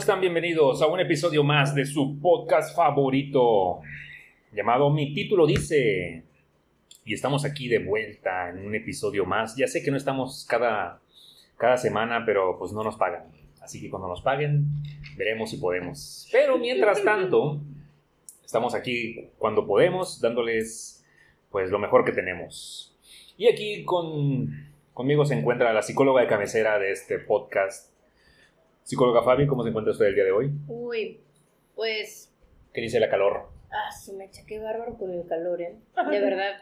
están? Bienvenidos a un episodio más de su podcast favorito, llamado Mi título dice. Y estamos aquí de vuelta en un episodio más. Ya sé que no estamos cada, cada semana, pero pues no nos pagan. Así que cuando nos paguen, veremos si podemos. Pero mientras tanto, estamos aquí cuando podemos, dándoles pues lo mejor que tenemos. Y aquí con, conmigo se encuentra la psicóloga de cabecera de este podcast, Psicóloga Fabi, ¿cómo se encuentra usted el día de hoy? Uy, pues. ¿Qué dice la calor? Ah, su mecha, qué bárbaro con el calor, ¿eh? De verdad.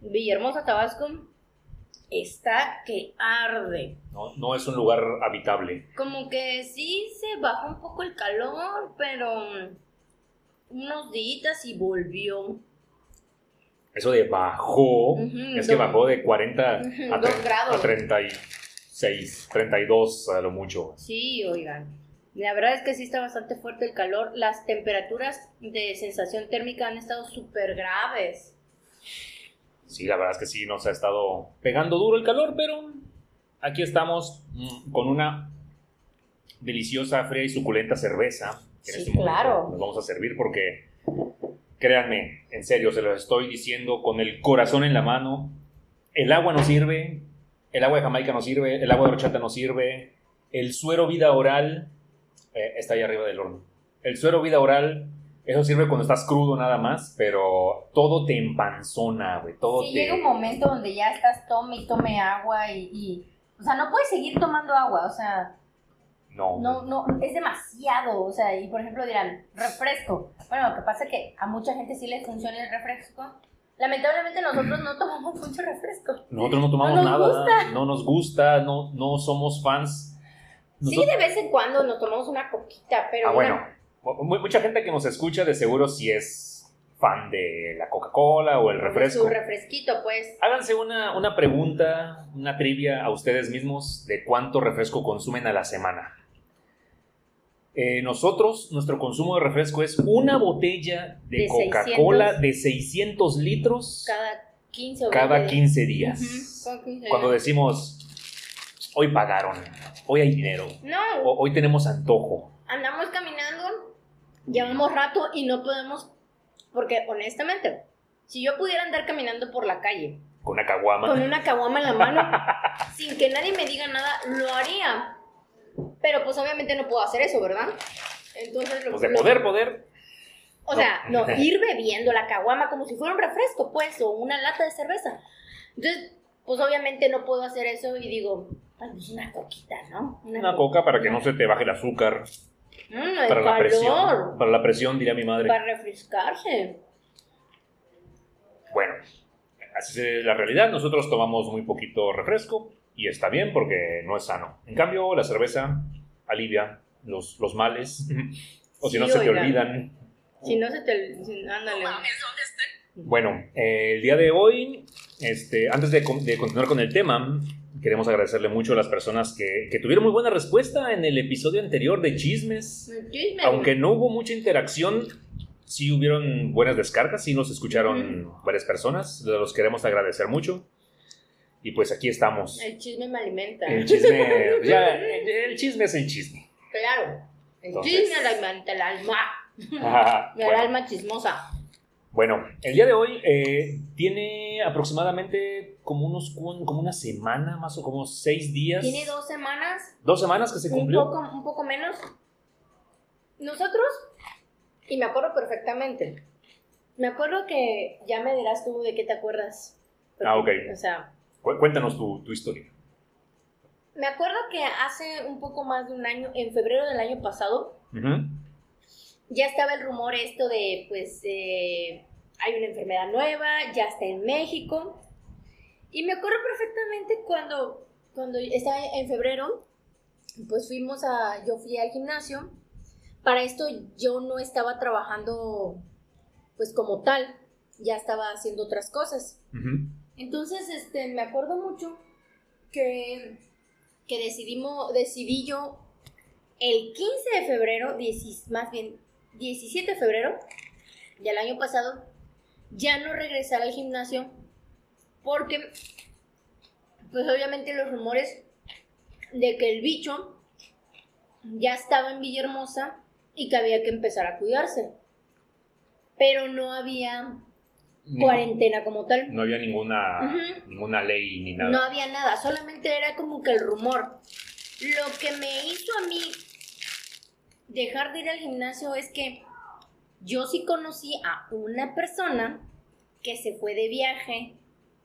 Villahermosa, Tabasco, está que arde. No, no es un lugar habitable. Como que sí se bajó un poco el calor, pero unos días y volvió. Eso de bajó, es que bajó de 40 Ujú, a, dos tre- grados. a 36, 32 a lo mucho. Sí, oigan. La verdad es que sí está bastante fuerte el calor. Las temperaturas de sensación térmica han estado súper graves. Sí, la verdad es que sí, nos ha estado pegando duro el calor, pero aquí estamos mm, con una deliciosa, fría y suculenta cerveza. que Sí, en este claro. Nos vamos a servir porque, créanme, en serio, se los estoy diciendo con el corazón en la mano. El agua no sirve, el agua de Jamaica no sirve, el agua de horchata no sirve, el suero vida oral eh, está ahí arriba del horno. El suero vida oral, eso sirve cuando estás crudo nada más, pero todo te empanzona, güey, todo Sí, te... llega un momento donde ya estás tome y tome agua y, y- O sea, no puedes seguir tomando agua, o sea, No, no, no, es demasiado, o sea, y por ejemplo dirán, refresco. Bueno, lo que pasa es que a mucha gente sí le funciona el refresco. Lamentablemente nosotros no tomamos mucho refresco. Nosotros no tomamos No nada, gusta. no nos gusta, no, no somos fans. Sí, Nosot- de vez en cuando nos tomamos una coquita, pero Ah, bueno, mu- mucha gente que nos escucha de seguro si es fan de la Coca-Cola o el una- refresco. su refresquito, pues. Háganse una, una pregunta, una trivia a ustedes mismos de cuánto refresco consumen a la semana. Eh, nosotros, nuestro consumo de refresco es una botella de, De Coca-Cola 600. de 600 litros Cada 15 o cada 20 15 días. Ujú, cada 15 Cuando decimos, hoy pagaron, hoy hay dinero, No, o- hoy tenemos antojo. andamos caminando, llevamos rato y no podemos, porque honestamente, si yo pudiera andar caminando por la calle Con una caguama. con una caguama en la mano, sin que nadie me diga nada, lo haría. Pero pues obviamente no puedo hacer eso, ¿verdad? Entonces lo Pues de poder, poder. O No. sea, no, ir bebiendo la caguama como si fuera un refresco, pues, o una lata de cerveza. Entonces, pues obviamente no puedo hacer eso y digo, pues una coquita, ¿no? Una coca para que no se te baje el azúcar. Mm, el Para la calor, presión. Para la presión, diría mi madre. para refrescarse. Bueno, así es la realidad. Nosotros tomamos muy poquito refresco y está bien porque no es sano. En cambio, la cerveza alivia los, los males. o si Sí, no, se te olvidan. Si no se te... ándale. Bueno, eh, el día de hoy, este, antes de, de continuar con el tema, queremos agradecerle mucho a las personas que, que tuvieron muy buena respuesta en el episodio anterior de Chismes. Chisme. Aunque no hubo mucha interacción, sí hubieron buenas descargas, sí nos escucharon varias personas, los queremos agradecer mucho. Y pues aquí estamos. El chisme me alimenta. El chisme, ya, el chisme es el chisme. Claro. El Entonces- chisme alimenta el alma. Ajá, El bueno. alma chismosa. Bueno, el día de hoy eh, tiene aproximadamente como unos como una semana, más o como seis días. Tiene dos semanas Dos semanas que se un cumplió. poco, un poco menos. Nosotros, y me acuerdo perfectamente, me acuerdo que ya me dirás tú de qué te acuerdas. Ah, ok. O sea, Cuéntanos tu, tu historia. me acuerdo que hace un poco más de un año, en febrero del año pasado, Ujú. ya estaba el rumor esto de, pues, eh, hay una enfermedad nueva, ya está en México. Y me acuerdo perfectamente cuando, cuando estaba en febrero, pues fuimos a, yo fui al gimnasio. Para esto yo no estaba trabajando, pues como tal, ya estaba haciendo otras cosas. Ujú. Entonces, este, me acuerdo mucho que, que decidimos, decidí yo el 15 de febrero, dieci- más bien 17 de febrero del año pasado, ya no regresar al gimnasio porque, pues obviamente los rumores de que el bicho ya estaba en Villahermosa y que había que empezar a cuidarse. Pero no había Cuarentena como tal. No había ninguna, ninguna ley ni nada. No había nada, solamente era como que el rumor. Lo que me hizo a mí dejar de ir al gimnasio es que yo sí conocí a una persona que se fue de viaje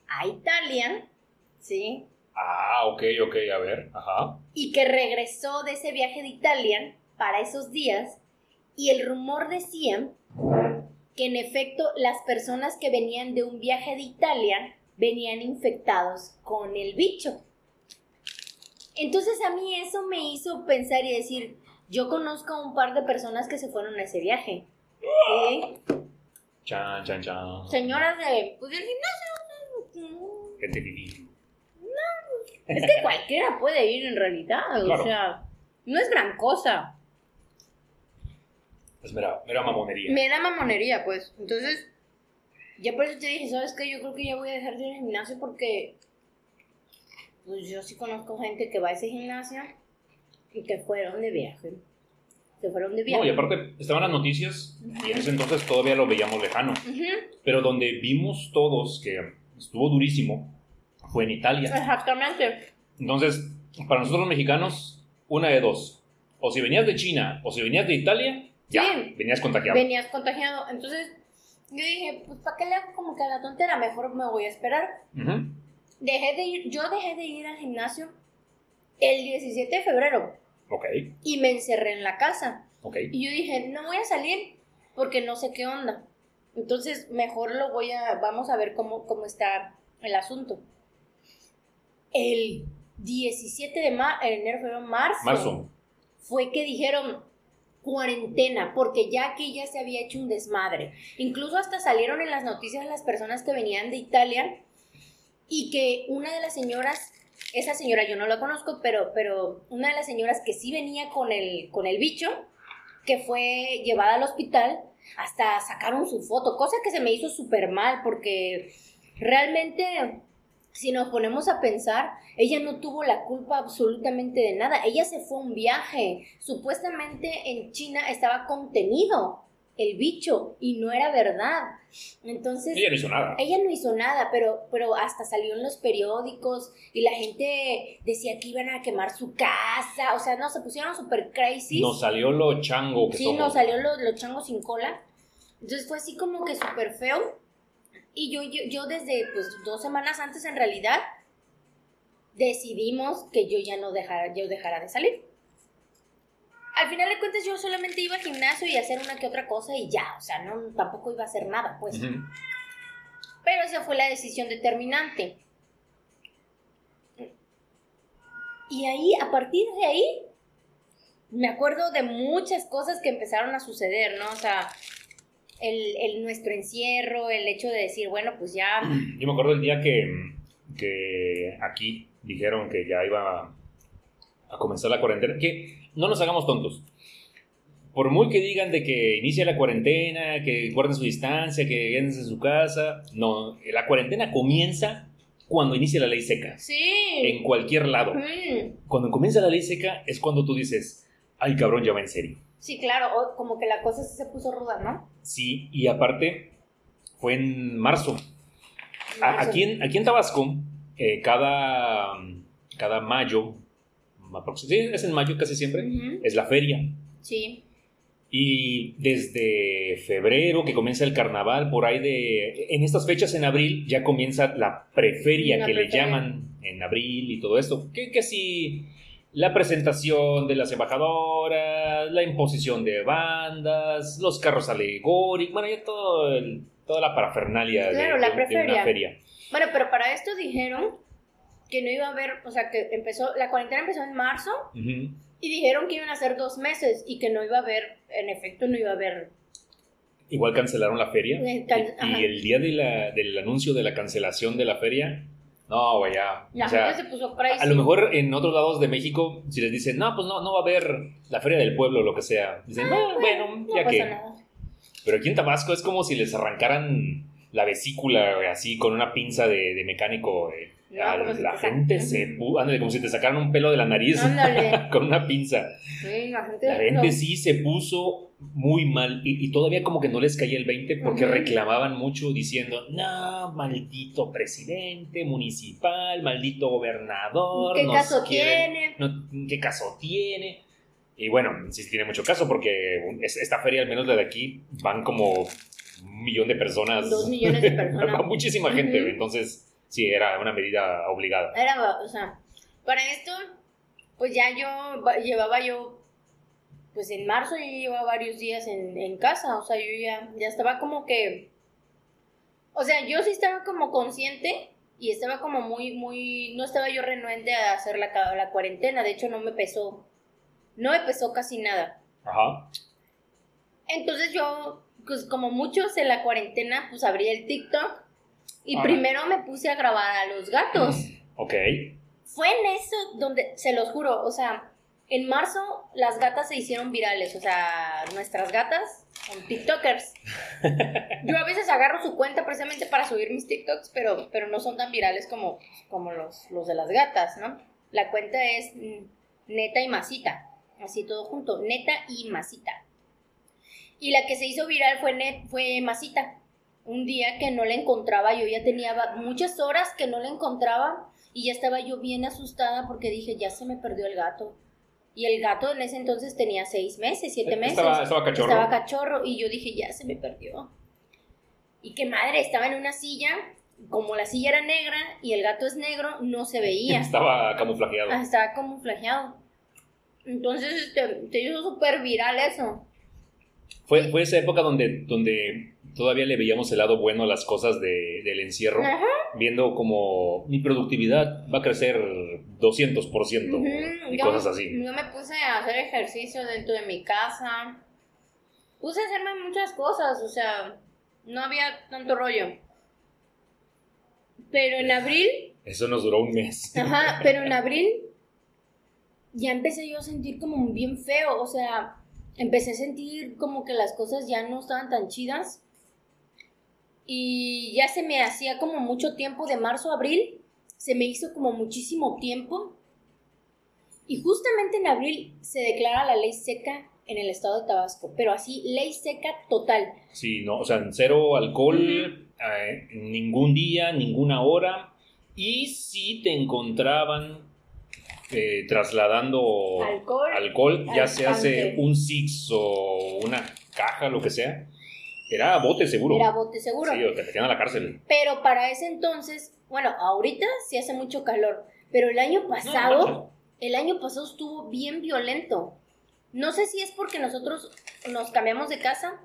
a Italia, ¿sí? Ah, ok, ok, a ver, ajá. Y que regresó de ese viaje de Italia para esos días y el rumor decía que en efecto las personas que venían de un viaje de Italia venían infectados con el bicho. Entonces a mí eso me hizo pensar y decir, yo conozco a un par de personas que se fueron a ese viaje. ¿sí? Chan, chan, chan. Señoras de, pues del gimnasio. Gente fifí. Es que cualquiera puede ir en realidad, Claro. o sea, no es gran cosa. Es mera, mera mamonería. Me da mamonería, pues. Entonces, ya por eso te dije, ¿sabes qué? Yo creo que ya voy a dejar de ir al gimnasio porque, pues yo sí conozco gente que va a ese gimnasio y que fueron de viaje. Se fueron de viaje. No, y aparte, estaban las noticias y en ese entonces todavía lo veíamos lejano. Pero donde vimos todos que estuvo durísimo fue en Italia. Exactamente. Entonces, para nosotros los mexicanos, una de dos. O si venías de China o si venías de Italia, ya, Sí. venías contagiado. Venías contagiado. Entonces, yo dije, pues ¿para qué le hago como que a la tontera? Mejor me voy a esperar. Dejé de ir, yo dejé de ir al gimnasio el 17 de febrero Ok, y me encerré en la casa. ok. Y yo dije, no voy a salir porque no sé qué onda. Entonces, mejor lo voy a, vamos a ver cómo, cómo está el asunto. El 17 de ma- enero, febrero, marzo, Marzo. fue que dijeron cuarentena, porque ya aquí ya se había hecho un desmadre. Incluso hasta salieron en las noticias las personas que venían de Italia y que una de las señoras, esa señora yo no la conozco, pero, pero una de las señoras que sí venía con el, con el bicho, que fue llevada al hospital, hasta sacaron su foto, cosa que se me hizo súper mal, porque realmente, si nos ponemos a pensar, ella no tuvo la culpa absolutamente de nada, ella se fue a un viaje, supuestamente en China estaba contenido el bicho y no era verdad. Entonces, Ella no hizo nada. ella no hizo nada, pero, pero hasta salió en los periódicos y la gente decía que iban a quemar su casa. O sea, no, se pusieron súper crazy. Nos salió lo chango que sí, somos. nos salió los los changos sin cola. Entonces fue así como que súper feo. Y yo, yo, yo desde pues dos semanas antes en realidad decidimos que yo ya no dejara, yo dejara de salir. Al final de cuentas yo solamente iba al gimnasio y a hacer una que otra cosa y ya, o sea, no, tampoco iba a hacer nada, pues. Pero esa fue la decisión determinante. Y ahí, a partir de ahí, me acuerdo de muchas cosas que empezaron a suceder, ¿no? O sea, el, el nuestro encierro, el hecho de decir, bueno, pues ya... Yo me acuerdo el día que, que aquí dijeron que ya iba a comenzar la cuarentena. Que no nos hagamos tontos. Por muy que digan de que inicia la cuarentena, que guarden su distancia, que quédense en su casa, no, la cuarentena comienza cuando inicia la ley seca. Sí. En cualquier lado. Mm, Cuando comienza la ley seca es cuando tú dices, ay cabrón, ya va en serio. Sí, claro, o como que la cosa sí se puso ruda, ¿no? Sí, y aparte fue en marzo. Aquí en, aquí en Tabasco, eh, cada, cada mayo, sí, es en mayo casi siempre, es la feria. Sí. Y desde febrero, que comienza el carnaval, por ahí de... En estas fechas, en abril, ya comienza la preferia La que le llaman en abril y todo esto. Que, que sí, la presentación de las embajadoras, la imposición de bandas, los carros alegóricos, bueno, ya todo el- toda la parafernalia de- la de, de una feria. Bueno, pero para esto dijeron que no iba a haber, o sea, que empezó, la cuarentena empezó en marzo y dijeron que iban a ser dos meses y que no iba a haber, en efecto, no iba a haber. Igual cancelaron la feria. Eh, can- y, el día de la- del anuncio de la cancelación de la feria, no, güey, ya. La o sea, gente se puso crazy. A lo mejor en otros lados de México, si les dicen, no, pues no, no va a haber la feria del pueblo o lo que sea, dicen, "Ah, bueno, no ya pasa que. nada. Pero aquí en Tabasco es como si les arrancaran la vesícula, güey, así con una pinza de, de mecánico. güey. No, como si la gente se ándale, como si te sacaran un pelo de la nariz con una pinza. Sí, la gente. La gente no. sí se puso muy mal y, y todavía como que no les caía el 20 porque reclamaban mucho diciendo, no, maldito presidente municipal, maldito gobernador. ¿Qué caso quieren- tiene? no, ¿Qué caso tiene? Y bueno, sí tiene mucho caso porque es- esta feria, al menos la de aquí, van como un millón de personas. Dos millones de personas. Va muchísima gente, entonces sí, era una medida obligada. Era, o sea, para esto, pues ya yo va- llevaba yo, pues en marzo yo llevaba varios días en, en casa, o sea, yo ya, ya estaba como que, o sea, yo sí estaba como consciente y estaba como muy, muy, no estaba yo renuente a hacer la, la cuarentena, de hecho no me pesó, no me pesó casi nada. Ajá. Entonces yo, pues como muchos en la cuarentena, pues abrí el TikTok y Ah. primero me puse a grabar a los gatos. Ok. Fue en eso donde, se los juro, o sea, en marzo las gatas se hicieron virales, o sea, nuestras gatas son TikTokers. Yo a veces agarro su cuenta precisamente para subir mis TikToks, pero, pero no son tan virales como, como los, los de las gatas, ¿no? La cuenta es mm, neta y masita, así todo junto, neta y masita. Y la que se hizo viral fue, net, fue masita. Un día que no la encontraba, yo ya tenía muchas horas que no la encontraba y ya estaba yo bien asustada porque dije, ya se me perdió el gato. Y el gato en ese entonces tenía seis meses, siete meses. Estaba, estaba cachorro. Estaba cachorro y yo dije, ya se me perdió. Y qué madre, estaba en una silla, como la silla era negra y el gato es negro, no se veía. Estaba camuflajeado. Ah, estaba camuflajeado. Entonces, este, se hizo súper viral eso. Fue, fue esa época donde, donde todavía le veíamos el lado bueno a las cosas de- del encierro, Ajá. viendo como mi productividad va a crecer 200% Ujú, y yo- cosas así. Yo me puse a hacer ejercicio dentro de mi casa. Puse a hacerme muchas cosas, o sea, no había tanto rollo. Pero en abril, Eso nos duró un mes. ajá, pero en abril ya empecé yo a sentir como bien feo, o sea, empecé a sentir como que las cosas ya no estaban tan chidas. Y ya se me hacía como mucho tiempo de marzo a abril, se me hizo como muchísimo tiempo. Y justamente en abril se declara la ley seca en el estado de Tabasco, pero así, ley seca total. Sí, no, o sea, cero alcohol, eh, ningún día, ninguna hora. Y si te encontraban eh, trasladando Alcohol. alcohol, ya se hace un six o una caja, lo que sea, era bote seguro. Era bote seguro. Sí, o te metían a la cárcel. Pero para ese entonces, bueno, ahorita sí hace mucho calor, pero el año pasado, No, el año pasado estuvo bien violento. No sé si es porque nosotros nos cambiamos de casa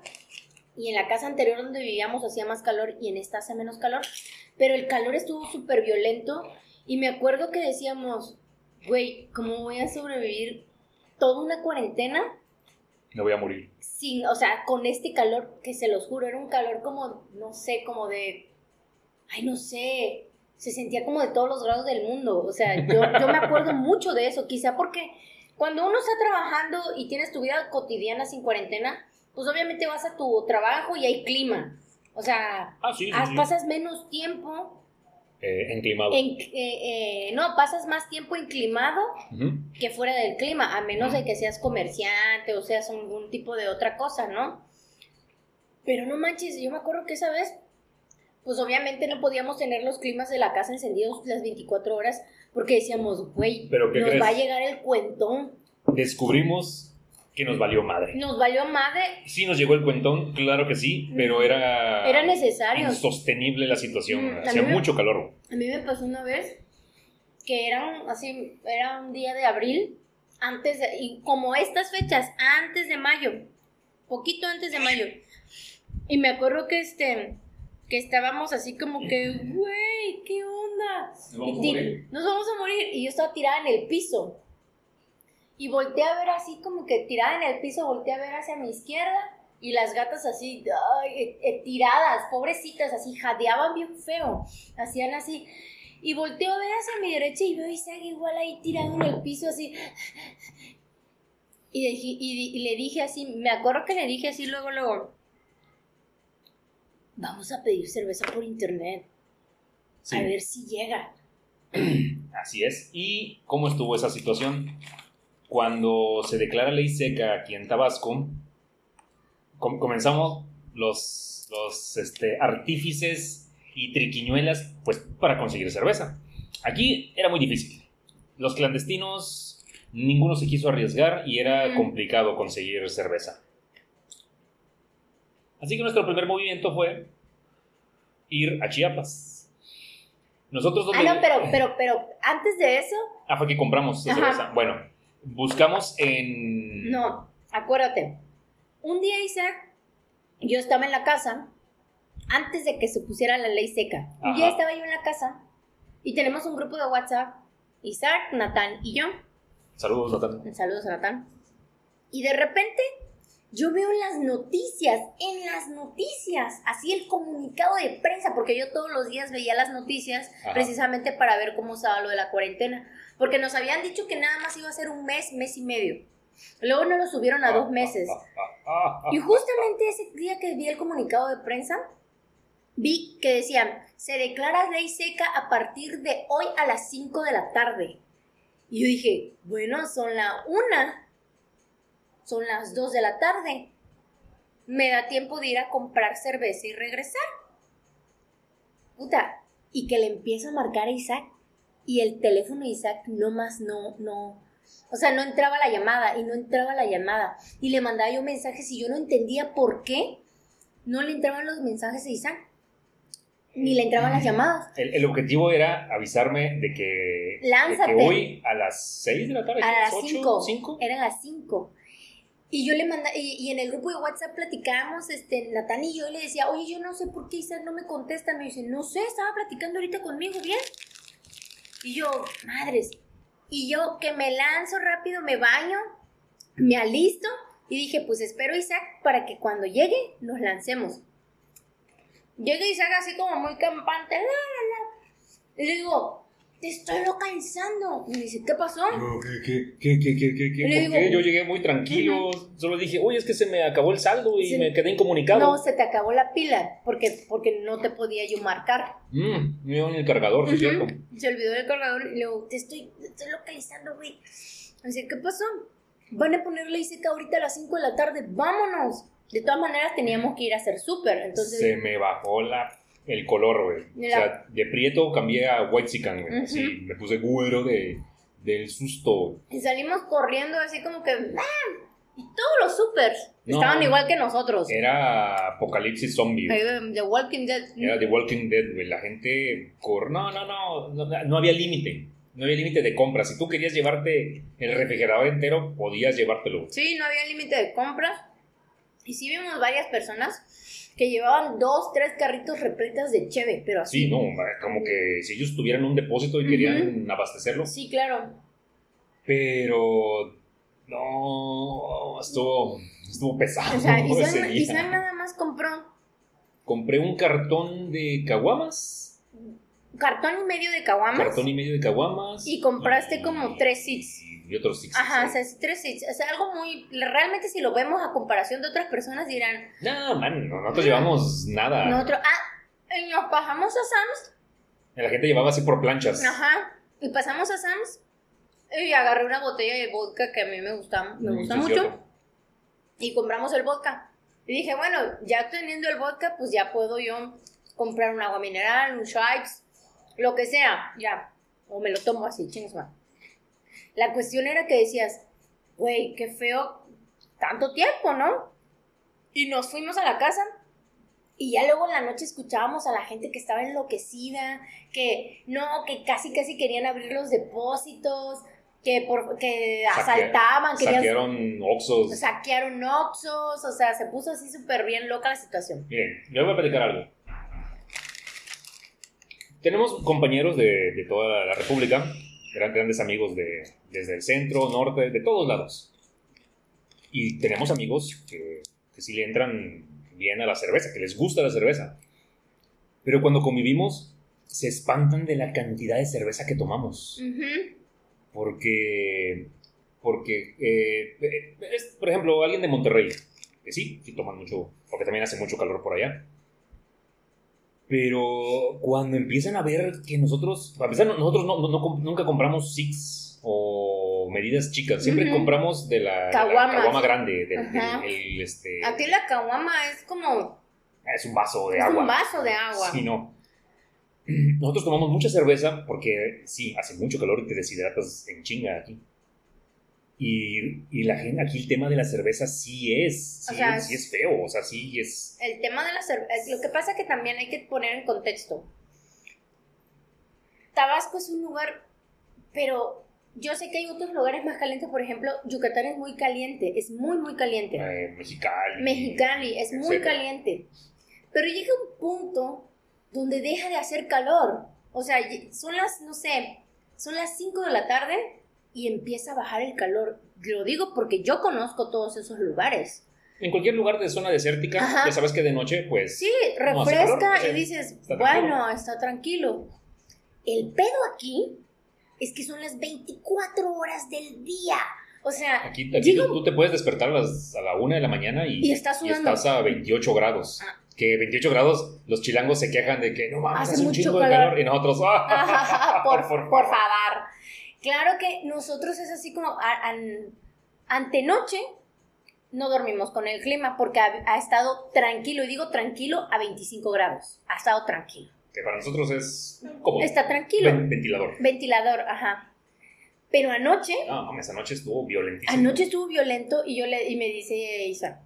y en la casa anterior donde vivíamos hacía más calor y en esta hace menos calor, pero el calor estuvo súper violento y me acuerdo que decíamos, güey, ¿cómo voy a sobrevivir toda una cuarentena Me voy a morir. sin, o sea, con este calor que se los juro, era un calor como, no sé, como de, ay, no sé, se sentía como de todos los grados del mundo, o sea, yo, yo me acuerdo mucho de eso, quizá porque cuando uno está trabajando y tienes tu vida cotidiana sin cuarentena, pues obviamente vas a tu trabajo y hay clima, o sea, Ah, sí, sí, sí. pasas menos tiempo, Eh, enclimado. en, eh, eh, no, pasas más tiempo inclimado Ujú. que fuera del clima, a menos de que seas comerciante o seas algún tipo de otra cosa, ¿no? Pero no manches, yo me acuerdo que esa vez, pues obviamente no podíamos tener los climas de la casa encendidos las 24 horas porque decíamos, güey, ¿Pero qué nos crees? va a llegar el cuentón, Descubrimos que nos valió madre. nos valió madre, Sí nos llegó el cuentón, claro que sí, pero era... era necesario. insostenible la situación. Mm, Hacía me- mucho calor. A mí me pasó una vez que era un, así, era un día de abril, antes de, y como estas fechas, antes de mayo, poquito antes de mayo. Y me acuerdo que este, que estábamos así como que, güey, ¿qué onda? Nos vamos a Y morir. Nos vamos a morir. Y yo estaba tirada en el piso. Y volteé a ver así como que tirada en el piso, volteé a ver hacia mi izquierda. Y las gatas así, ay, eh, eh, tiradas, pobrecitas, así, jadeaban bien feo. Hacían así. Y volteo a ver hacia mi derecha y veo a Isaac igual ahí tirado en el piso así. Y, dije- y- y le dije así, me acuerdo que le dije así luego, luego, vamos a pedir cerveza por internet, Sí. a ver si llega. Así es. ¿Y cómo estuvo esa situación? Cuando se declara ley seca aquí en Tabasco, com- comenzamos los, los este, artífices y triquiñuelas pues, para conseguir cerveza. Aquí era muy difícil. Los clandestinos, ninguno se quiso arriesgar y era complicado conseguir cerveza. Así que nuestro primer movimiento fue ir a Chiapas. Nosotros Ah, no, pero, pero, pero antes de eso, Ah, fue que compramos Ajá. cerveza. Bueno, buscamos en. no, acuérdate. Un día Isaac, yo estaba en la casa, antes de que se pusiera la ley seca. Un día estaba yo en la casa y tenemos un grupo de WhatsApp, Isaac, Natán y yo. Saludos, Natán. Saludos a Natán. Y de repente yo veo en las noticias, en las noticias, así el comunicado de prensa, porque yo todos los días veía las noticias Ajá. precisamente para ver cómo estaba lo de la cuarentena. Porque nos habían dicho que nada más iba a ser un mes, mes y medio. Luego no lo subieron a dos meses. Ah, ah, ah, ah, Y justamente ese día que vi el comunicado de prensa, vi que decían, se declara ley seca a partir de hoy a las 5 de la tarde. Y yo dije, bueno, son la una, son las 2 de la tarde. Me da tiempo de ir a comprar cerveza y regresar. Puta, y que le empiezo a marcar a Isaac y el teléfono de Isaac no más, no, no. O sea, no entraba la llamada y no entraba la llamada. Y le mandaba yo mensajes y yo no entendía por qué no le entraban los mensajes a Isaac. Ni le entraban las llamadas. El, el objetivo era avisarme de que, de Lánzate. que hoy a las 6 de la tarde, A las 8, 5. 5. Eran las 5. Y yo le mandaba, y, y en el grupo de WhatsApp platicábamos, este, Natán y yo, y le decía, oye, yo no sé por qué Isaac no me contesta. Me dice, no sé, estaba platicando ahorita conmigo, bien. Y yo, madres. Y yo que me lanzo rápido, me baño, me alisto, y dije, pues espero Isaac para que cuando llegue nos lancemos. Llega Isaac así como muy campante. Y le digo, te estoy localizando. Y me dice, ¿qué pasó? ¿Qué, qué, qué, qué, qué, qué, qué? Le ¿Por digo- qué? Yo llegué muy tranquilo. Solo dije, oye, es que se me acabó el saldo y Sí. me quedé incomunicado. No, se te acabó la pila porque, porque no te podía yo marcar. Mm, me en el cargador, sí es cierto. Se olvidó del cargador y luego, te estoy, te estoy localizando, güey. Así, ¿qué pasó? Van a ponerle ICK ahorita a las 5 de la tarde, vámonos. De todas maneras teníamos que ir a hacer súper, entonces... Se me bajó la, el color, güey. O sea, de prieto cambié a white chican, güey. Ujú. Así, me puse güero de, del susto. Y salimos corriendo así como que... ¡ah! Y todos los supers No. estaban igual que nosotros. Era apocalipsis zombie. güey. Ahí, The Walking Dead. Era The Walking Dead, güey. La gente cor... No, no, no, no. No había límite. No había límite de compra. Si tú querías llevarte el refrigerador entero, podías llevártelo. Sí, no había límite de compras. Y sí vimos varias personas que llevaban dos, tres carritos repletas de cheve, pero así. Sí, no, como que si ellos tuvieran un depósito y querían abastecerlo. Sí, claro. Pero no, estuvo, estuvo pesado O sea. Isaac nada más compró Compré un cartón de caguamas, cartón y medio de caguamas. cartón y medio de caguamas. Y compraste como tres seats. Y otros six. Ajá, o sí. sea, es tres seats. O sea, algo muy. Realmente, si lo vemos a comparación de otras personas, dirán. No, man, no, nosotros llevamos nada. Nosotros. Ah, y nos pasamos a Sam's. La gente llevaba así por planchas. Ajá. Y pasamos a Sam's. Y agarré una botella de vodka que a mí me gusta, me Mm, gusta mucho. cierto. y compramos el vodka. Y dije, bueno, ya teniendo el vodka, pues ya puedo yo comprar un agua mineral, un Schweppes, lo que sea, ya. O me lo tomo así, chingues man. La cuestión era que decías, güey, qué feo tanto tiempo, ¿no? Y nos fuimos a la casa y ya luego en la noche escuchábamos a la gente que estaba enloquecida, que no, que casi casi querían abrir los depósitos, que, por, que asaltaban, querían Saquearon Oxos. saquearon Oxxos, o sea, se puso así súper bien loca la situación. Miren, yo voy a platicar algo. Tenemos compañeros de, de toda la República, gran- grandes amigos de, desde el centro, norte, de todos lados. Y tenemos amigos que, que sí le entran bien a la cerveza, que les gusta la cerveza. Pero cuando convivimos, se espantan de la cantidad de cerveza que tomamos. Porque, porque eh, eh, es, por ejemplo, alguien de Monterrey, que sí, sí toman mucho, porque también hace mucho calor por allá. Pero cuando empiezan a ver que nosotros, a pesar nosotros no, no- no- nunca compramos six o medidas chicas, siempre compramos de la, caguama grande, del, Ajá. del- el, este, Aquí la caguama es como es un vaso de es agua. un vaso de agua. Sí, no. Nosotros tomamos mucha cerveza porque sí, hace mucho calor y te deshidratas en chinga aquí. Y, y la gente, aquí el tema de la cerveza sí es, sí, O sea, es, sí es feo, o sea, sí es... El tema de la cerveza, lo que pasa que también hay que poner en contexto. Tabasco es un lugar, pero yo sé que hay otros lugares más calientes, por ejemplo, Yucatán es muy caliente, es muy, muy caliente. eh, Mexicali. Mexicali es muy etcétera. caliente. Pero llega un punto donde deja de hacer calor. O sea, son las, no sé, son las 5 de la tarde y empieza a bajar el calor. Lo digo porque yo conozco todos esos lugares. En cualquier lugar de zona desértica, Ajá. ya sabes que de noche, pues... Sí, No refresca calor, sí. y dices, Está bueno, tranquilo. está tranquilo. El pedo aquí es que son las 24 horas del día. O sea, Aquí, aquí Digo- tú, te puedes despertar a, las- a la una de la mañana y, Y estás sudando. estás a 28 grados. Ah. Que 28 grados, los chilangos se quejan de que no mames, Hace hace un chingo de calor. calor. Y nosotros, ¡ah! por, por favor. Claro que nosotros es así como a- an- antenoche no dormimos con el clima porque ha, ha estado tranquilo, y digo tranquilo a 25 grados. Ha estado tranquilo. Que para nosotros es como Está tranquilo. ventilador. Ventilador, ajá. Pero anoche, No, mames, anoche estuvo violentísimo. anoche estuvo violento y yo le y me dice Isa,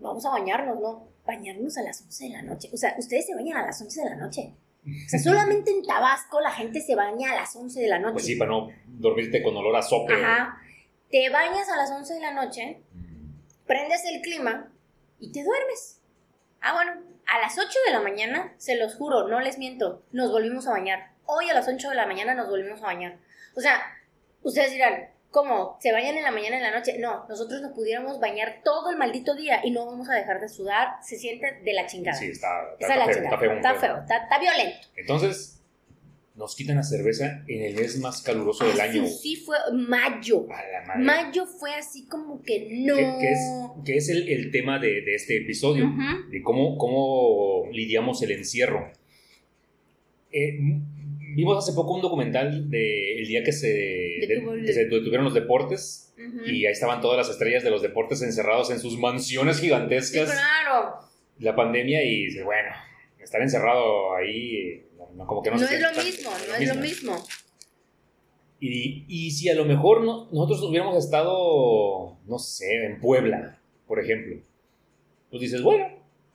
vamos a bañarnos, ¿no? Bañarnos a las 11 de la noche. O sea, ustedes se bañan a las 11 de la noche. O sea, solamente en Tabasco la gente se baña a las 11 de la noche. Pues sí, para no dormirte con olor a sope. Ajá. Te bañas a las 11 de la noche, Mm. prendes el clima y te duermes. Ah, bueno, a las 8 de la mañana, se los juro, no les miento, nos volvimos a bañar. Hoy a las 8 de la mañana nos volvimos a bañar. O sea, ustedes dirán, ¿cómo? ¿Se bañan en la mañana en la noche? No, nosotros nos pudiéramos bañar todo el maldito día y no vamos a dejar de sudar. Se siente de la chingada. Sí, está, está, Esa es la feo, chingada. está feo. Está feo, está, está violento. Entonces, nos quitan la cerveza en el mes más caluroso del Ah, año. Sí, sí fue mayo. A la madre. Mayo fue así como que no. que, que es, que es el, el tema de, de este episodio, Ujú. de cómo, cómo lidiamos el encierro. Eh, vimos hace poco un documental del día que se, Detuvo de- el- que se detuvieron los deportes Ujú. y ahí estaban todas las estrellas de los deportes encerrados en sus mansiones Sí, gigantescas. claro. La pandemia y bueno, estar encerrado ahí, no, no, como que no, No, se es lo tan- mismo, no es lo mismo. Y, y si a lo mejor no- nosotros hubiéramos estado, no sé, en Puebla, por ejemplo, pues dices, bueno,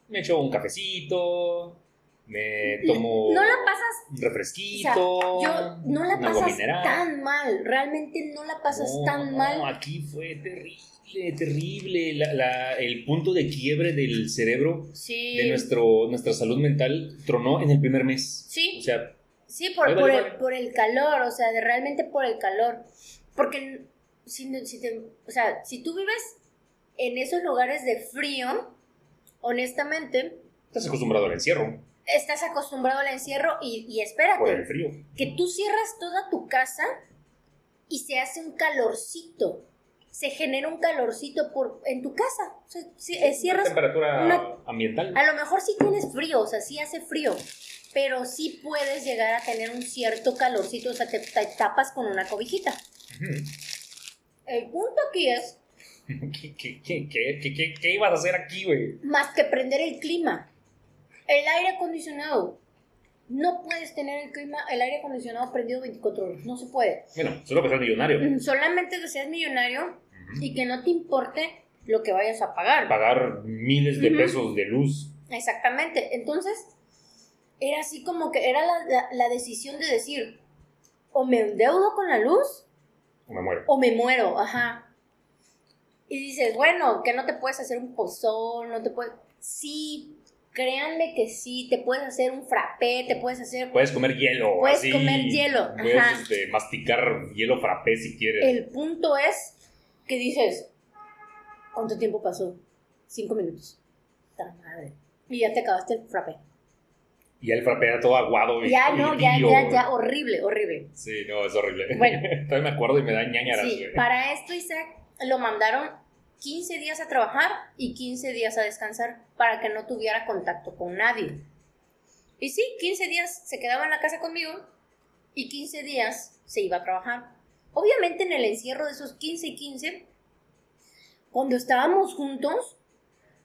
me echo un cafecito, me tomo No la pasas, refresquito, o sea, yo no la pasas mineral. tan mal, realmente no la pasas No, tan no, mal. aquí fue terrible, terrible. La- la- el punto de quiebre del cerebro, Sí. de nuestro, nuestra salud mental, tronó en el primer mes. O Sí, sea, sí, por, el, por el calor, o sea, de realmente por el calor. Porque si, si te- o sea, si tú vives en esos lugares de frío, honestamente, estás acostumbrado al encierro estás acostumbrado al encierro y, y espérate. por el frío. que tú cierras toda tu casa y se hace un calorcito. Se genera un calorcito por, en tu casa. O sea, si- eh, cierras. temperatura una- ambiental. A lo mejor sí tienes frío, o sea, sí hace frío. Pero sí puedes llegar a tener un cierto calorcito, o sea, te, te tapas con una cobijita. El punto aquí es ¿Qué, qué, qué, qué, qué, qué- qué ibas a hacer aquí, güey? más que prender el clima. El aire acondicionado. No puedes tener el clima, el aire acondicionado prendido 24 horas. No se puede. Bueno, solo que seas millonario. Mm, Solamente que seas millonario y que no te importe lo que vayas a pagar. Pagar miles de pesos de luz. Exactamente. Entonces, era así como que era la, la- la decisión de decir, o me endeudo con la luz O me muero. o me muero, ajá. Y dices, bueno, que no te puedes hacer un pozón, no te puedes... Sí, créanme que sí, te puedes hacer un frappé, te puedes hacer... Puedes comer hielo. Puedes así. comer hielo, Puedes ajá. este, masticar hielo frappé si quieres. El punto es que dices, ¿cuánto tiempo pasó? Cinco minutos. ¡Ta madre! Y ya te acabaste el frappé. Y ya el frappé era todo aguado. Ya no, ya, ya, ya, horrible, horrible. Sí, no, es horrible. Bueno. Todavía me acuerdo y me da ñañaras, Sí, para esto Isaac lo mandaron 15 días a trabajar y 15 días a descansar para que no tuviera contacto con nadie. Y sí, 15 días se quedaba en la casa conmigo y 15 días se iba a trabajar. Obviamente en el encierro de esos 15 y 15, cuando estábamos juntos,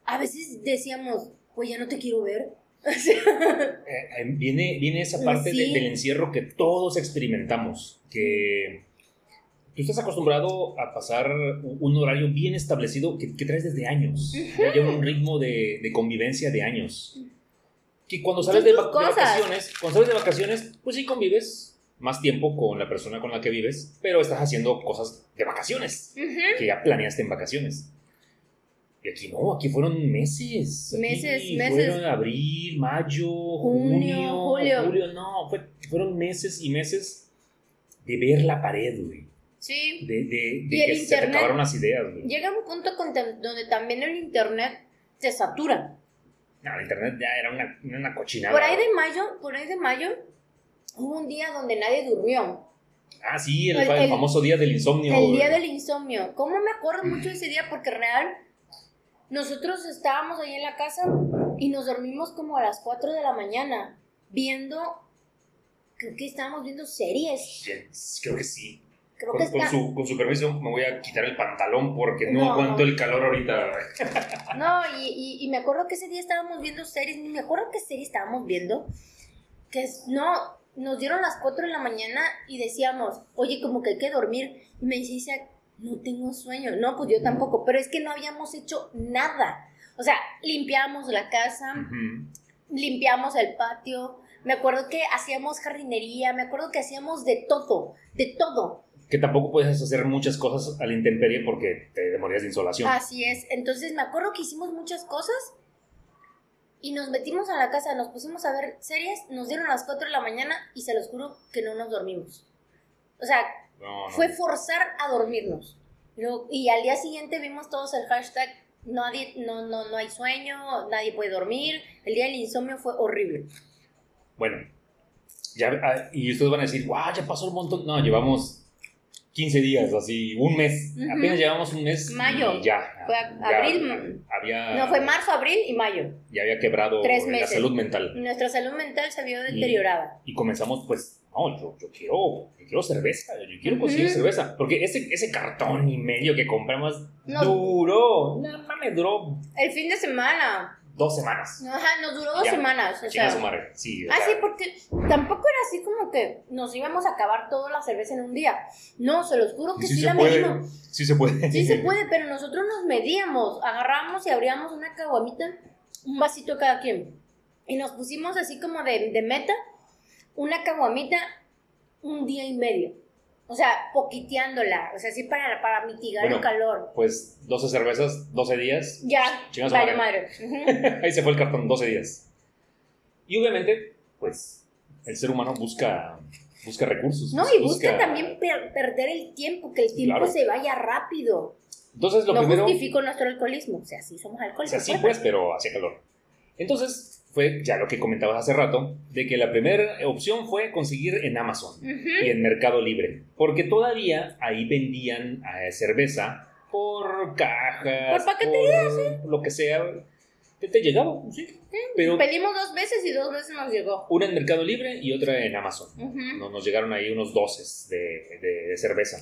a veces decíamos, pues ya no te quiero ver. Eh, eh, viene, viene esa parte de- del encierro que todos experimentamos, que tú estás acostumbrado a pasar un horario bien establecido que, que traes desde años, ya lleva un ritmo de, de convivencia de años. Que cuando sales de, de vacaciones, cuando sales de vacaciones, pues sí convives más tiempo con la persona con la que vives, pero estás haciendo cosas de vacaciones, Ujú. que ya planeaste en vacaciones. Y aquí no, aquí fueron meses. Aquí Meses, meses. Fueron abril, mayo, Junio, junio, julio. No, fue- fueron meses y meses de ver la pared, güey. Sí. De, de, de Y el que se te acabaron las ideas, güey. Llega un punto con donde también el internet te satura. No, el internet ya era una, una cochinada. Por ahí de mayo, por ahí de mayo, hubo un día donde nadie durmió. Ah, sí, el, El- fa- el el- famoso día del insomnio. El güey. día del insomnio. ¿Cómo me acuerdo mucho de ese día? Porque real, nosotros estábamos ahí en la casa y nos dormimos como a las 4 de la mañana viendo, creo que estábamos viendo series. Creo que sí. Creo Con, que con está... su, con su permiso, me voy a quitar el pantalón porque no, No. aguanto el calor ahorita. No, y, y- y me acuerdo que ese día estábamos viendo series, me acuerdo qué serie estábamos viendo, que no, nos dieron las 4 de la mañana y decíamos, oye, como que hay que dormir. Y me dice, no tengo sueño. No, pues yo tampoco, pero es que no habíamos hecho nada. O sea, limpiamos la casa, Ujú. limpiamos el patio, me acuerdo que hacíamos jardinería, me acuerdo que hacíamos de todo, de todo. Que tampoco puedes hacer muchas cosas a la intemperie porque te morías de insolación. Así es. Entonces me acuerdo que hicimos muchas cosas y nos metimos a la casa, nos pusimos a ver series, nos dieron las 4 de la mañana y se los juro que no nos dormimos. O sea, No, no. fue forzar a dormirnos. Y al día siguiente vimos todos el hashtag nadie, no, no, no hay sueño, nadie puede dormir. El día del insomnio fue horrible. Bueno, ya, ah, y ustedes van a decir, wow, ya pasó un montón. No, llevamos 15 días, así, un mes. Ujú. Apenas llevamos un mes. Mayo. Y ya. Fue a- ya abril, Había, No, fue marzo, abril y mayo. Ya había quebrado Tres la meses. salud mental. Nuestra salud mental se vio deteriorada. Y comenzamos, pues, no, yo, yo quiero, yo quiero cerveza, yo quiero conseguir Ujú. cerveza. Porque ese, ese cartón y medio que compramos No. duró, no mames, duró El fin de semana. Dos semanas. Ajá, nos duró dos Ya. semanas. O sea, su madre. Sí, Ah, sí, porque tampoco era así como que nos íbamos a acabar toda la cerveza en un día. No, se los juro que sí, sí la puede. medimos. Sí se puede. Sí se puede, pero nosotros nos medíamos, agarramos y abríamos una caguamita, un vasito cada quien. Y nos pusimos así como de, de meta, una caguamita un día y medio. O sea, poquiteándola, o sea, así para, para mitigar Bueno. el calor. Pues 12 cervezas, 12 días. Ya, vale madre. madre. Ahí se fue el cartón, 12 días. Y obviamente, pues, el ser humano busca, busca recursos. No, y busca también per- perder el tiempo, que el tiempo Claro. se vaya rápido. Entonces, lo no primero... justifico nuestro alcoholismo, o sea, sí somos O alcohólicos. sea, sí, pues, pero hacía calor. Entonces, fue ya lo que comentabas hace rato, de que la primera opción fue conseguir en Amazon y en Mercado Libre. Porque todavía ahí vendían eh, cerveza por cajas. Por paquetería, por Lo que sea. Te, te llegaba, sí. Pero Pedimos dos veces y dos veces nos llegó. una en Mercado Libre y otra en Amazon. Nos llegaron ahí unos doces de, de- de cerveza.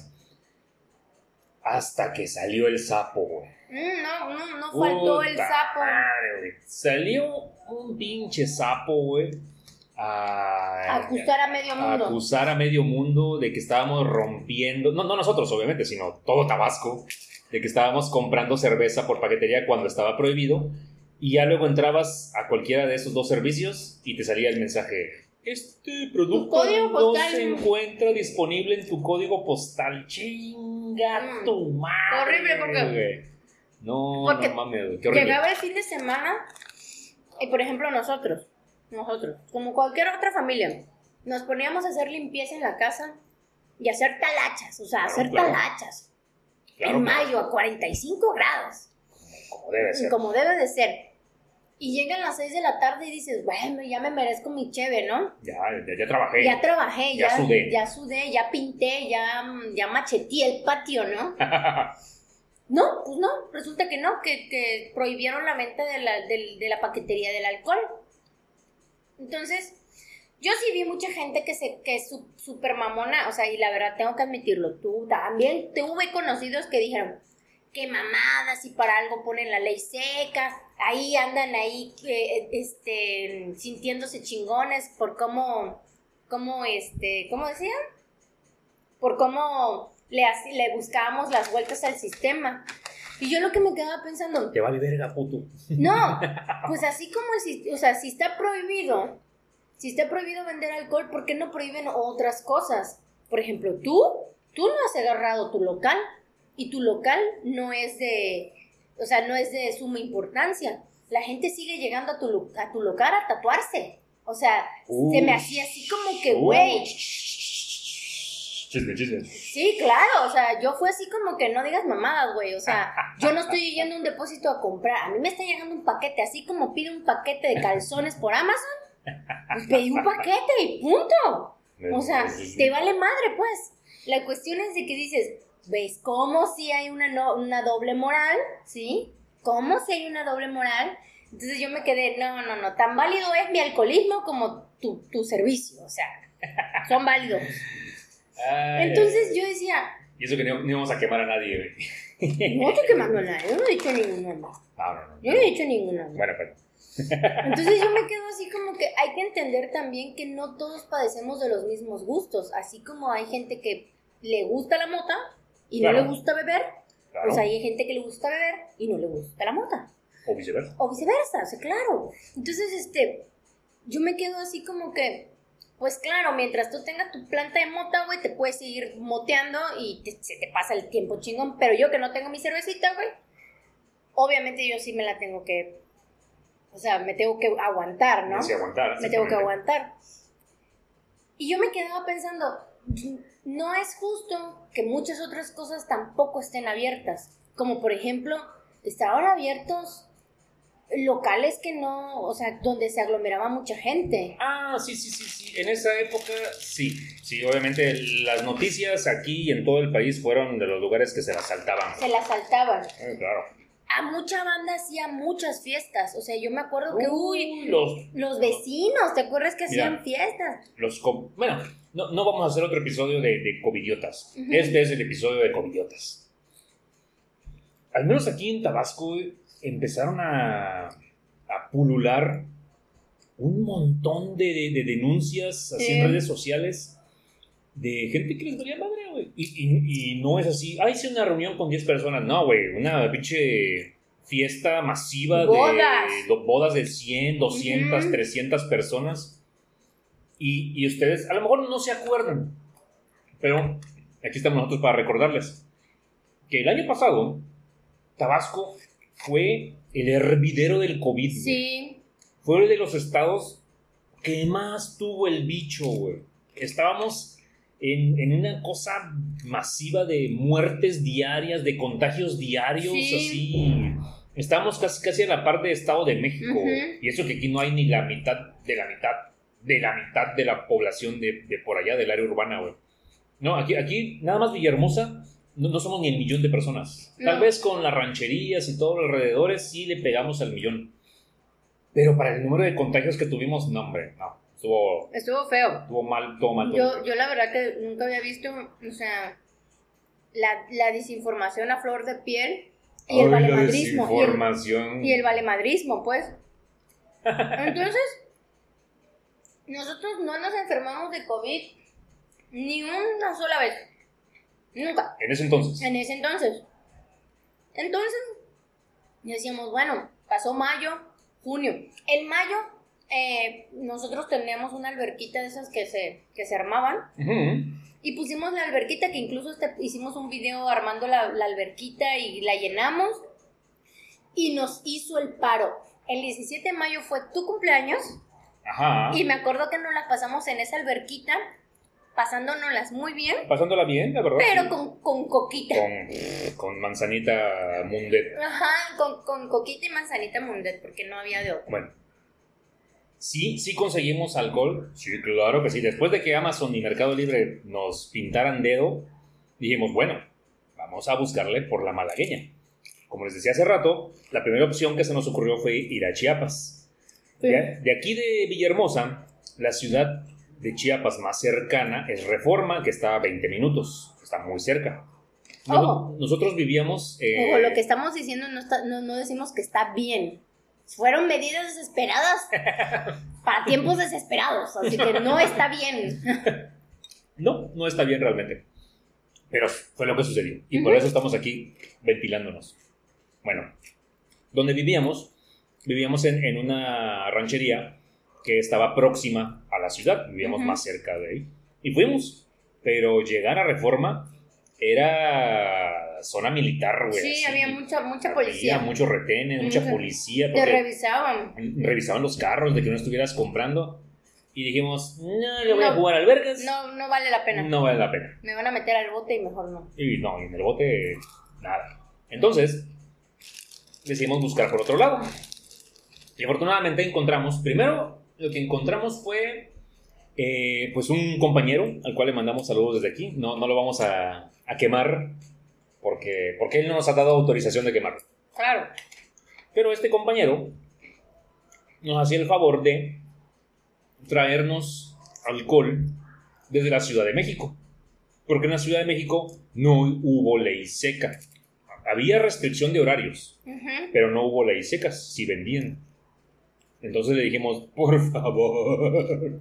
Hasta que salió el sapo, güey. Mm, no, no, no faltó el sapo. madre. Salió un pinche sapo, güey. A, Acusar a medio a mundo. acusar a medio mundo de que estábamos rompiendo. No, no nosotros, obviamente, sino todo Tabasco. De que estábamos comprando cerveza por paquetería cuando estaba prohibido. Y ya luego entrabas a cualquiera de esos dos servicios y te salía el mensaje. Este producto no postal. se encuentra disponible en tu código postal. Chinga Mm. tu madre. Horrible, porque- güey. No, Porque no mames, qué horrible. Llegaba el fin de semana y, por ejemplo, nosotros, nosotros, como cualquier otra familia, nos poníamos a hacer limpieza en la casa y hacer talachas, o sea, Claro, hacer claro. talachas. Claro, en mayo a 45 grados, Como debe ser. como debe de ser. Y llegan las 6 de la tarde y dices, bueno, ya me merezco mi cheve, ¿no? Ya, ya, ya trabajé. Ya trabajé, Ya ya, sudé. ya sudé, ya pinté, ya, ya macheteé el patio, ¿no? No, pues no, resulta que no, que, que prohibieron la venta de la, de la paquetería del alcohol. Entonces, yo sí vi mucha gente que, se, que es súper mamona, o sea, y la verdad tengo que admitirlo, tú también tuve conocidos que dijeron, qué mamadas, y para algo ponen la ley seca, ahí andan ahí, eh, este, sintiéndose chingones por cómo, cómo, este, ¿cómo decían? Por cómo le, le buscábamos las vueltas al sistema. Y yo lo que me quedaba pensando... Te vale verga, puto. No, pues así como, o sea, si está prohibido, si está prohibido vender alcohol, ¿por qué no prohíben otras cosas? Por ejemplo, tú, tú no has agarrado tu local y tu local no es de, o sea, no es de suma importancia. La gente sigue llegando a tu, a tu local a tatuarse. O sea, se me hacía así como que, güey, Sí, claro, o sea, yo fue así como que no digas mamadas, güey, o sea, yo no estoy yendo a un depósito a comprar, a mí me está llegando un paquete, así como pide un paquete de calzones por Amazon, pues pedí un paquete y punto. O sea, te vale madre, pues. La cuestión es de que dices, ¿ves cómo si hay una, una doble moral? ¿Sí? ¿Cómo si hay una doble moral? Entonces yo me quedé, no, no, no, tan válido es mi alcoholismo como tu, tu servicio, o sea, son válidos. Entonces yo decía... Y eso que no, íbamos a quemar a nadie, güey. No estoy quemando a nadie, yo no he dicho ningún nombre. No, no, no. Yo no he dicho ningún nombre. Bueno, pero... Entonces yo me quedo así como que hay que entender también que no todos padecemos de los mismos gustos, así como hay gente que le gusta la mota y no le gusta beber, pues hay gente que le gusta beber y no le gusta la mota. O viceversa. O viceversa, o sea, claro. Entonces, este, yo me quedo así como que pues claro, mientras tú tengas tu planta de mota, güey, te puedes seguir moteando y se te pasa el tiempo chingón. Pero yo que no tengo mi cervecita, güey, obviamente yo sí me la tengo que. O sea, me tengo que aguantar, ¿no? Sí, aguantar. Me tengo que aguantar. Y yo me quedaba pensando, no es justo que muchas otras cosas tampoco estén abiertas. Como por ejemplo, estaban abiertos locales que no, o sea, donde se aglomeraba mucha gente. Ah, sí, sí, sí, sí. En esa época, sí. Sí, obviamente las noticias aquí y en todo el país fueron de los lugares que se las saltaban. Se las saltaban. claro. A mucha banda hacía muchas fiestas. O sea, yo me acuerdo que, uy, los, los vecinos, ¿te acuerdas que hacían fiestas? Los, bueno, no, no, vamos a hacer otro episodio de, de covidiotas. Este es el episodio de covidiotas. Al menos aquí en Tabasco, empezaron a, a pulular un montón de, de, denuncias así en redes sociales de gente que les valía madre, güey. Y, y, no es así, ah, hice una reunión con 10 personas. No, güey, una pinche fiesta masiva de bodas de 100, 200, 300 personas. Y, y ustedes a lo mejor no se acuerdan, pero aquí estamos nosotros para recordarles que el año pasado Tabasco fue el hervidero del COVID. Sí. Fue uno de los estados que más tuvo el bicho, güey. Estábamos en, una cosa masiva de muertes diarias, de contagios diarios, así. Estábamos casi, casi a la par de Estado de México. Y eso que aquí no hay ni la mitad de la mitad de la mitad de la población de, por allá, del área urbana, güey. No, aquí, aquí nada más Villahermosa no, somos ni el millón de personas. Tal vez con las rancherías y todos los alrededores sí le pegamos al millón. Pero para el número de contagios que tuvimos, no, hombre, no. Estuvo, estuvo feo. Estuvo mal, todo mal. Yo, yo la verdad que nunca había visto, o sea, la, la desinformación a flor de piel y el valemadrismo. Y el, y el valemadrismo, pues. Entonces, nosotros no nos enfermamos de COVID ni una sola vez. Nunca. En ese entonces. En ese entonces. Entonces, decíamos, bueno, pasó mayo, junio. En mayo, eh, nosotros teníamos una alberquita de esas que se, que se armaban. Y pusimos la alberquita, que incluso hicimos un video armando la, la alberquita y la llenamos. Y nos hizo el paro. El 17 de mayo fue tu cumpleaños. Ajá. Y me acuerdo que nos la pasamos en esa alberquita pasándonos muy bien. Pasándola bien, la verdad. Pero con, con, coquita. Con, con, manzanita mundet. Ajá, con, con, coquita y manzanita mundet, porque no había de otro. Bueno. Sí, sí conseguimos alcohol. Sí, claro que sí. Después de que Amazon y Mercado Libre nos pintaran dedo, dijimos, bueno, vamos a buscarle por la malagueña. Como les decía hace rato, la primera opción que se nos ocurrió fue ir a Chiapas. De, de aquí de Villahermosa La ciudad de Chiapas más cercana es Reforma, que está a 20 minutos, está muy cerca. Nos- Ojo. Nosotros vivíamos... eh, Ojo, lo que estamos diciendo no, está, no, no decimos que está bien. Fueron medidas desesperadas para tiempos desesperados, así que no está bien. No, no está bien realmente. Pero fue lo que sucedió. Y por eso estamos aquí ventilándonos. Bueno, donde vivíamos, vivíamos en, en una ranchería que estaba próxima a la ciudad. Vivíamos Ujú. más cerca de ahí. Y fuimos. Pero llegar a Reforma era zona militar, güey. Sí, así. había mucha, mucha Había policía. muchos retenes, mucha Mucha- policía. Te revisaban. revisaban los carros de que no estuvieras comprando. Y dijimos, no, le voy a No. jugar albergas. No, no vale la pena. no vale la pena. Me van a meter al bote y mejor no. Y no, y en el bote, nada. Entonces, decidimos buscar por otro lado. Y afortunadamente encontramos, primero, lo que encontramos fue, eh, pues, un compañero al cual le mandamos saludos desde aquí. No, no lo vamos a, a quemar porque, porque él no nos ha dado autorización de quemarlo. Claro. Pero este compañero nos hacía el favor de traernos alcohol desde la Ciudad de México. Porque en la Ciudad de México no hubo ley seca. Había restricción de horarios, Ujú. pero no hubo ley secas si vendían. Entonces le dijimos, por favor.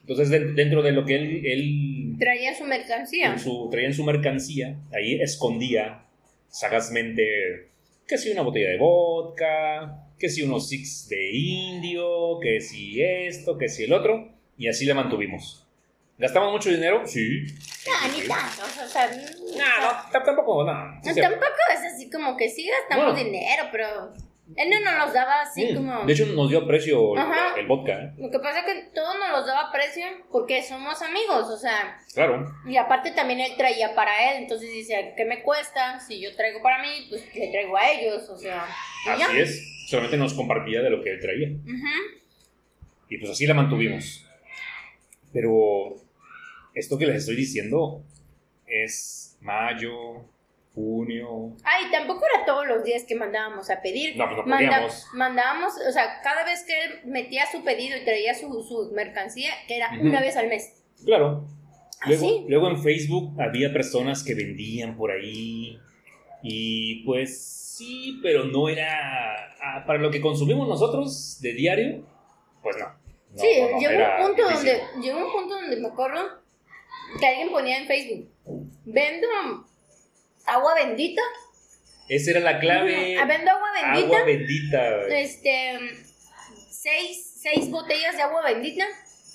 Entonces de- dentro de lo que él, él Traía su mercancía. en su, traía en su mercancía, ahí escondía sagazmente que si una botella de vodka, que si unos six de indio, que si esto, que si el otro, y así la mantuvimos. ¿Gastamos mucho dinero? Sí. Ah, ni tanto. O sea, No, no, tampoco, no. sí, no, tampoco es así como que sí gastamos Bueno. dinero, pero él no nos los daba así Mm, como. De hecho, nos dio precio el- Ajá. el vodka, ¿eh? Lo que pasa es que todos nos los daba precio porque somos amigos, o sea, Claro. y aparte también él traía para él, entonces dice, ¿qué me cuesta? Si yo traigo para mí, pues le traigo a ellos, o sea, ya. Así es. Solamente nos compartía de lo que él traía. Ujú. Y pues así la mantuvimos. Pero esto que les estoy diciendo es mayo, junio. Ay, tampoco era todos los días que mandábamos a pedir. No, pues no Manda- mandábamos, o sea, cada vez que él metía su pedido y traía su, su mercancía, que era una vez al mes. Claro. Luego, ¿Ah, sí? luego en Facebook había personas que vendían por ahí. Y pues sí, pero no era ah, para lo que consumimos nosotros de diario. Pues no. No, sí, no, llegó un punto difícil. donde, llegó un punto donde me acuerdo que alguien ponía en Facebook, vendo agua bendita, Esa era la clave. Agua bendita, Agua bendita. este, seis, seis botellas de agua bendita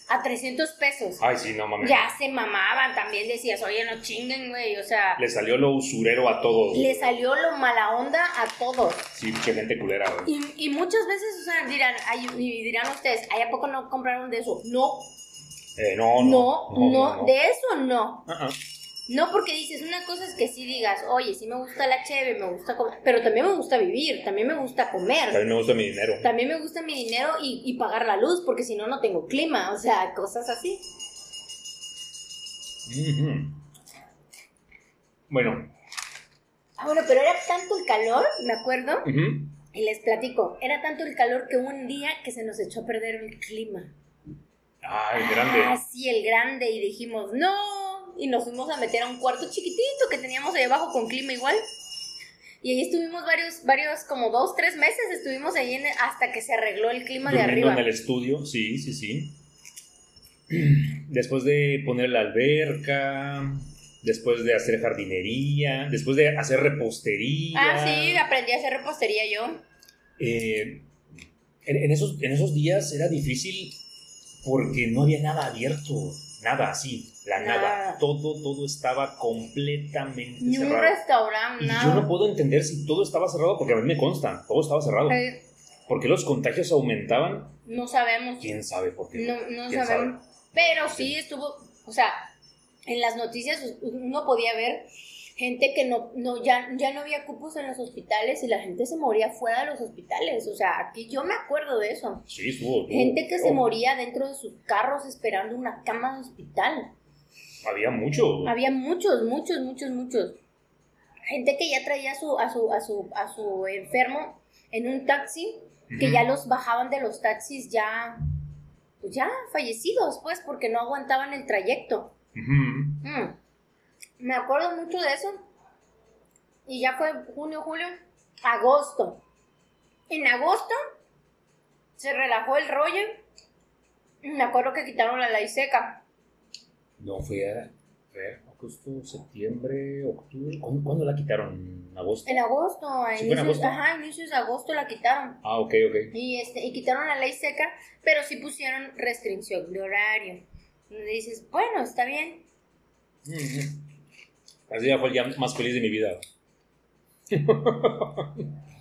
a 300 pesos. Ay, sí, no mames. Ya se mamaban, también decías, oye, no chinguen, güey, o sea, Le salió lo usurero a todos. le salió lo mala onda a todos. Sí, mucha gente culera, güey. Y, y muchas veces, o sea, dirán, ay, y dirán ustedes, ¿ay, a poco no compraron de eso? No, Eh, no, no, no. no, de eso no. Ah, ah. No porque dices, una cosa es que sí digas, oye, sí me gusta la cheve, me gusta comer, pero también me gusta vivir, también me gusta comer, También me gusta mi dinero. también me gusta mi dinero y, y pagar la luz, porque si no, no tengo clima, o sea, cosas así. Bueno. Ah, bueno, pero era tanto el calor, me acuerdo, y les platico, era tanto el calor que un día que se nos echó a perder el clima. Ay, grande. Ah, sí, el grande, y dijimos, no, y nos fuimos a meter a un cuarto chiquitito que teníamos ahí abajo con clima igual. Y ahí estuvimos varios, varios, como dos, tres meses, estuvimos ahí en- hasta que se arregló el clima de arriba. en el estudio, sí, sí, sí. Después de poner la alberca, después de hacer jardinería, después de hacer repostería. Ah, sí, aprendí a hacer repostería yo. Eh, en, en esos, en esos días era difícil porque no había nada abierto, nada así, la nada. Nada. Todo, todo estaba completamente Ni un cerrado. restaurante, Y nada. yo no puedo entender si todo estaba cerrado, porque a mí me consta, todo estaba cerrado. Eh, ¿Por qué los contagios aumentaban? no sabemos. ¿Quién sabe por qué? No, no ¿Quién sabemos. Pero sí estuvo, o sea, en las noticias uno podía ver gente que no, no ya, ya no había cupos en los hospitales y la gente se moría fuera de los hospitales. O sea, aquí yo me acuerdo de eso. Sí, estuvo. Gente que se moría dentro de sus carros esperando una cama de hospital. Había mucho. Había muchos, muchos, muchos, muchos. Gente que ya traía a su, a su, a su, a su enfermo en un taxi, que ya los bajaban de los taxis ya pues ya fallecidos, pues, porque no aguantaban el trayecto. Mm. Me acuerdo mucho de eso. Y ya fue junio, julio, agosto. En agosto se relajó el rollo. Me acuerdo que quitaron la ley seca. No, fue a, agosto, septiembre, octubre. ¿Cuándo, la quitaron? ¿En agosto? En agosto, a inicios, Ajá, inicios de agosto la quitaron. Ah, ok, ok. Y, este, y quitaron la ley seca, pero sí pusieron restricción de horario. Donde dices, bueno, está bien. Así ya fue el día más feliz de mi vida.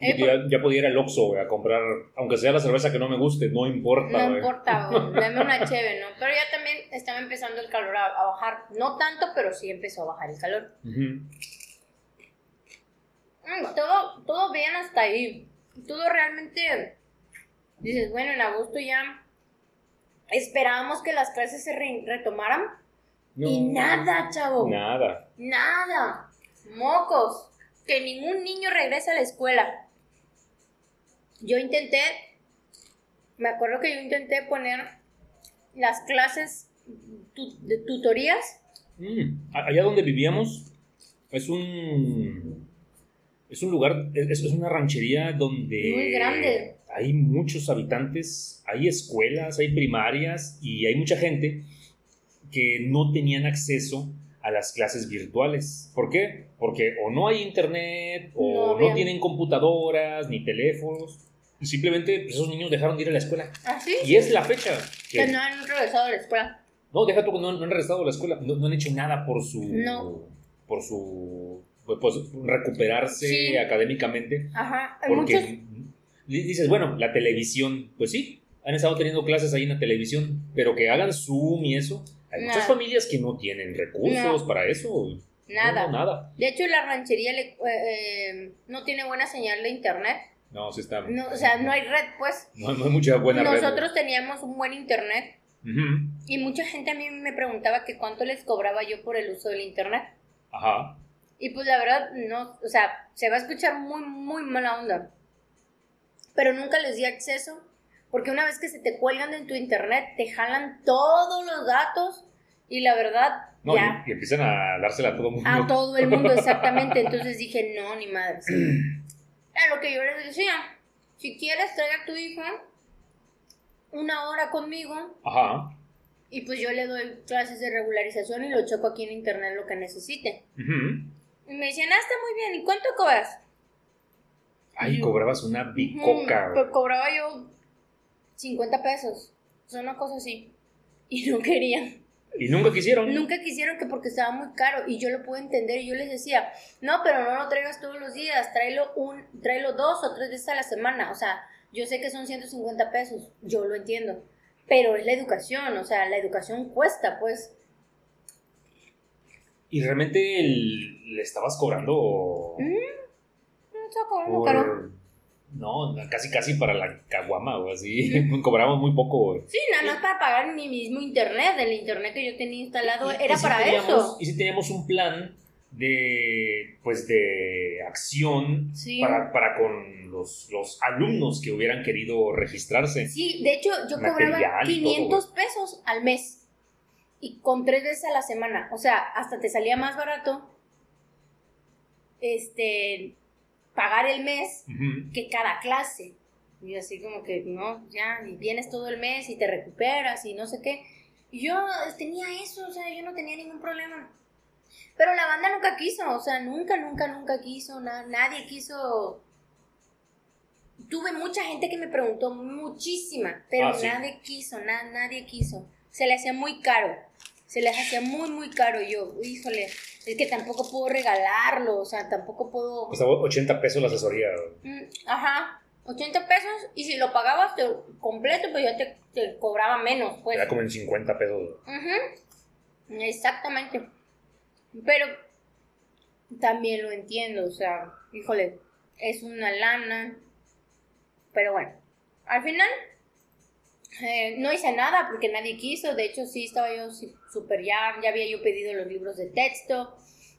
Eh, ya, podía ir al Oxxo, a comprar, aunque sea la cerveza que no me guste, no importa. No importa, dame una cheve, ¿no? Pero ya también estaba empezando el calor a, bajar. No tanto, pero sí empezó a bajar el calor. Mm, todo, todo bien hasta ahí. Todo realmente, dices, bueno, en agosto ya esperábamos que las clases se retomaran. y nada, chavo. Nada. Nada. Mocos. Que ningún niño regrese a la escuela yo intenté, me acuerdo que yo intenté poner las clases de tutorías. Mm, allá donde vivíamos es un es un lugar, es, una ranchería donde muy grande. Hay muchos habitantes, hay escuelas, hay primarias y hay mucha gente que no tenían acceso a las clases virtuales. ¿Por qué? Porque o no hay internet, o no tienen computadoras ni teléfonos simplemente pues, esos niños dejaron de ir a la escuela. ¿Ah, sí? Y es la fecha. Que, no han regresado a la escuela. No, deja tú no, han regresado a la escuela. No, han hecho nada por su. No. Por su. Pues, pues recuperarse académicamente. Ajá. Porque dices, bueno, la televisión, pues sí, han estado teniendo clases ahí en la televisión, pero que hagan Zoom y eso. Hay muchas familias que no tienen recursos para eso. Nada. nada. De hecho, la ranchería le, eh, eh, no tiene buena señal de internet. No, sí está. No, o sea, no hay red, pues. No, hay mucha buena Nosotros red. Nosotros teníamos un buen internet. Y mucha gente a mí me preguntaba que cuánto les cobraba yo por el uso del internet. Ajá. Y pues la verdad, no, o sea, se va a escuchar muy, muy mala onda. Pero nunca les di acceso. Porque una vez que se te cuelgan en tu internet, te jalan todos los datos. Y la verdad, no, ya. Y, empiezan a dársela a todo el mundo. A todo el mundo, exactamente. Entonces dije, no, ni madre. a lo que yo les decía, si quieres trae a tu hijo una hora conmigo. Ajá. Y pues yo le doy clases de regularización y lo choco aquí en internet lo que necesite. Y me decían, ah, está muy bien, ¿y cuánto cobras? Ay, cobrabas una bicoca. pues cobraba yo 50 pesos. O sea, una cosa así. Y no querían. Y nunca quisieron. Nunca quisieron que porque estaba muy caro y yo lo pude entender y yo les decía, no, pero no lo traigas todos los días, tráelo, un, tráelo dos o tres veces a la semana. O sea, yo sé que son 150 pesos, yo lo entiendo, pero es la educación, o sea, la educación cuesta, pues. ¿Y realmente le estabas cobrando? Mm, no estaba cobrando caro. No, casi casi para la caguama o así. Cobramos muy poco. Sí, nada más para pagar mi mismo internet. El internet que yo tenía instalado era para eso. Y si teníamos un plan de pues de acción para, con los, los, alumnos que hubieran querido registrarse. Sí, de hecho yo cobraba 500 pesos al mes y con tres veces a la semana. O sea, hasta te salía más barato. Este, pagar el mes que cada clase. Y así como que, no, ya, y vienes todo el mes y te recuperas y no sé qué. Y yo tenía eso, o sea, yo no tenía ningún problema. Pero la banda nunca quiso, o sea, nunca, nunca, nunca quiso, nadie quiso. Tuve mucha gente que me preguntó, muchísima, pero ah, nadie quiso, nadie quiso. Se le hacía muy caro, se les hacía muy, muy caro. Y yo, híjole, es que tampoco puedo regalarlo, o sea, tampoco puedo... Costaba 80 pesos la asesoría. Mm, ajá, 80 pesos y si lo pagabas completo, pues ya te, cobraba menos, pues. Era como en 50 pesos. Exactamente. Pero también lo entiendo, o sea, híjole, es una lana. Pero bueno, al final eh, no hice nada porque nadie quiso, de hecho sí estaba yo súper ya, ya había yo pedido los libros de texto,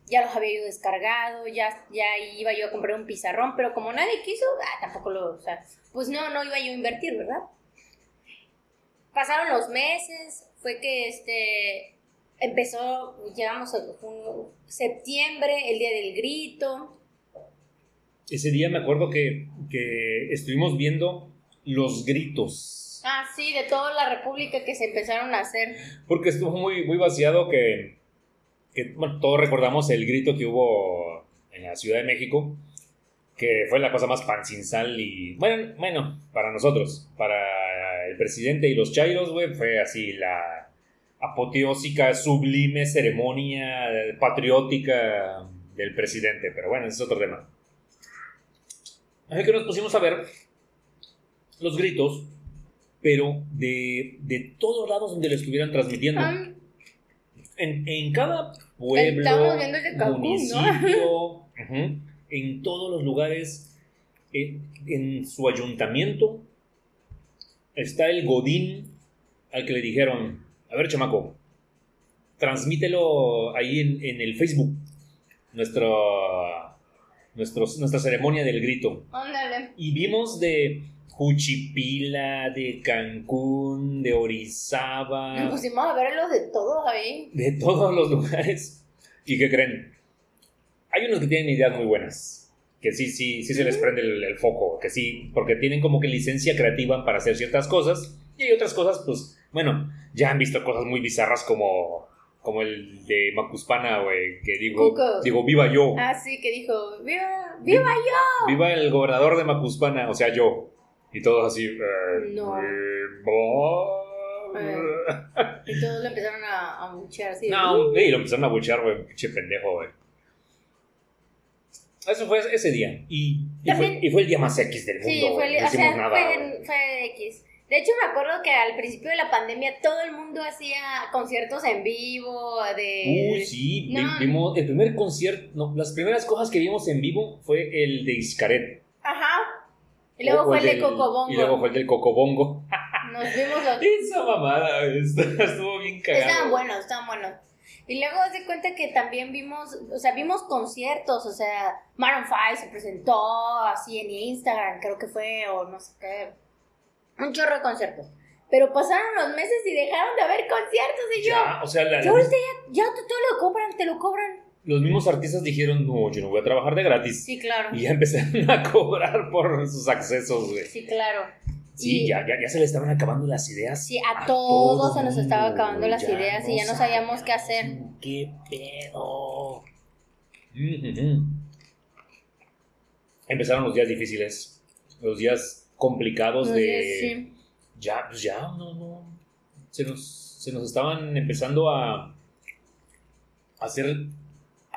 ya los había yo descargado, ya, ya iba yo a comprar un pizarrón, pero como nadie quiso, ah, tampoco lo, o sea, pues no, no iba yo a invertir, ¿verdad? pasaron los meses, fue que este empezó, llegamos a septiembre, el día del grito. Ese día me acuerdo que, que estuvimos viendo los gritos. Ah, sí, de toda la República que se empezaron a hacer. Porque estuvo muy, muy vaciado que, que, bueno, todos recordamos el grito que hubo en la Ciudad de México, que fue la cosa más pancinzal y, bueno, bueno, para nosotros, para el presidente y los chairos, güey, fue así la apoteósica, sublime ceremonia patriótica del presidente, pero bueno, ese es otro tema. Así que nos pusimos a ver los gritos, pero de, de todos lados donde lo estuvieran transmitiendo. Ah, En, en cada pueblo, Cancún, ¿no? municipio, ujú, en todos los lugares, eh, en su ayuntamiento, está el Godín al que le dijeron, a ver chamaco, transmítelo ahí en, en el Facebook, nuestro, nuestro- nuestra ceremonia del grito. ándale. Y vimos de Juchipila, de Cancún, de Orizaba, Nos pusimos a verlos de todos ahí. de todos los lugares. ¿Y qué creen? Hay unos que tienen ideas muy buenas, que sí, sí, sí se les prende el, el foco, que sí, porque tienen como que licencia creativa para hacer ciertas cosas, y hay otras cosas, pues, bueno, ya han visto cosas muy bizarras como, como el de Macuspana, güey, que digo, Cuco. digo, viva yo, Ah, sí, que dijo, ¡Viva, viva yo! viva el gobernador de Macuspana, o sea, yo, y todos así, eh, No. viva. Y todos le empezaron a, a buchear No, y lo empezaron a buchear, güey, pinche pendejo, güey. Eso fue ese día. Y, y, fue, y fue el día más X del mundo. Sí, fue, el- no o sea, nada. fue, fue X. De hecho, me acuerdo que al principio de la pandemia todo el mundo hacía conciertos en vivo, de... Uy, sí, No. vimos el primer concierto, no, las primeras cosas que vimos en vivo fue el de Iscaret. Y luego fue el de del- Cocobongo. Y luego fue el del Cocobongo. Nos vimos los... Esa mamada, estuvo bien cagado. Estaban buenos, estaban buenos. Y luego se cuenta que también vimos, o sea, vimos conciertos, o sea, Maroon 5 se presentó así en Instagram, creo que fue, o no sé qué. Un chorro de conciertos. Pero pasaron los meses y dejaron de haber conciertos y yo, Ya, o sea, la- yo ahorita ya, ya te, te lo cobran, te lo cobran. Los mismos artistas dijeron, no, yo no voy a trabajar de gratis. Sí, claro. Y ya empezaron a cobrar por sus accesos, güey. Sí, claro. Sí, Y- ya, ya, ya se le estaban acabando las ideas. Sí, a, A todos todo se nos mundo, estaba acabando las ya ideas y ya no sabíamos qué hacer. ¿Qué pedo? Empezaron los días difíciles, los días complicados de... sí. Ya, pues ya, no, no. Se nos, se nos estaban empezando a, a hacer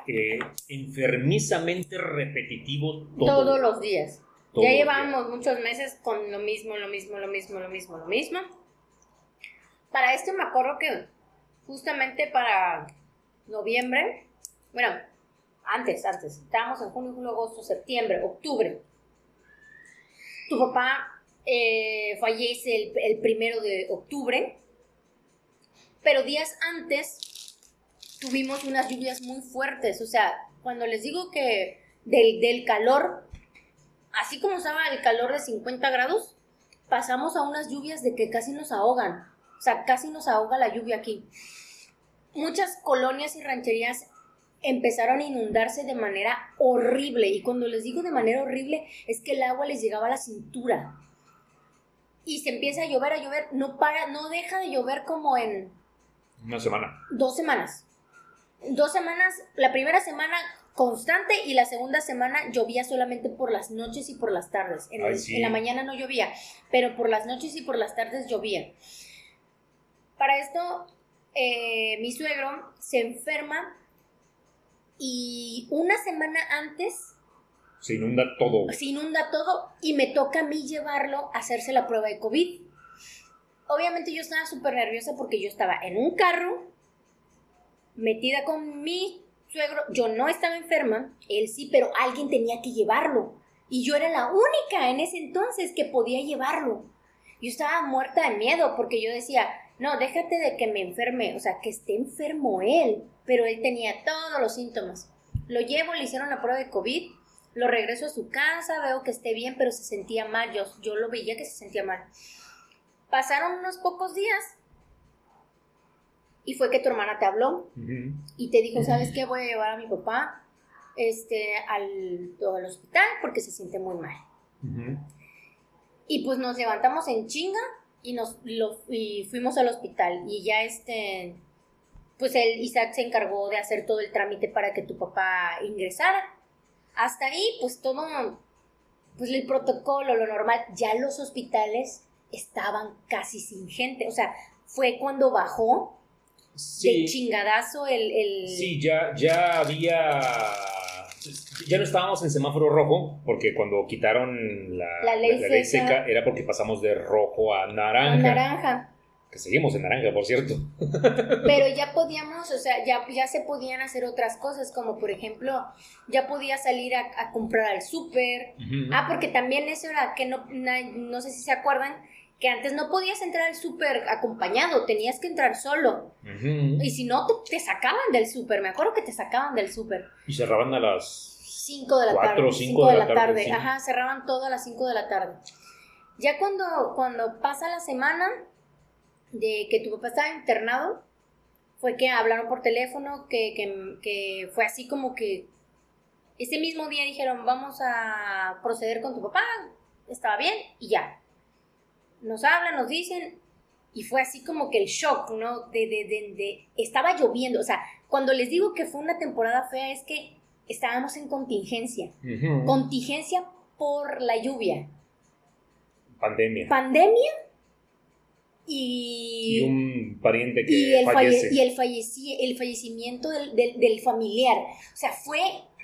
eh, enfermizamente repetitivo todo. Todos los días. Ya el llevábamos muchos meses con lo mismo, lo mismo, lo mismo, lo mismo, lo mismo. Para esto me acuerdo que justamente para noviembre, bueno, antes, antes, estábamos en junio, julio, agosto, septiembre, octubre. Tu papá eh, fallece el, el primero de octubre, pero días antes tuvimos unas lluvias muy fuertes. O sea, cuando les digo que del, del calor, así como estaba el calor de 50 grados, pasamos a unas lluvias de que casi nos ahogan. O sea, casi nos ahoga la lluvia aquí. Muchas colonias y rancherías empezaron a inundarse de manera horrible. Y cuando les digo de manera horrible, es que el agua les llegaba a la cintura. Y se empieza a llover, a llover, no para, no deja de llover como en Una semana. dos semanas. Dos semanas, la primera semana constante y la segunda semana llovía solamente por las noches y por las tardes. En, Ay, el- sí. en la mañana no llovía, pero por las noches y por las tardes llovía. Para esto, eh, mi suegro se enferma y una semana antes Se inunda todo. se inunda todo y me toca a mí llevarlo a hacerse la prueba de COVID. Obviamente yo estaba súper nerviosa porque yo estaba en un carro, metida con mi suegro. Yo no estaba enferma, él sí, pero alguien tenía que llevarlo. Y yo era la única en ese entonces que podía llevarlo. Yo estaba muerta de miedo porque yo decía, no, déjate de que me enferme, o sea, que esté enfermo él. Pero él tenía todos los síntomas. Lo llevo, le hicieron la prueba de COVID, lo regreso a su casa, veo que esté bien, pero se sentía mal. Yo, yo lo veía que se sentía mal. Pasaron unos pocos días y fue que tu hermana te habló Ujú. y te dijo, ¿sabes qué? Voy a llevar a mi papá este, al, al hospital porque se siente muy mal. Ujú. Y pues nos levantamos en chinga y, nos, lo, y fuimos al hospital. Y ya este, pues el Isaac se encargó de hacer todo el trámite para que tu papá ingresara. Hasta ahí, pues todo, pues el protocolo, lo normal. Ya los hospitales estaban casi sin gente. O sea, fue cuando bajó de Sí, chingadazo el... el sí, ya, ya había. Ya no estábamos en semáforo rojo, porque cuando quitaron la, La ley seca. seca era porque pasamos de rojo a naranja. naranja. Que seguimos en naranja, por cierto. Pero ya podíamos, o sea, ya, ya se podían hacer otras cosas, como por ejemplo, ya podía salir a, a comprar al súper. Ah, porque también eso era que no, na- no sé si se acuerdan, que antes no podías entrar al súper acompañado, tenías que entrar solo. Y si no, te, te sacaban del súper, me acuerdo que te sacaban del súper. Y cerraban a las 5 de la tarde. o cinco cinco de de la la tarde, tarde. sí. Ajá, cerraban todo a las 5 de la tarde. Ya cuando, cuando pasa la semana de que tu papá estaba internado, fue que hablaron por teléfono, que, que, que fue así como que ese mismo día dijeron, vamos a proceder con tu papá, estaba bien, y ya. Nos hablan, nos dicen, y fue así como que el shock, ¿no? De, de, de, de- estaba lloviendo, o sea, cuando les digo que fue una temporada fea es que estábamos en contingencia, contingencia por la lluvia, pandemia. pandemia y y, un pariente que y el, falle- fallece. y el, falleci- el fallecimiento del, del- del familiar. O sea, fue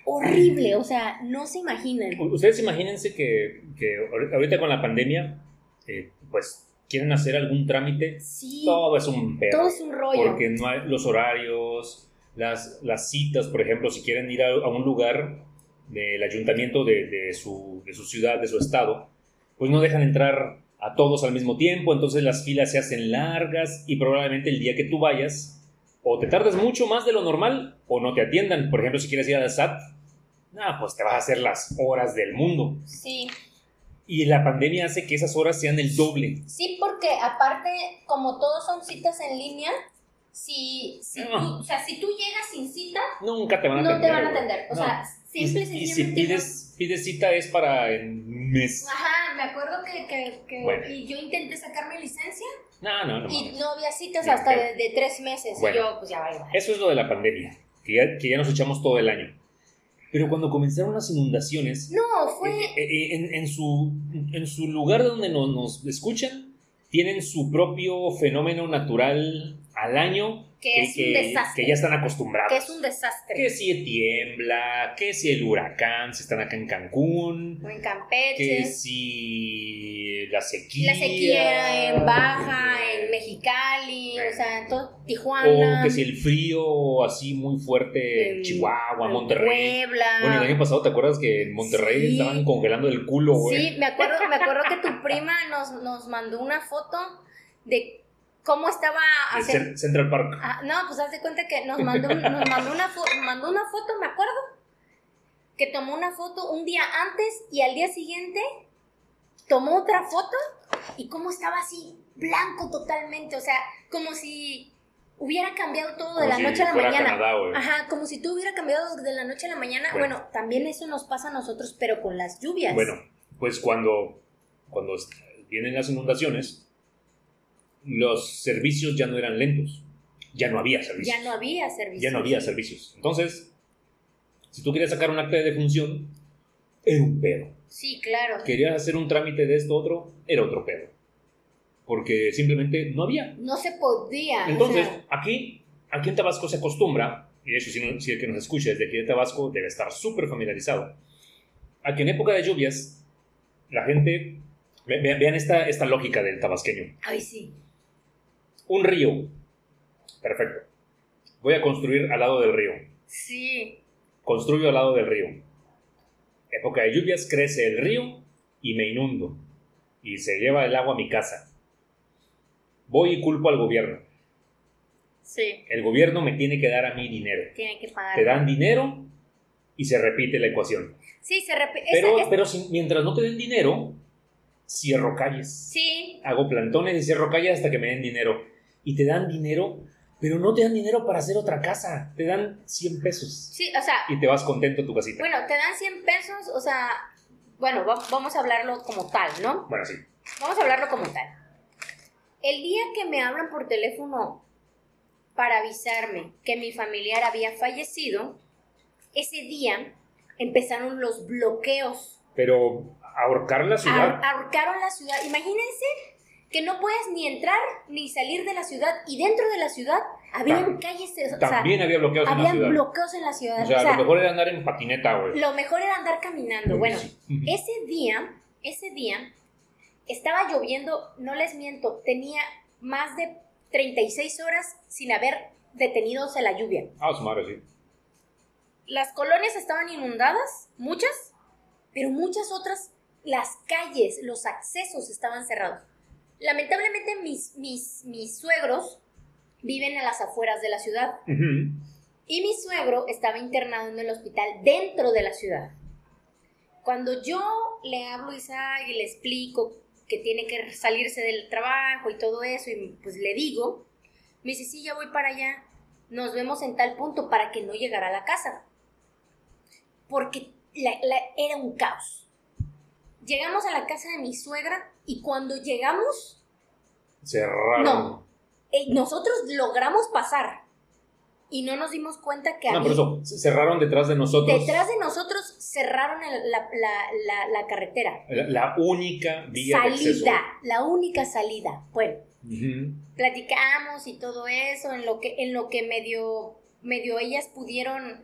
horrible, o sea, no se imaginan. Ustedes imagínense que, que ahor- ahorita con la pandemia, eh, pues quieren hacer algún trámite, Sí, todo es un pedo. todo es un rollo. Porque no hay los horarios, las, las citas, por ejemplo, si quieren ir a, a un lugar del ayuntamiento de, de su, de su ciudad, de su estado, pues no dejan entrar a todos al mismo tiempo, entonces las filas se hacen largas y probablemente el día que tú vayas, o te tardas mucho más de lo normal, o no te atiendan. Por ejemplo, si quieres ir a la SAT, nah, pues te vas a hacer las horas del mundo. Sí, Y la pandemia hace que esas horas sean el doble. sí, porque aparte, como todos son citas en línea, si, si, Ah. tú, o sea, si tú llegas sin cita, Nunca te van a no atender. te van a atender. O No. sea, simple y y si no- pides, pides cita es para en un mes. Ajá, me acuerdo que, que, que- Bueno. y yo intenté sacar mi licencia No, no, no. y no había citas hasta de, de tres meses. Bueno. y yo, pues ya va. Eso es lo de la pandemia, que ya, que ya nos echamos todo el año. Pero cuando comenzaron las inundaciones, No, fue. eh, eh, en, en su, en su lugar donde nos, nos escuchan, tienen su propio fenómeno natural al año Que es un desastre. que ya están acostumbrados. que es un desastre. Que si tiembla, que si el huracán, si están acá en Cancún, O en Campeche. que si la sequía. La sequía en Baja, en Mexicali, o sea, en todo Tijuana. O que si el frío así muy fuerte en en- Chihuahua, en Monterrey. Puebla. Bueno, el año pasado, ¿te acuerdas que en Monterrey Sí. estaban congelando el culo, güey? Sí, me acuerdo, me acuerdo que tu prima nos, nos mandó una foto de cómo estaba. Cen- Central Park. Ah, no, pues haz de cuenta que nos mandó, nos mandó, una fo- mandó una foto, me acuerdo, que tomó una foto un día antes y al día siguiente tomó otra foto y cómo estaba así, blanco totalmente, o sea, como si hubiera cambiado todo de Como la si noche a la mañana. Canadá. Ajá, como si todo hubiera cambiado de la noche a la mañana. Bueno. Bueno, también eso nos pasa a nosotros, pero con las lluvias. Bueno, pues cuando, cuando vienen las inundaciones, los servicios ya no eran lentos. Ya no había servicios. ya no había servicio. Ya no había servicios. Entonces, si tú querías sacar un acta de defunción, era un pedo. Sí, claro. Querías hacer un trámite de esto otro, era otro pedo. Porque simplemente no había. No se podía. o Entonces, sea, aquí, aquí en Tabasco se acostumbra, y de hecho, si, no- si el que nos escucha desde aquí de Tabasco debe estar súper familiarizado, a que en época de lluvias, la gente. ve- ve- Vean esta, esta lógica del tabasqueño. ay, sí. Un río. Perfecto. Voy a construir al lado del río. Sí. Construyo al lado del río. Época de lluvias, crece el río y me inundo. Y se lleva el agua a mi casa. Voy y culpo al gobierno. Sí. El gobierno me tiene que dar a mí dinero. Tienen que pagar. Te dan dinero y se repite la ecuación. Sí, se repite. Pero, pero si- mientras no te den dinero, cierro calles. Sí. Hago plantones y cierro calles hasta que me den dinero. Y te dan dinero, pero no te dan dinero para hacer otra casa. Te dan 100 pesos. Sí, o sea, Y te vas contento a tu casita. bueno, te dan 100 pesos, o sea, bueno, va- vamos a hablarlo como tal, ¿no? Bueno, sí. Vamos a hablarlo como tal. El día que me hablan por teléfono para avisarme que mi familiar había fallecido, ese día empezaron los bloqueos. Pero ahorcar la ciudad. Ahor- ahorcaron la ciudad. Imagínense que no puedes ni entrar ni salir de la ciudad y dentro de la ciudad habían calles, o sea, También había bloqueos en la habían ciudad. bloqueos en la ciudad. O sea, O sea, lo mejor era andar en patineta, güey. lo mejor era andar caminando. Bueno, ese día, ese día, estaba lloviendo, no les miento, tenía más de 36 horas sin haber detenidos la lluvia. Ah, su madre, sí. Las colonias estaban inundadas, muchas, pero muchas otras, las calles, los accesos estaban cerrados. Lamentablemente mis, mis, mis suegros viven a las afueras de la ciudad y mi suegro estaba internado en el hospital dentro de la ciudad. Cuando yo le hablo a Isaac y le explico que tiene que salirse del trabajo y todo eso, y pues le digo, me dice, sí, ya voy para allá, nos vemos en tal punto para que no llegara a la casa. Porque la- la- era un caos. Llegamos a la casa de mi suegra y cuando llegamos, Cerraron. No. eh, nosotros logramos pasar y no nos dimos cuenta que No, había- por eso, cerraron detrás de nosotros. Detrás de nosotros cerraron el- la, la- la- la carretera. La, única vía de acceso. Salida, la única salida. Bueno, platicamos y todo eso, en lo que, en lo que medio, medio ellas pudieron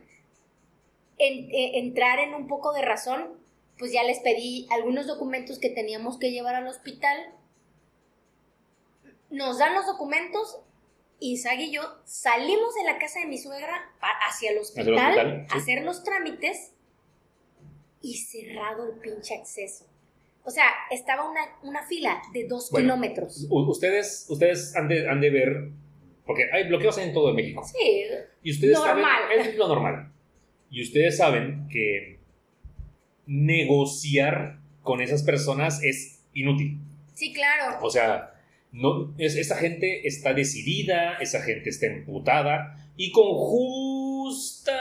en- eh, entrar en un poco de razón, pues ya les pedí algunos documentos que teníamos que llevar al hospital. Nos dan los documentos, Isaac y yo salimos de la casa de mi suegra hacia el hospital, hospital, sí. a hacer los trámites y cerrado el pinche acceso. O sea, estaba una, una fila de dos Bueno. kilómetros. Ustedes, ustedes han de, han de ver, porque hay bloqueos en todo México. Sí, Y ustedes Normal. saben, es lo normal. Y ustedes saben que negociar con esas personas es inútil. sí, claro. O sea, no, es, esa gente está decidida, esa gente está emputada y con justa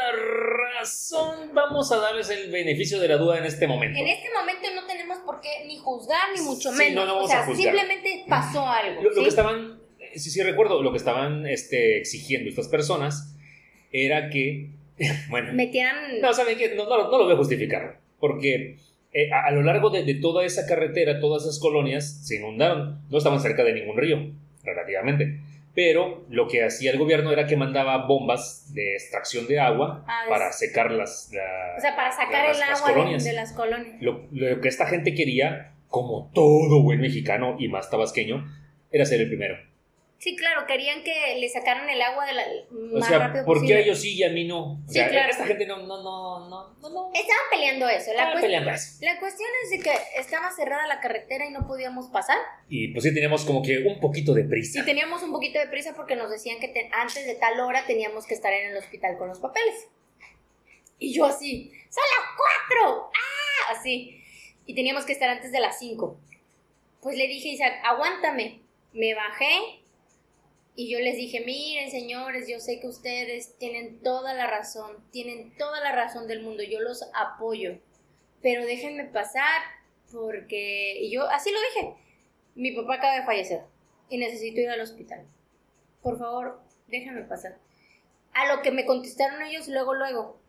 razón vamos a darles el beneficio de la duda en este momento. En este momento no tenemos por qué ni juzgar ni mucho Sí, menos. no, no o sea, a juzgar. simplemente pasó algo. Lo, que estaban, eh, sí, sí recuerdo, lo que estaban este, exigiendo estas personas era que, bueno, Metieran. no, ¿saben qué? No, no, lo- no lo voy a justificar, porque eh, a, a lo largo de, de toda esa carretera, todas esas colonias se inundaron, no estaban cerca de ningún río, relativamente, pero lo que hacía el gobierno era que mandaba bombas de extracción de agua Ah, para secar las... la- o sea, para sacar las- el las agua de- las colonias. Lo, lo que esta gente quería, como todo buen mexicano y más tabasqueño, era ser el primero. Sí, claro, querían que le sacaran el agua de la, O más sea, rápido ¿por qué a ellos sí y a mí no? O Sí, sea, claro. esta gente no, no, no, no, no. Estaban peleando eso. La, cuest- peleando eso. la cuestión es de que estaba cerrada la carretera y no podíamos pasar. Y pues sí teníamos como que un poquito de prisa. Y teníamos un poquito de prisa porque nos decían que te- antes de tal hora teníamos que estar en el hospital con los papeles. Y yo así, ¡son las cuatro! ¡Ah! Así. Y teníamos que estar antes de las cinco. Pues le dije Isaac, aguántame. Me bajé y yo les dije, miren señores, yo sé que ustedes tienen toda la razón, tienen toda la razón del mundo, yo los apoyo, pero déjenme pasar porque y yo así lo dije. Mi papá acaba de fallecer y necesito ir al hospital. Por favor, déjenme pasar. A lo que me contestaron ellos luego, luego,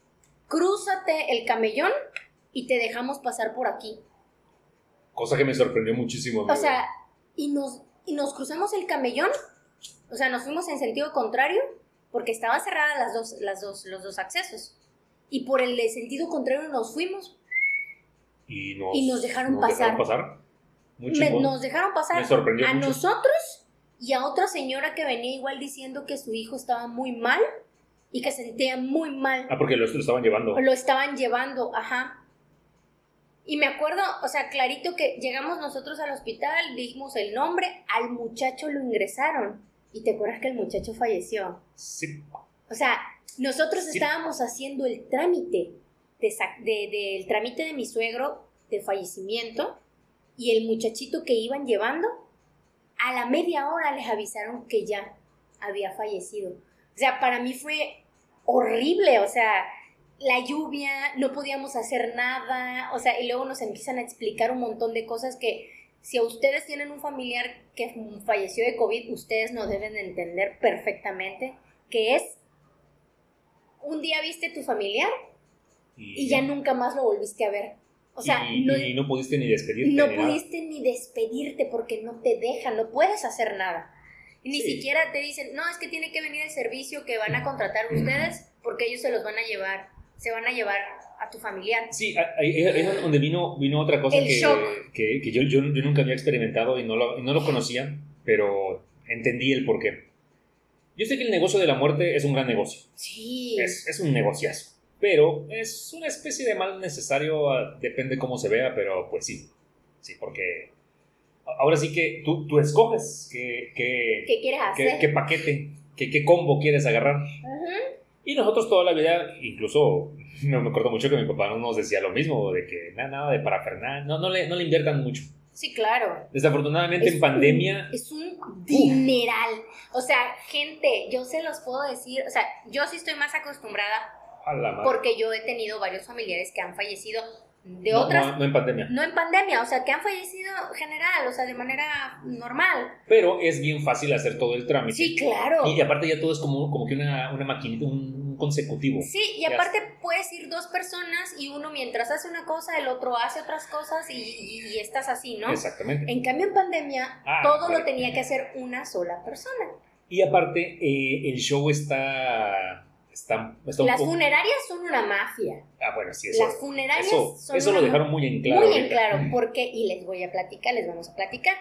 crúzate el camellón y te dejamos pasar por aquí. Cosa que me sorprendió muchísimo. O sea, y nos, y nos cruzamos el camellón, o sea, nos fuimos en sentido contrario, porque estaban cerradas las dos, las dos, los dos accesos. Y por el sentido contrario nos fuimos. y, nos, y nos dejaron pasar. pasar. Muy Me- chingón. nos dejaron pasar Me sorprendió a mucho. nosotros y a otra señora que venía igual diciendo que su hijo estaba muy mal y que se sentía muy mal. Ah, porque lo, lo estaban llevando. Lo estaban llevando, ajá. Y me acuerdo, o sea, clarito que llegamos nosotros al hospital, dijimos el nombre, al muchacho lo ingresaron. Y te acuerdas que el muchacho falleció. Sí. O sea, nosotros Sí. estábamos haciendo el trámite de, sa- de- del trámite de mi suegro de fallecimiento y el muchachito que iban llevando, a la media hora les avisaron que ya había fallecido. O sea, para mí fue horrible, o sea, la lluvia, no podíamos hacer nada, o sea, y luego nos empiezan a explicar un montón de cosas que si a ustedes tienen un familiar que falleció de COVID, ustedes no deben de entender perfectamente que es un día viste tu familiar y, ya nunca más lo volviste a ver. O sea, y, no, y no pudiste ni despedirte. No pudiste ni despedirte porque no te dejan, no puedes hacer nada. Ni siquiera te dicen, no, es que tiene que venir el servicio que van a contratar ustedes porque ellos se los van a llevar, se van a llevar a tu familiar. Sí, ahí es donde vino, vino otra cosa que, que, yo, yo, nunca había experimentado y no, lo, no lo conocía, pero entendí el porqué. Yo sé que el negocio de la muerte es un gran negocio. Sí. Es, es un negociazo. Pero es una especie de mal necesario, ah, depende cómo se vea, pero pues sí. Sí, porque ahora sí que tú, tú escoges qué, qué, ¿Qué quieres hacer? qué, paquete, qué, qué, combo quieres agarrar. Y nosotros toda la vida, incluso no me acuerdo mucho que mi papá nos decía lo mismo, de que nada, nada de parafernalia, no, no, le, no le inviertan mucho. Sí, claro. Desafortunadamente en pandemia... es un dineral. O sea, gente, yo se los puedo decir, o sea, yo sí estoy más acostumbrada porque yo he tenido varios familiares que han fallecido de otras... No, en pandemia. No en pandemia, o sea, que han fallecido general, o sea, de manera normal. Pero es bien fácil hacer todo el trámite. Sí, claro. Y, aparte ya todo es como, como que una, una maquinita, un consecutivo. Sí, y aparte puedes ir dos personas y uno mientras hace una cosa, el otro hace otras cosas y, estás así, ¿no? Exactamente. En cambio, en pandemia, ah, todo lo tenía que hacer una sola persona. Y aparte, eh, el show está las funerarias son una mafia. Ah, bueno, sí, eso. Las funerarias eso, son Eso lo dejaron muy en claro. Muy en claro, porque, y les voy a platicar, les vamos a platicar.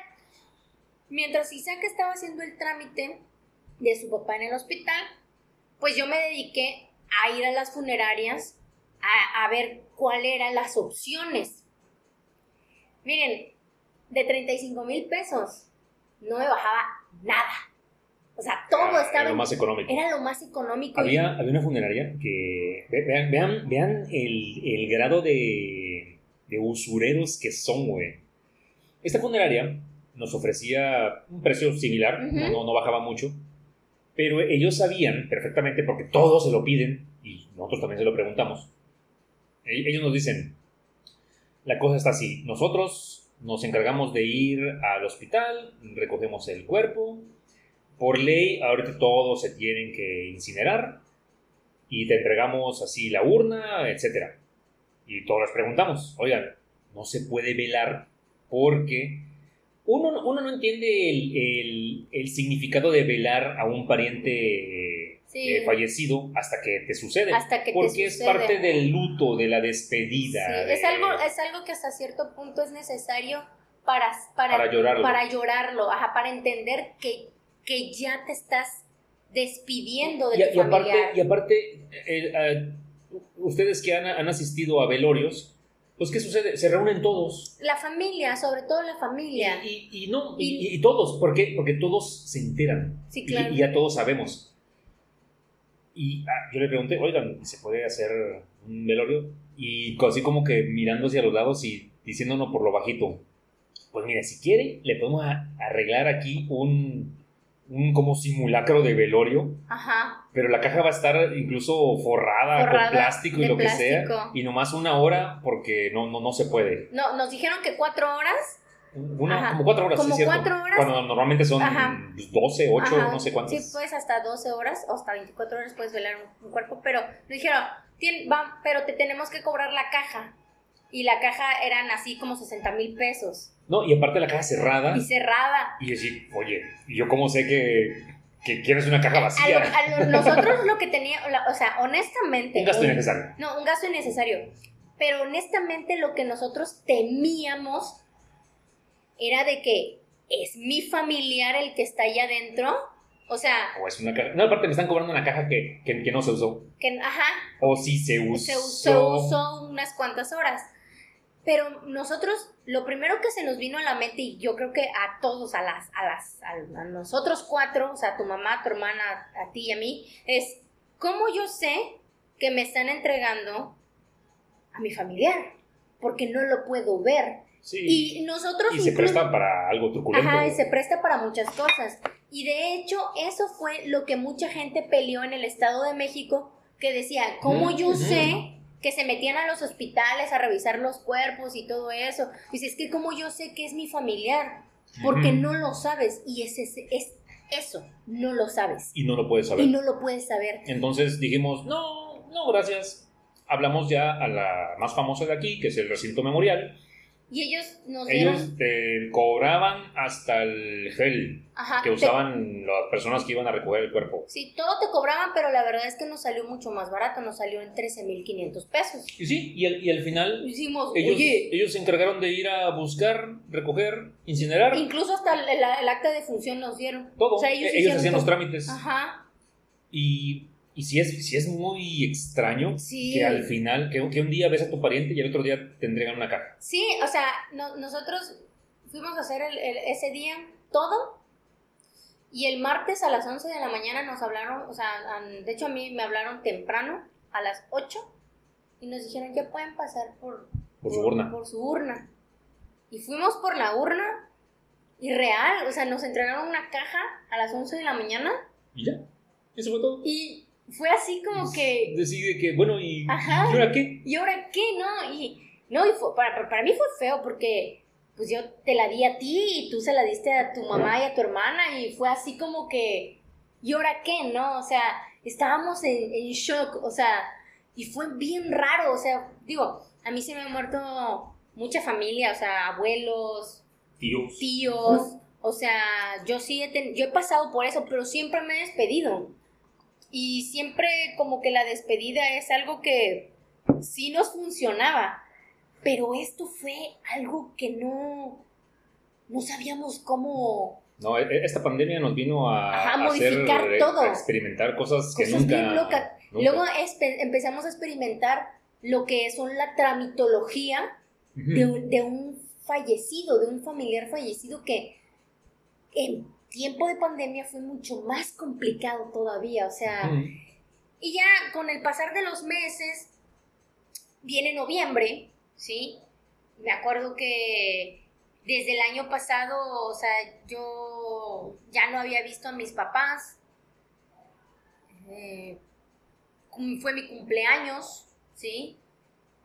Mientras Isaac estaba haciendo el trámite de su papá en el hospital, pues yo me dediqué a ir a las funerarias a, a ver cuáles eran las opciones. Miren, de 35 mil pesos no me bajaba nada. O sea, todo ah, estaba. Era lo más económico. Era lo más económico. Había, había una funeraria que. Vean, vean, vean el, el, grado de, de usureros que son, güey. Esta funeraria nos ofrecía un precio similar, no, no, bajaba mucho, pero ellos sabían perfectamente, porque todos se lo piden, y nosotros también se lo preguntamos. E, ellos nos dicen: la cosa está así, nosotros nos encargamos de ir al hospital, recogemos el cuerpo, por ley, ahorita todos se tienen que incinerar y te entregamos así la urna, etc. Y todos les preguntamos, oigan, no se puede velar porque uno, uno no entiende el, el, significado de velar a un pariente eh, fallecido hasta que te sucede. Hasta que porque es parte del luto, de la despedida. es, algo, es algo que hasta cierto punto es necesario para, para, para llorarlo. Para llorarlo, ajá, para entender que que ya te estás despidiendo de y, tu y aparte, y aparte, eh, ustedes que han, han, asistido a velorios, pues ¿qué sucede? Se reúnen todos. La familia, sobre todo la familia. Y, y, no, y, todos, ¿por qué? Porque todos se enteran. Sí, claro. Y, ya todos sabemos. Y ah, yo le pregunté, oigan, ¿se puede hacer un velorio? Y así como que mirando hacia los lados y diciéndonos por lo bajito, pues mire, si quiere, le podemos arreglar aquí un, un como simulacro de velorio. Ajá. Pero la caja va a estar incluso forrada, con plástico y lo que sea. Y nomás una hora porque no, no, no se puede. No, nos dijeron que cuatro horas. Una, como cuatro horas, como cuatro horas. Cuando normalmente son 12, 8, no sé cuántas. Sí, pues hasta 12 horas o hasta 24 horas puedes velar un, cuerpo. Pero nos dijeron, va, pero te tenemos que cobrar la caja. Y la caja eran así como 60 mil pesos. No, y aparte la caja cerrada. Y cerrada. Y decir, oye, ¿y yo cómo sé que, que quieres una caja vacía? nosotros lo que teníamos, o sea, honestamente. Un gasto innecesario. No, un gasto innecesario. Pero honestamente lo que nosotros temíamos era de que es mi familiar el que está allá adentro. O sea. O es una caja. No, aparte me están cobrando una caja que, que, que no se usó. Que, ajá. O si se usó. Se usó, usó unas cuantas horas. Pero nosotros, lo primero que se nos vino a la mente, y yo creo que a todos, a las, a las, a, nosotros cuatro, o sea, a tu mamá, a tu hermana, a ti y a mí, es cómo yo sé que me están entregando a mi familiar, porque no lo puedo ver. Sí. Y nosotros... Y se presta para algo truculento. Ajá, y se presta para muchas cosas. Y de hecho, eso fue lo que mucha gente peleó en el Estado de México, que decía, ¿cómo yo sé que se metían a los hospitales a revisar los cuerpos y todo eso? Dice, es que ¿cómo yo sé que es mi familiar? Porque Ujú. no lo sabes. Y es, ese- es eso, no lo sabes. Y no lo puedes saber. Y no lo puedes saber. Entonces dijimos, no, no, gracias. Hablamos ya a la más famosa de aquí, que es el recinto memorial. Y ellos nos dieron... Ellos te cobraban hasta el gel Ajá, que te- usaban las personas que iban a recoger el cuerpo. Sí, todo te cobraban, pero la verdad es que nos salió mucho más barato, nos salió en 13.500 pesos. Y sí, y al, y al final Hicimos, ellos, oye, ellos se encargaron de ir a buscar, recoger, incinerar, incluso hasta el, el- el acta de función nos dieron. todo. O sea, ellos ellos hicieron hacían los trámites. Ajá, Y, y sí, es, sí es muy extraño Sí. que al final, que, que un día ves a tu pariente y el otro día te entregan una caja. sí, o sea, no- nosotros fuimos a hacer el- el- ese día todo. Y el martes a las 11 de la mañana nos hablaron, o sea, de hecho a mí me hablaron temprano, a las 8, y nos dijeron, ya pueden pasar por, Por su urna. Por su urna. Y fuimos por la urna, y real, o sea, nos entregaron una caja a las 11 de la mañana, Y ya. Eso fue todo. y fue así como que... Decide que, bueno, ¿y, Ajá. ¿y ahora qué? ¿Y ahora qué, no? Y, no, y fue- para, para- para mí fue feo porque pues yo te la di a ti y tú se la diste a tu mamá y a tu hermana y fue así como que, ¿y ahora qué, no? O sea, estábamos en, en shock, o sea, y fue bien raro, o sea, digo, a mí se me ha muerto mucha familia, o sea, abuelos, Tíos. tíos, o sea, yo sí he, ten- yo he pasado por eso, pero siempre me he despedido. Y siempre como que la despedida es algo que sí nos funcionaba, pero esto fue algo que no, no sabíamos cómo... No, e- esta pandemia nos vino a, Ajá, a modificar hacer, todo. a experimentar cosas que Cosas nunca, bien locas. nunca. Luego empezamos a experimentar lo que son la tramitología de un, de un fallecido, de un familiar fallecido que en tiempo de pandemia fue mucho más complicado todavía, o sea, y ya con el pasar de los meses, viene noviembre, ¿sí? Me acuerdo que desde el año pasado, o sea, yo ya no había visto a mis papás. Eh, fue mi cumpleaños, ¿sí?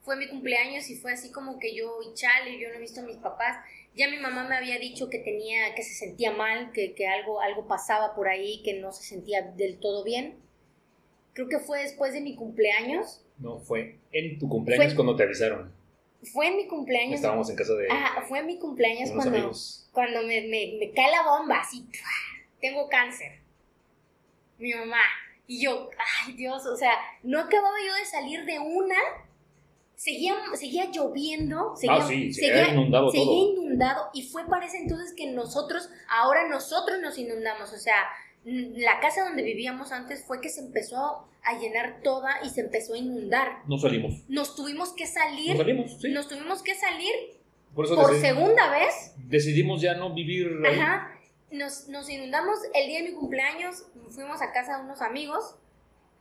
Fue mi cumpleaños y fue así como que yo, y chale, yo no he visto a mis papás. Ya mi mamá me había dicho que tenía, que se sentía mal, que, que algo, algo pasaba por ahí, que no se sentía del todo bien. Creo que fue después de mi cumpleaños. No, fue en tu cumpleaños Fue- cuando te avisaron. Fue en mi cumpleaños. Estábamos en casa de, Ah, fue en mi cumpleaños cuando, amigos. cuando me, me, me cae la bomba, así, tengo cáncer. Mi mamá. Y yo, ay Dios, o sea, no acababa yo de salir de una. Seguía, seguía lloviendo, seguía, Ah, sí, se había inundado seguía todo. inundado y fue para ese entonces que nosotros, ahora nosotros nos inundamos, o sea, la casa donde vivíamos antes fue que se empezó a llenar toda y se empezó a inundar. No salimos. Nos tuvimos que salir, salimos, sí. nos tuvimos que salir por eso por decidi- segunda vez decidimos ya no vivir ahí. Ajá. Nos, nos inundamos el día de mi cumpleaños. Fuimos a casa de unos amigos.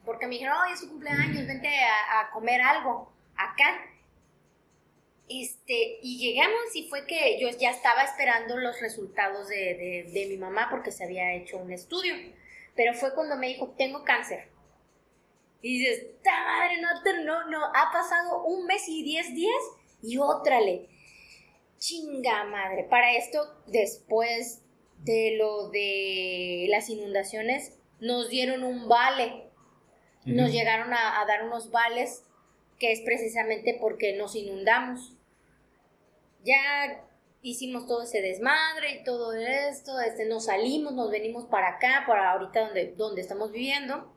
Porque me dijeron, oye, es su cumpleaños, vente a, a comer algo acá. Este, y llegamos y fue que yo ya estaba esperando los resultados de, de- de mi mamá porque se había hecho un estudio. Pero fue cuando me dijo, tengo cáncer. Y dices, ¡ta madre! No, no, no, ha pasado un mes y diez días y ótrale. Chinga madre. Para esto, después de lo de las inundaciones, nos dieron un vale. Nos llegaron a, a dar unos vales, que es precisamente porque nos inundamos. Ya hicimos todo ese desmadre y todo esto, este, nos salimos, nos venimos para acá, para ahorita donde, donde estamos viviendo,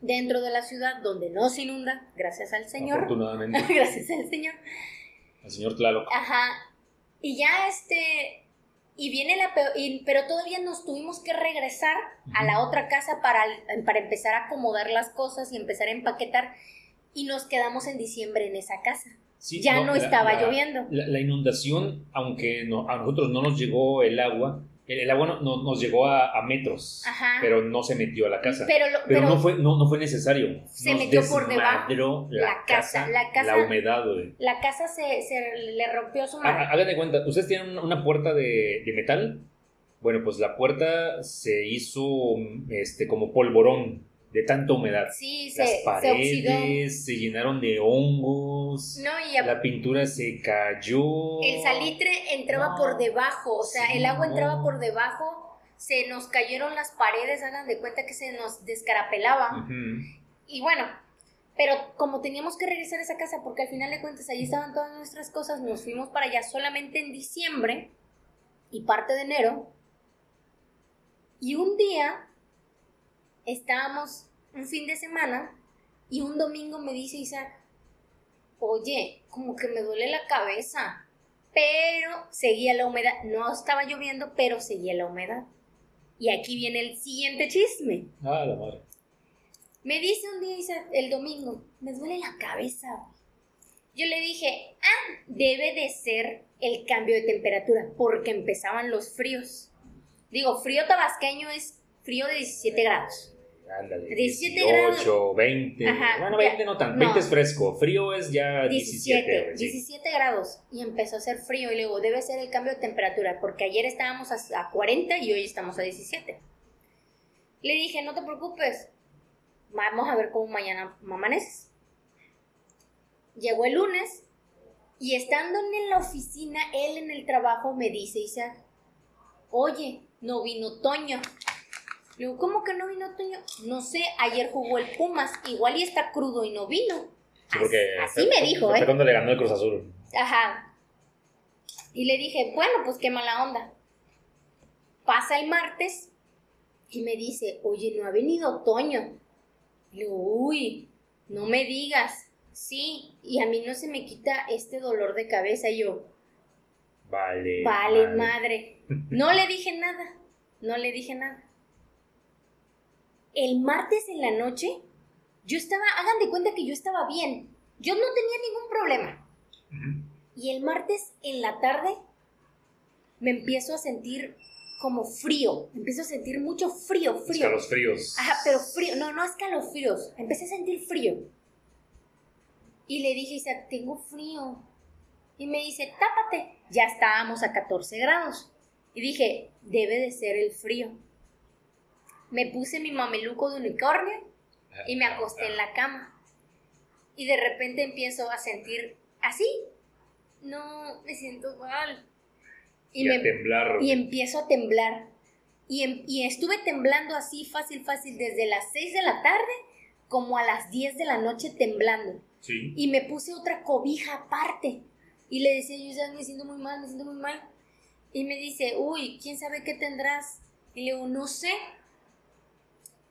dentro de la ciudad, donde no se inunda, gracias al Señor. Afortunadamente. gracias al Señor. El señor Tlaloc. Ajá. Y ya este. Y viene la peor. y- pero todavía nos tuvimos que regresar a la otra casa para, para empezar a acomodar las cosas y empezar a empaquetar. Y nos quedamos en diciembre en esa casa. Sí, ya no, estaba la- lloviendo. La, la inundación, aunque no, a nosotros no nos llegó el agua, El, el agua no- no- nos llegó a, a metros, Ajá. pero no se metió a la casa. Pero, lo- Pero, pero no, fue, no, no fue necesario. Se Nos metió por debajo. La, La casa, la casa- la humedad, güey. la casa se, se le rompió su madre. Hagan de cuenta, ¿ustedes tienen una, una puerta de, de metal? Bueno, pues la puerta se hizo este, como polvorón de tanta humedad. Sí, Las se paredes se llenaron de hongos, No, y a- la pintura se cayó. el salitre entraba No. por debajo, o sea, Sí, el agua entraba no. por debajo, se nos cayeron las paredes, hagan de cuenta que se nos descarapelaba. Y bueno, pero como teníamos que regresar a esa casa, porque al final de cuentas ahí estaban todas nuestras cosas, nos fuimos para allá solamente en diciembre y parte de enero. Y un día estábamos un fin de semana y un domingo me dice Isaac, oye, como que me duele la cabeza, pero seguía la humedad. No estaba lloviendo, pero seguía la humedad. Y aquí viene el siguiente chisme. Ah, la madre. Me dice un día Isaac, el domingo, me duele la cabeza. Yo le dije, ah, debe de ser el cambio de temperatura, porque empezaban los fríos. Digo, frío tabasqueño es frío de 17 grados. Ándale. 17 18, 20. Ajá, bueno, ya. 20 no tanto. No. 20 es fresco. Frío es ya 17. 17, güey, sí. 17 grados. Y empezó a hacer frío. Y luego, debe ser el cambio de temperatura, porque ayer estábamos a, a 40 y hoy estamos a 17. Le dije, no te preocupes, vamos a ver cómo mañana amaneces. Llegó el lunes y estando en la oficina, él en el trabajo me dice, Isaac, oye, no vino Toño. Le digo, ¿cómo que no vino Toño? No sé, ayer jugó el Pumas, igual y está crudo y no vino. Sí, porque Así me dijo, fue ¿eh? cuando le ganó el Cruz Azul. Ajá. Y le dije, bueno, pues qué mala onda. Pasa el martes y me dice, oye, no ha venido Toño. Le digo, uy, no me digas. Sí, y a mí no se me quita este dolor de cabeza. Y yo, Vale. vale, madre. madre. No le dije nada, no le dije nada. El martes en la noche, yo estaba, hagan de cuenta que yo estaba bien. Yo no tenía ningún problema. Y el martes en la tarde me empiezo a sentir como frío. Empiezo a sentir mucho frío, frío. Escalofríos. Ajá, pero frío. No, no escalofríos. Empecé a sentir frío. Y le dije, Isaac, tengo frío. Y me dice, tápate. Ya estábamos a 14 grados. Y dije, debe de ser el frío. Me puse mi mameluco de unicornio y me acosté en la cama. Y de repente empiezo a sentir así. No, me siento mal. Y, Y, a me, temblar. y empiezo a temblar. Y, em- y estuve temblando así fácil, fácil, desde las 6 de la tarde como a las 10 de la noche temblando. Sí. Y me puse otra cobija aparte. Y le decía, yo ya me siento muy mal, me siento muy mal. Y me dice, uy, ¿quién sabe qué tendrás? Y le digo, no sé.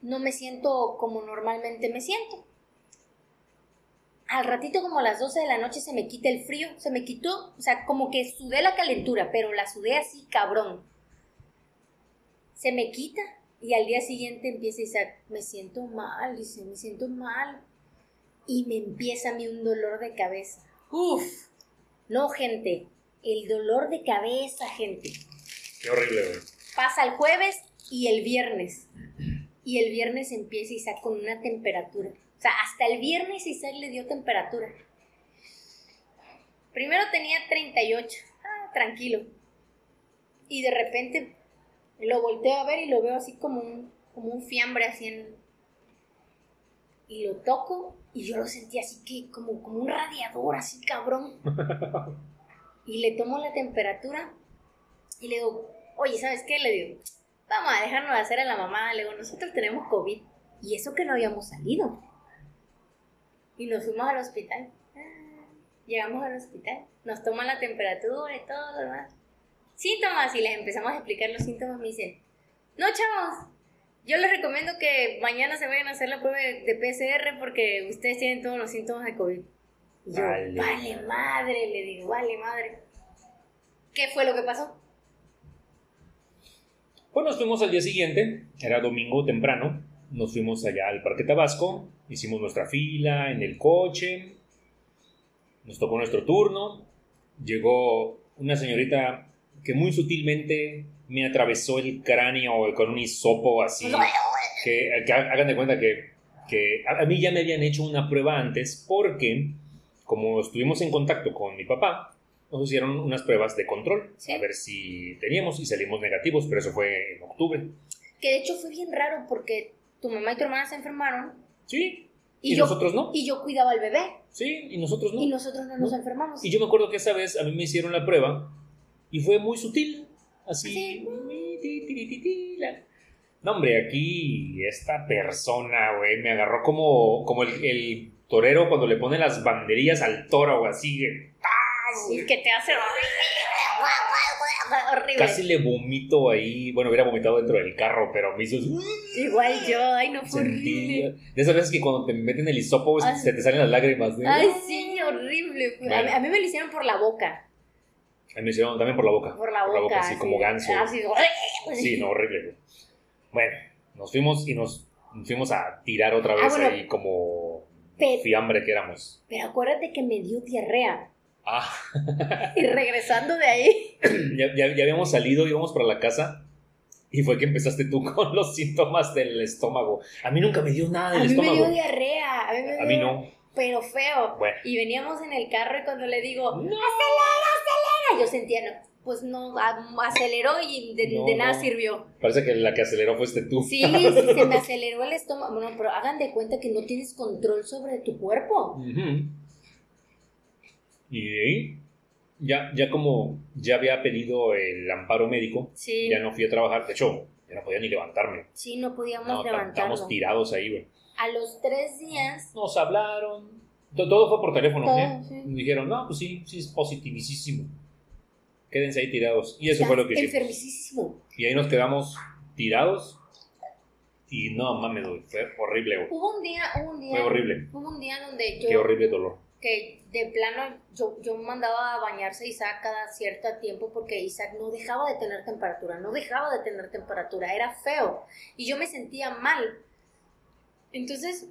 No me siento como normalmente me siento. Al ratito, como a las 12 de la noche, se me quita el frío. Se me quitó, o sea, como que sudé la calentura, pero la sudé así, cabrón. Se me quita. Y al día siguiente empieza y dice, me siento mal, dice, me siento mal y me empieza a mí un dolor de cabeza. Uf, no, gente, el dolor de cabeza, gente. Qué horrible, güey. Pasa el jueves y el viernes. Y el viernes empieza Isaac con una temperatura. O sea, hasta el viernes Isaac le dio temperatura. Primero tenía 38. Ah, tranquilo. Y de repente lo volteo a ver y lo veo así como un, como un fiambre así en... Y lo toco y yo lo sentí así que como, como un radiador, así cabrón. Y le tomo la temperatura y le digo, oye, ¿sabes qué? Le digo, vamos a dejarnos de hacer a la mamá. Le digo, nosotros tenemos COVID. Y eso que no habíamos salido. Y nos fuimos al hospital. Ah, Llegamos al hospital. Nos toman la temperatura y todo lo demás. Síntomas. Y les empezamos a explicar los síntomas. Me dicen, no, chavos. Yo les recomiendo que mañana se vayan a hacer la prueba de de PCR porque ustedes tienen todos los síntomas de COVID. Y yo, Vale. vale madre, le digo, vale madre. ¿Qué fue lo que pasó? Pues nos fuimos al día siguiente, era domingo temprano, nos fuimos allá al Parque Tabasco, hicimos nuestra fila en el coche, nos tocó nuestro turno, llegó una señorita que muy sutilmente me atravesó el cráneo con un hisopo así. Que, que hagan de cuenta que, que a, mí ya me habían hecho una prueba antes porque, como estuvimos en contacto con mi papá, nos hicieron unas pruebas de control Sí. a ver si teníamos y salimos negativos, pero eso fue en octubre. Que de hecho fue bien raro porque tu mamá y tu hermana se enfermaron Sí. y, ¿Y, yo, nosotros no? y yo cuidaba al bebé Sí, y nosotros no. y nosotros no nos ¿No? enfermamos. Y yo me acuerdo que esa vez a mí me hicieron la prueba y fue muy sutil. Así. Sí. No, hombre, aquí esta persona, güey, me agarró como, como el, el torero cuando le pone las banderillas al toro, güey, así. Que te hace horrible. Casi le vomito ahí. Bueno, hubiera vomitado dentro del carro, pero me hizo. Igual yo, ay no fue Sentí. horrible. De esas veces que cuando te meten el hisopo, Ay. se te salen las lágrimas. ¿no? Ay, sí, horrible. A, mí, Bueno. a mí me lo hicieron por la boca. A mí me hicieron también por la boca. Por la boca. así como ganso. Así, Sí, no, horrible. güey. Bueno, nos fuimos y nos fuimos a tirar otra Ah, vez bueno. ahí como Pe- fiambre que éramos. Pero acuérdate que me dio diarrea. Ah, Y regresando de ahí. ya, ya, ya habíamos salido, íbamos para la casa y fue que empezaste tú con los síntomas del estómago. A mí nunca me dio nada A del mí me estómago. dio diarrea. A mí, me A mí dio- no. Pero feo. Bueno. Y veníamos en el carro y cuando le digo, No. acelera, acelera. Yo sentía, no, pues no, a- aceleró y de, No, de nada no. sirvió. Parece que la que aceleró fuiste tú. Sí, se me aceleró el estómago. Bueno, pero hagan de cuenta que no tienes control sobre tu cuerpo. Ujú. Y de ahí, ya, ya como ya había pedido el amparo médico, Sí, ya no fui a trabajar. De hecho, ya no podía ni levantarme. sí, no podíamos No, levantarlo. estábamos tirados ahí, güey. A los tres días, Nos hablaron. To- Todo fue por teléfono, Todo, ¿eh? sí. Y Dijeron, no, pues sí, sí es positivísimo. Quédense ahí tirados. Y eso fue lo que hicimos. enfermísimo. Y ahí nos quedamos tirados. Y no mames, fue horrible, güey. Hubo un día, hubo un día, Fue horrible. hubo un día donde Qué yo, horrible dolor. Que de plano, yo, yo mandaba a bañarse a Isaac cada cierto tiempo porque Isaac no dejaba de tener temperatura, no dejaba de tener temperatura, era feo y yo me sentía mal. Entonces,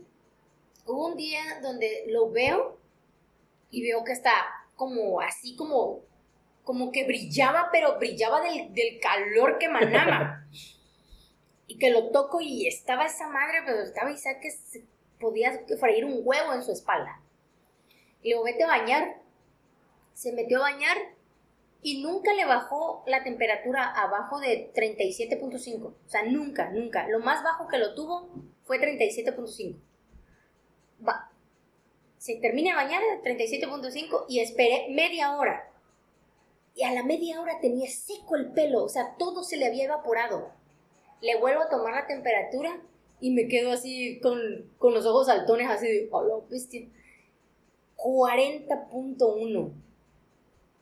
hubo un día donde lo veo y veo que está como así como como que brillaba, pero brillaba del, del calor que emanaba. y que lo toco y estaba esa madre, pero estaba Isaac que podía freír un huevo en su espalda. Y luego vete a bañar. Se metió a bañar y nunca le bajó la temperatura abajo de 37.5. O sea, nunca, nunca. Lo más bajo que lo tuvo fue 37.5. Va. Se termina de bañar a 37.5 y esperé media hora. Y a la media hora tenía seco el pelo, o sea, todo se le había evaporado. Le vuelvo a tomar la temperatura y me quedo así con, con los ojos saltones, así de, hola, bestia. 40.1.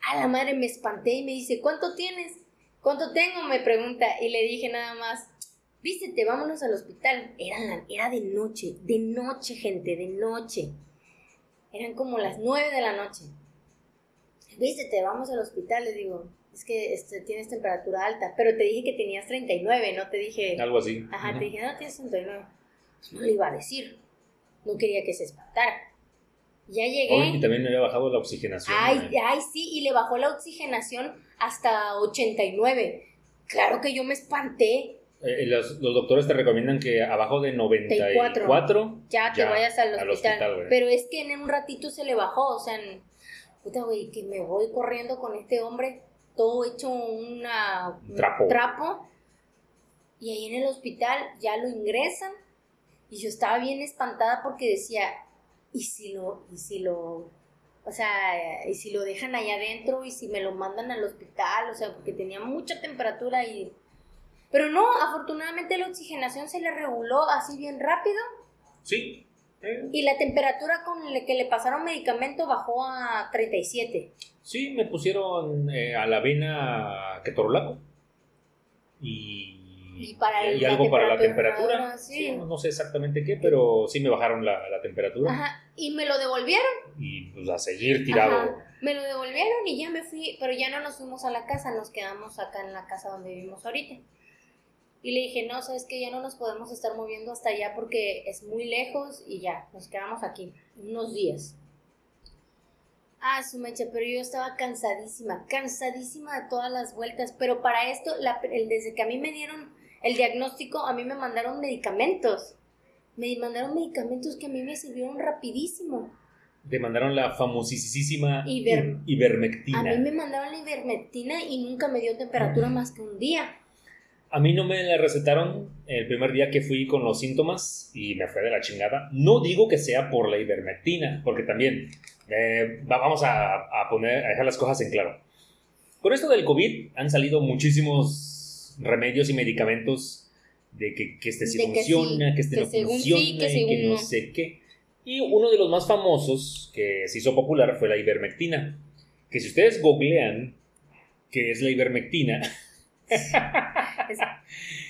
A la madre me espanté y me dice, ¿cuánto tienes? ¿Cuánto tengo? Me pregunta. Y le dije nada más, vístete, vámonos al hospital. Era, la- era de noche, de noche, gente, de noche. Eran como las 9 de la noche. Vístete, vamos al hospital. Le digo, es que este, tienes temperatura alta. Pero te dije que tenías 39, no te dije... Algo así. Ajá, te dije, no, tienes 39. Pues no le iba a decir. No quería que se espantara. Ya llegué. Y también me había bajado la oxigenación. Ay, güey. ay, sí, y le bajó la oxigenación hasta 89. Claro que yo me espanté. Eh, los, los doctores te recomiendan que abajo de 94 Ya que Ya, vayas al al hospital. Pero es que en un ratito se le bajó, o sea, en- puta, güey, que me voy corriendo con este hombre, todo hecho una, un Trapo. trapo. Y ahí en el hospital ya lo ingresan. Y yo estaba bien espantada porque decía, ¿y si lo, y si lo, o sea, y si lo dejan allá adentro y si me lo mandan al hospital? O sea, porque tenía mucha temperatura y... Pero no, afortunadamente la oxigenación se le reguló así bien rápido Sí. eh, y la temperatura con la que le pasaron medicamento bajó a 37. Sí, me pusieron eh, a la avena ketorolaco y, Y para y la algo para la temperatura, temperatura. sí. Sí, no, no sé exactamente qué, pero sí me bajaron la, la temperatura Ajá, y me lo devolvieron. y pues a seguir tirado. Ajá, me lo devolvieron y ya me fui, pero ya no nos fuimos a la casa, nos quedamos acá en la casa donde vivimos ahorita. Y le dije, no, sabes que ya no nos podemos estar moviendo hasta allá porque es muy lejos y ya, nos quedamos aquí unos días. Ah, su mecha, pero yo estaba cansadísima, cansadísima de todas las vueltas. Pero para esto, la, el, desde que a mí me dieron el diagnóstico, a mí me mandaron medicamentos. Me mandaron medicamentos que a mí me sirvieron rapidísimo. Te mandaron la famosísima Iber- ivermectina. A mí me mandaron la ivermectina y nunca me dio temperatura más que un día. A mí no me la recetaron el primer día que fui con los síntomas y me fue de la chingada. No digo que sea por la ivermectina, porque también eh, va- vamos a, a poner, a dejar las cosas en claro. Con esto del COVID han salido muchísimos remedios y medicamentos de que, que este sí De que funciona, sí, que este que no funciona, sí, que y que no sé qué. Y uno de los más famosos que se hizo popular fue la ivermectina. Que si ustedes googlean qué es la ivermectina,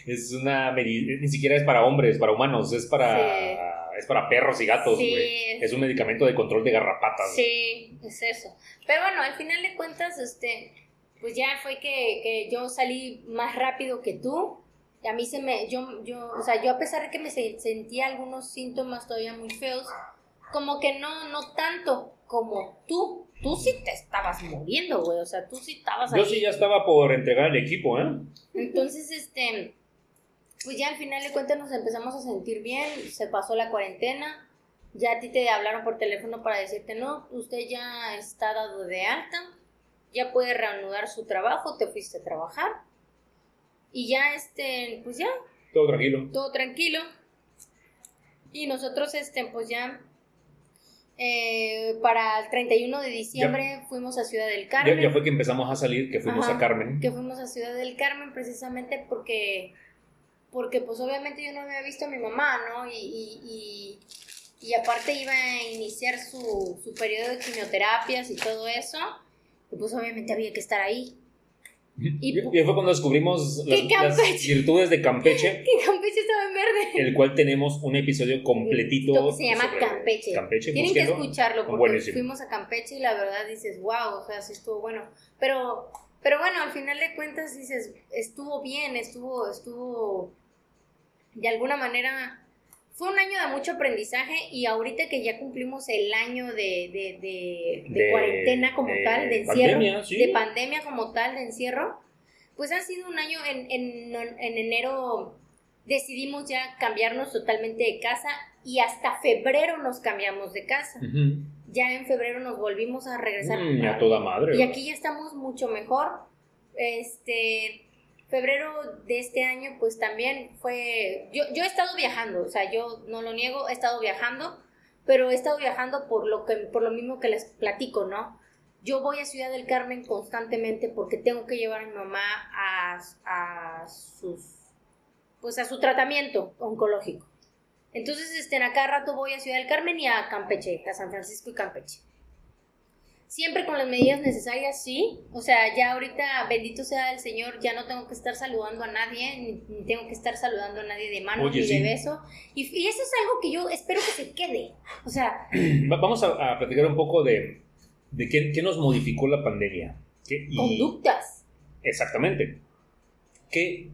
Es- una ni siquiera es para hombres, para humanos, es para, es para perros y gatos, Sí. Es un medicamento de control de garrapatas. Sí, es eso. Pero bueno, al final de cuentas, este, pues ya fue que, que yo salí más rápido que tú. A mí se me, yo, yo, o sea, yo a pesar de que me se- sentía algunos síntomas todavía muy feos, como que no, no tanto como tú. Tú sí te estabas muriendo, güey. O sea, tú sí estabas ahí. Yo sí ya estaba por entregar el equipo, ¿eh? Entonces, este, pues ya al final de cuentas nos empezamos a sentir bien, se pasó la cuarentena, ya a ti te hablaron por teléfono para decirte, no, usted ya está dado de alta, ya puede reanudar su trabajo, te fuiste a trabajar, y ya, este, pues ya, Todo tranquilo. todo tranquilo, y nosotros, este, pues ya... eh, para el 31 de diciembre fuimos a Ciudad del Ya, Carmen ya fue que empezamos a salir, que fuimos Ajá, a Carmen. que fuimos a Ciudad del Carmen precisamente porque, porque pues obviamente yo no había visto a mi mamá, ¿no? Y, y, y, y aparte iba a iniciar su, su periodo de quimioterapias y todo eso, y pues obviamente había que estar ahí. Y, y fue cuando descubrimos las, ¿Qué las virtudes de Campeche, Que Campeche estaba en verde. el cual tenemos un episodio completito. Que se llama Campeche. Campeche, Tienen que escucharlo porque Buenísimo. fuimos a Campeche y la verdad dices, wow, o sea, sí estuvo bueno. Pero, pero bueno, al final de cuentas dices, estuvo bien, estuvo, estuvo, de alguna manera, fue un año de mucho aprendizaje y ahorita que ya cumplimos el año de, de, de, de cuarentena como tal, de encierro, pandemia, sí. de pandemia como tal, de encierro, pues ha sido un año, en, en, en enero decidimos ya cambiarnos totalmente de casa y hasta febrero nos cambiamos de casa. Ya en febrero nos volvimos a regresar. Mm, a toda madre. Y aquí ya estamos mucho mejor. Este, febrero de este año pues también fue, yo, yo he estado viajando, o sea, yo no lo niego, he estado viajando, pero he estado viajando por lo, que, por lo mismo que les platico, ¿no? Yo voy a Ciudad del Carmen constantemente porque tengo que llevar a mi mamá a, a sus pues a su tratamiento oncológico. Entonces, este, a cada rato voy a Ciudad del Carmen y a Campeche, a San Francisco y Campeche. Siempre con las medidas necesarias, sí. O sea, ya ahorita, bendito sea el Señor, ya no tengo que estar saludando a nadie, ni, tengo que estar saludando a nadie de mano Oye, ni sí. de beso. Y, y eso es algo que yo espero que se quede. O sea, Va- Vamos a, a platicar un poco de, de qué, qué nos modificó la pandemia. ¿Qué- y- conductas. Exactamente. ¿Qué,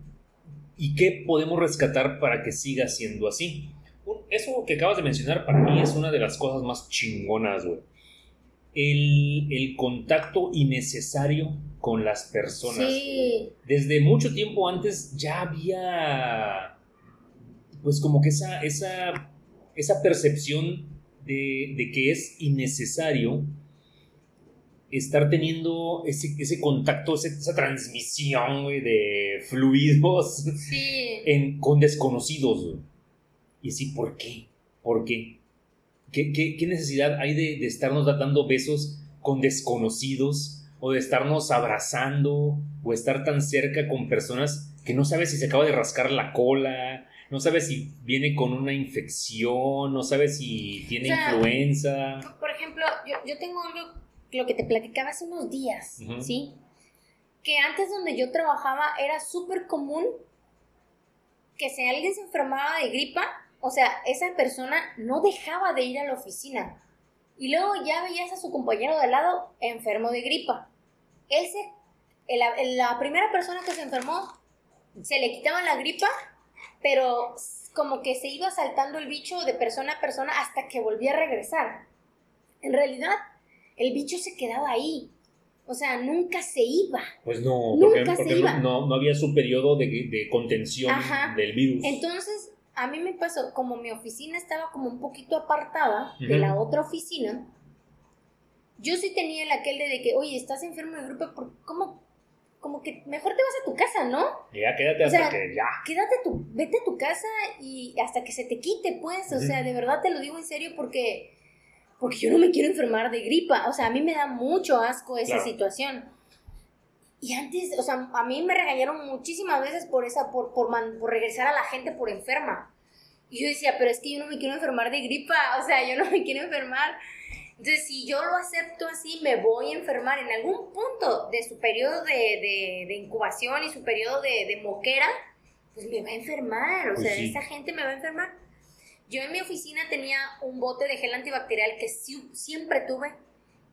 ¿Y qué podemos rescatar para que siga siendo así? Eso que acabas de mencionar para mí es una de las cosas más chingonas, güey. El, el contacto innecesario con las personas. Sí. Desde mucho tiempo antes ya había, pues como que esa, esa, esa percepción de, de que es innecesario estar teniendo ese, ese contacto, ese- esa transmisión de fluidos Sí. en- con desconocidos. Y así, ¿por qué? ¿Por qué? ¿Qué, qué- qué necesidad hay de, de estarnos dando besos con desconocidos? O de estarnos abrazando, o estar tan cerca con personas que no sabes si se acaba de rascar la cola, no sabes si viene con una infección, no sabes si tiene O sea, influenza. Por ejemplo, yo, yo tengo algo, lo que te platicaba hace unos días. ¿sí? Que antes donde yo trabajaba era súper común que si alguien se enfermaba de gripa, o sea, esa persona no dejaba de ir a la oficina. Y luego ya veías a su compañero de al lado enfermo de gripa. Él se, el- la primera persona que se enfermó, se le quitaba la gripa, pero como que se iba saltando el bicho de persona a persona hasta que volvía a regresar. En realidad, el bicho se quedaba ahí. O sea, nunca se iba. Pues no, Nunca porque, se iba. no, no había su periodo de, de contención Ajá. del virus. Entonces, a mí me pasó, como mi oficina estaba como un poquito apartada de la otra oficina, yo sí tenía el aquel de, de que, oye, estás enfermo de gripe, ¿por- ¿cómo? Como que mejor te vas a tu casa, ¿no? ya quédate O hasta sea, que ya. Quédate tu, vete a tu casa y hasta que se te quite, pues. O sea, de verdad te lo digo en serio porque, porque yo no me quiero enfermar de gripa. O sea, a mí me da mucho asco esa Claro. situación. Y antes, o sea, a mí me regañaron muchísimas veces por esa, por, por, man- por regresar a la gente por enferma. Y yo decía, pero es que yo no me quiero enfermar de gripa, o sea, yo no me quiero enfermar. Entonces, si yo lo acepto así, me voy a enfermar en algún punto de su periodo de, de- de incubación y su periodo de, de moquera, pues me va a enfermar, o Pues sea, sí. esa gente me va a enfermar. Yo en mi oficina tenía un bote de gel antibacterial que siempre tuve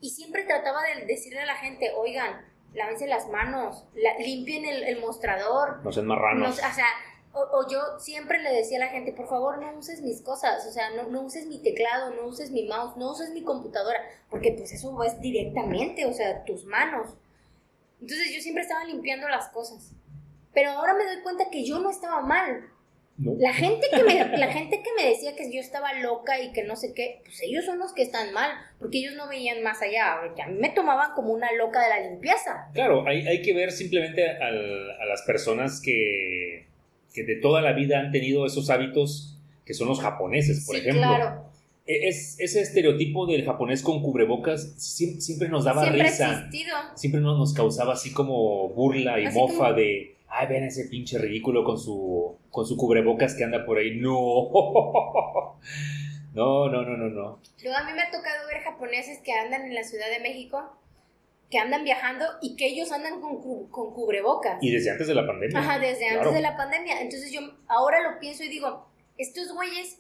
y siempre trataba de decirle a la gente, oigan, lávense las manos, la- limpien el, el mostrador, No sean no, marranos. o sea, o, o yo siempre le decía a la gente, por favor, no uses mis cosas, o sea, no, no uses mi teclado, no uses mi mouse, no uses mi computadora, porque pues eso es directamente, o sea, tus manos. Entonces yo siempre estaba limpiando las cosas. Pero ahora me doy cuenta que yo no estaba mal. No. La gente que me, la gente que me decía que yo estaba loca y que no sé qué, pues ellos son los que están mal, porque ellos no veían más allá. A mí me tomaban como una loca de la limpieza. Claro, hay, hay que ver simplemente al- a las personas que, que de toda la vida han tenido esos hábitos que son los japoneses, por sí, ejemplo. claro. E- Es, ese estereotipo del japonés con cubrebocas siem- siempre, nos daba Siempre risa. existido. Siempre nos, nos causaba así como burla y Así mofa como- de, ay, ven ese pinche ridículo con su, con su cubrebocas que anda por ahí. No. No, no, no, no, no. Luego a mí me ha tocado ver japoneses que andan en la Ciudad de México, que andan viajando y que ellos andan con, con cubrebocas. Y desde antes de la pandemia. Ajá, desde antes Claro. de la pandemia. Entonces yo ahora lo pienso y digo, estos güeyes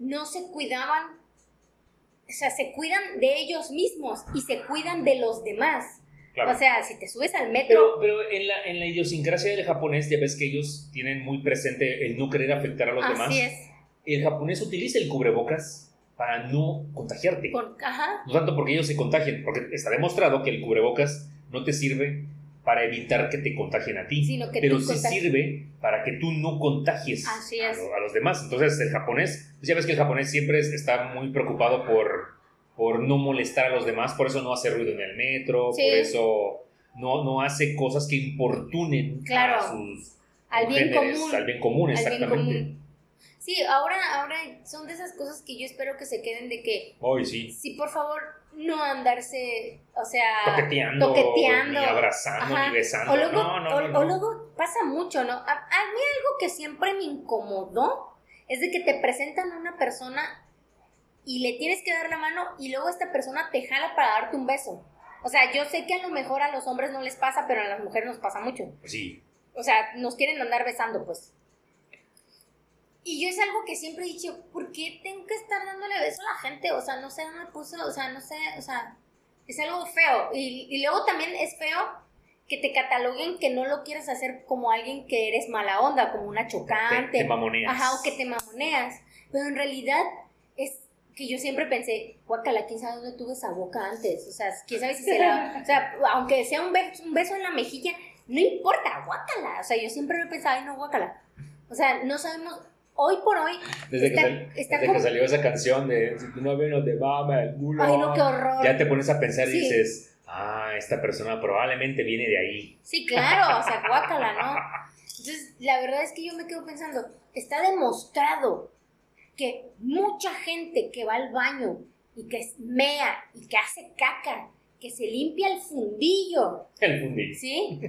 no se cuidaban, o sea, se cuidan de ellos mismos y se cuidan de los demás. Claro. O sea, si te subes al metro, Pero, pero en, la, en la idiosincrasia del japonés ya ves que ellos tienen muy presente el no querer afectar a los demás. así es. El japonés utiliza el cubrebocas para no contagiarte. Con- ajá, No tanto porque ellos se contagien, porque está demostrado que el cubrebocas no te sirve para evitar que te contagien a ti, Sino que pero sí sirve para que tú no contagies Así a, es. lo- a los demás. Entonces el japonés, pues ya ves que el japonés siempre es- está muy preocupado por, por no molestar a los demás, por eso no hace ruido en el metro, Sí. por eso no, no hace cosas que importunen Claro. a sus al bien común. al bien común, al bien exactamente. común. Sí, ahora, ahora son de esas cosas que yo espero que se queden de que Hoy sí, sí, por favor, no andarse, o sea, toqueteando, toqueteando. ni abrazando, Ajá. ni besando. O luego, no, no, o- no, no. o luego pasa mucho, ¿no? A, a mí algo que siempre me incomodó es de que te presentan a una persona y le tienes que dar la mano y luego esta persona te jala para darte un beso. O sea, yo sé que a lo mejor a los hombres no les pasa, pero a las mujeres nos pasa mucho. Sí, O sea, nos quieren andar besando, pues. Y yo es algo que siempre he dicho, ¿por qué tengo que estar dándole beso a la gente? O sea, no sé, me puso, o sea, no sé, o sea, es algo feo. Y, y luego también es feo que te cataloguen que no lo quieres hacer como alguien que eres mala onda, como una te, chocante. te mamoneas. Ajá, o que te mamoneas. Pero en realidad que yo siempre pensé, guacala, quién sabe dónde tuve esa boca antes. O sea, quién sabe si será. o sea, aunque sea un beso, un beso en la mejilla, no importa, guacala. O sea, yo siempre lo he pensado, ay, no, guacala. O sea, no sabemos. Hoy por hoy. Desde, está- que, sal- está desde como- que salió esa canción de Si tú no ves no te mama el culo. Ay, no, qué horror. Ya te pones a pensar y Sí. dices, ah, esta persona probablemente viene de ahí. Sí, claro, o sea, guácala, ¿no? Entonces, la verdad es que yo me quedo pensando, está demostrado que mucha gente que va al baño y que mea y que hace caca, que se limpia el fundillo, El fundillo. ¿sí?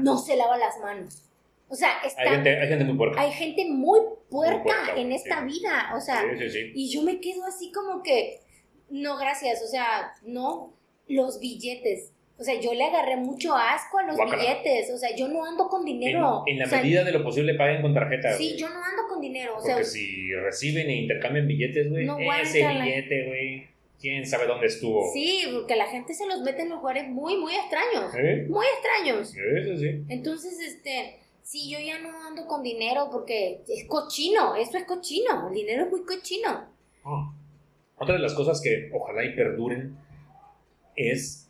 No se lava las manos. O sea, está, Hay gente, hay gente muy puerca. hay gente muy puerca, puerca, en esta sí. vida, o sea, sí, sí, sí. y yo me quedo así como que, no, gracias, o sea, no, los billetes. O sea, yo le agarré mucho asco a los billetes. O sea, yo no ando con dinero. En, en la O sea, medida de lo posible paguen con tarjeta. Sí, güey. yo no ando con dinero. O Porque sea, si reciben e intercambian billetes, güey, No ese billete, güey, quién sabe dónde estuvo. sí, porque la gente se los mete en lugares muy, muy extraños. ¿Eh? Muy extraños. Sí, sí. Entonces, este, sí, yo ya no ando con dinero porque es cochino. Eso es cochino. El dinero es muy cochino. Ah. Otra de las cosas que ojalá y perduren es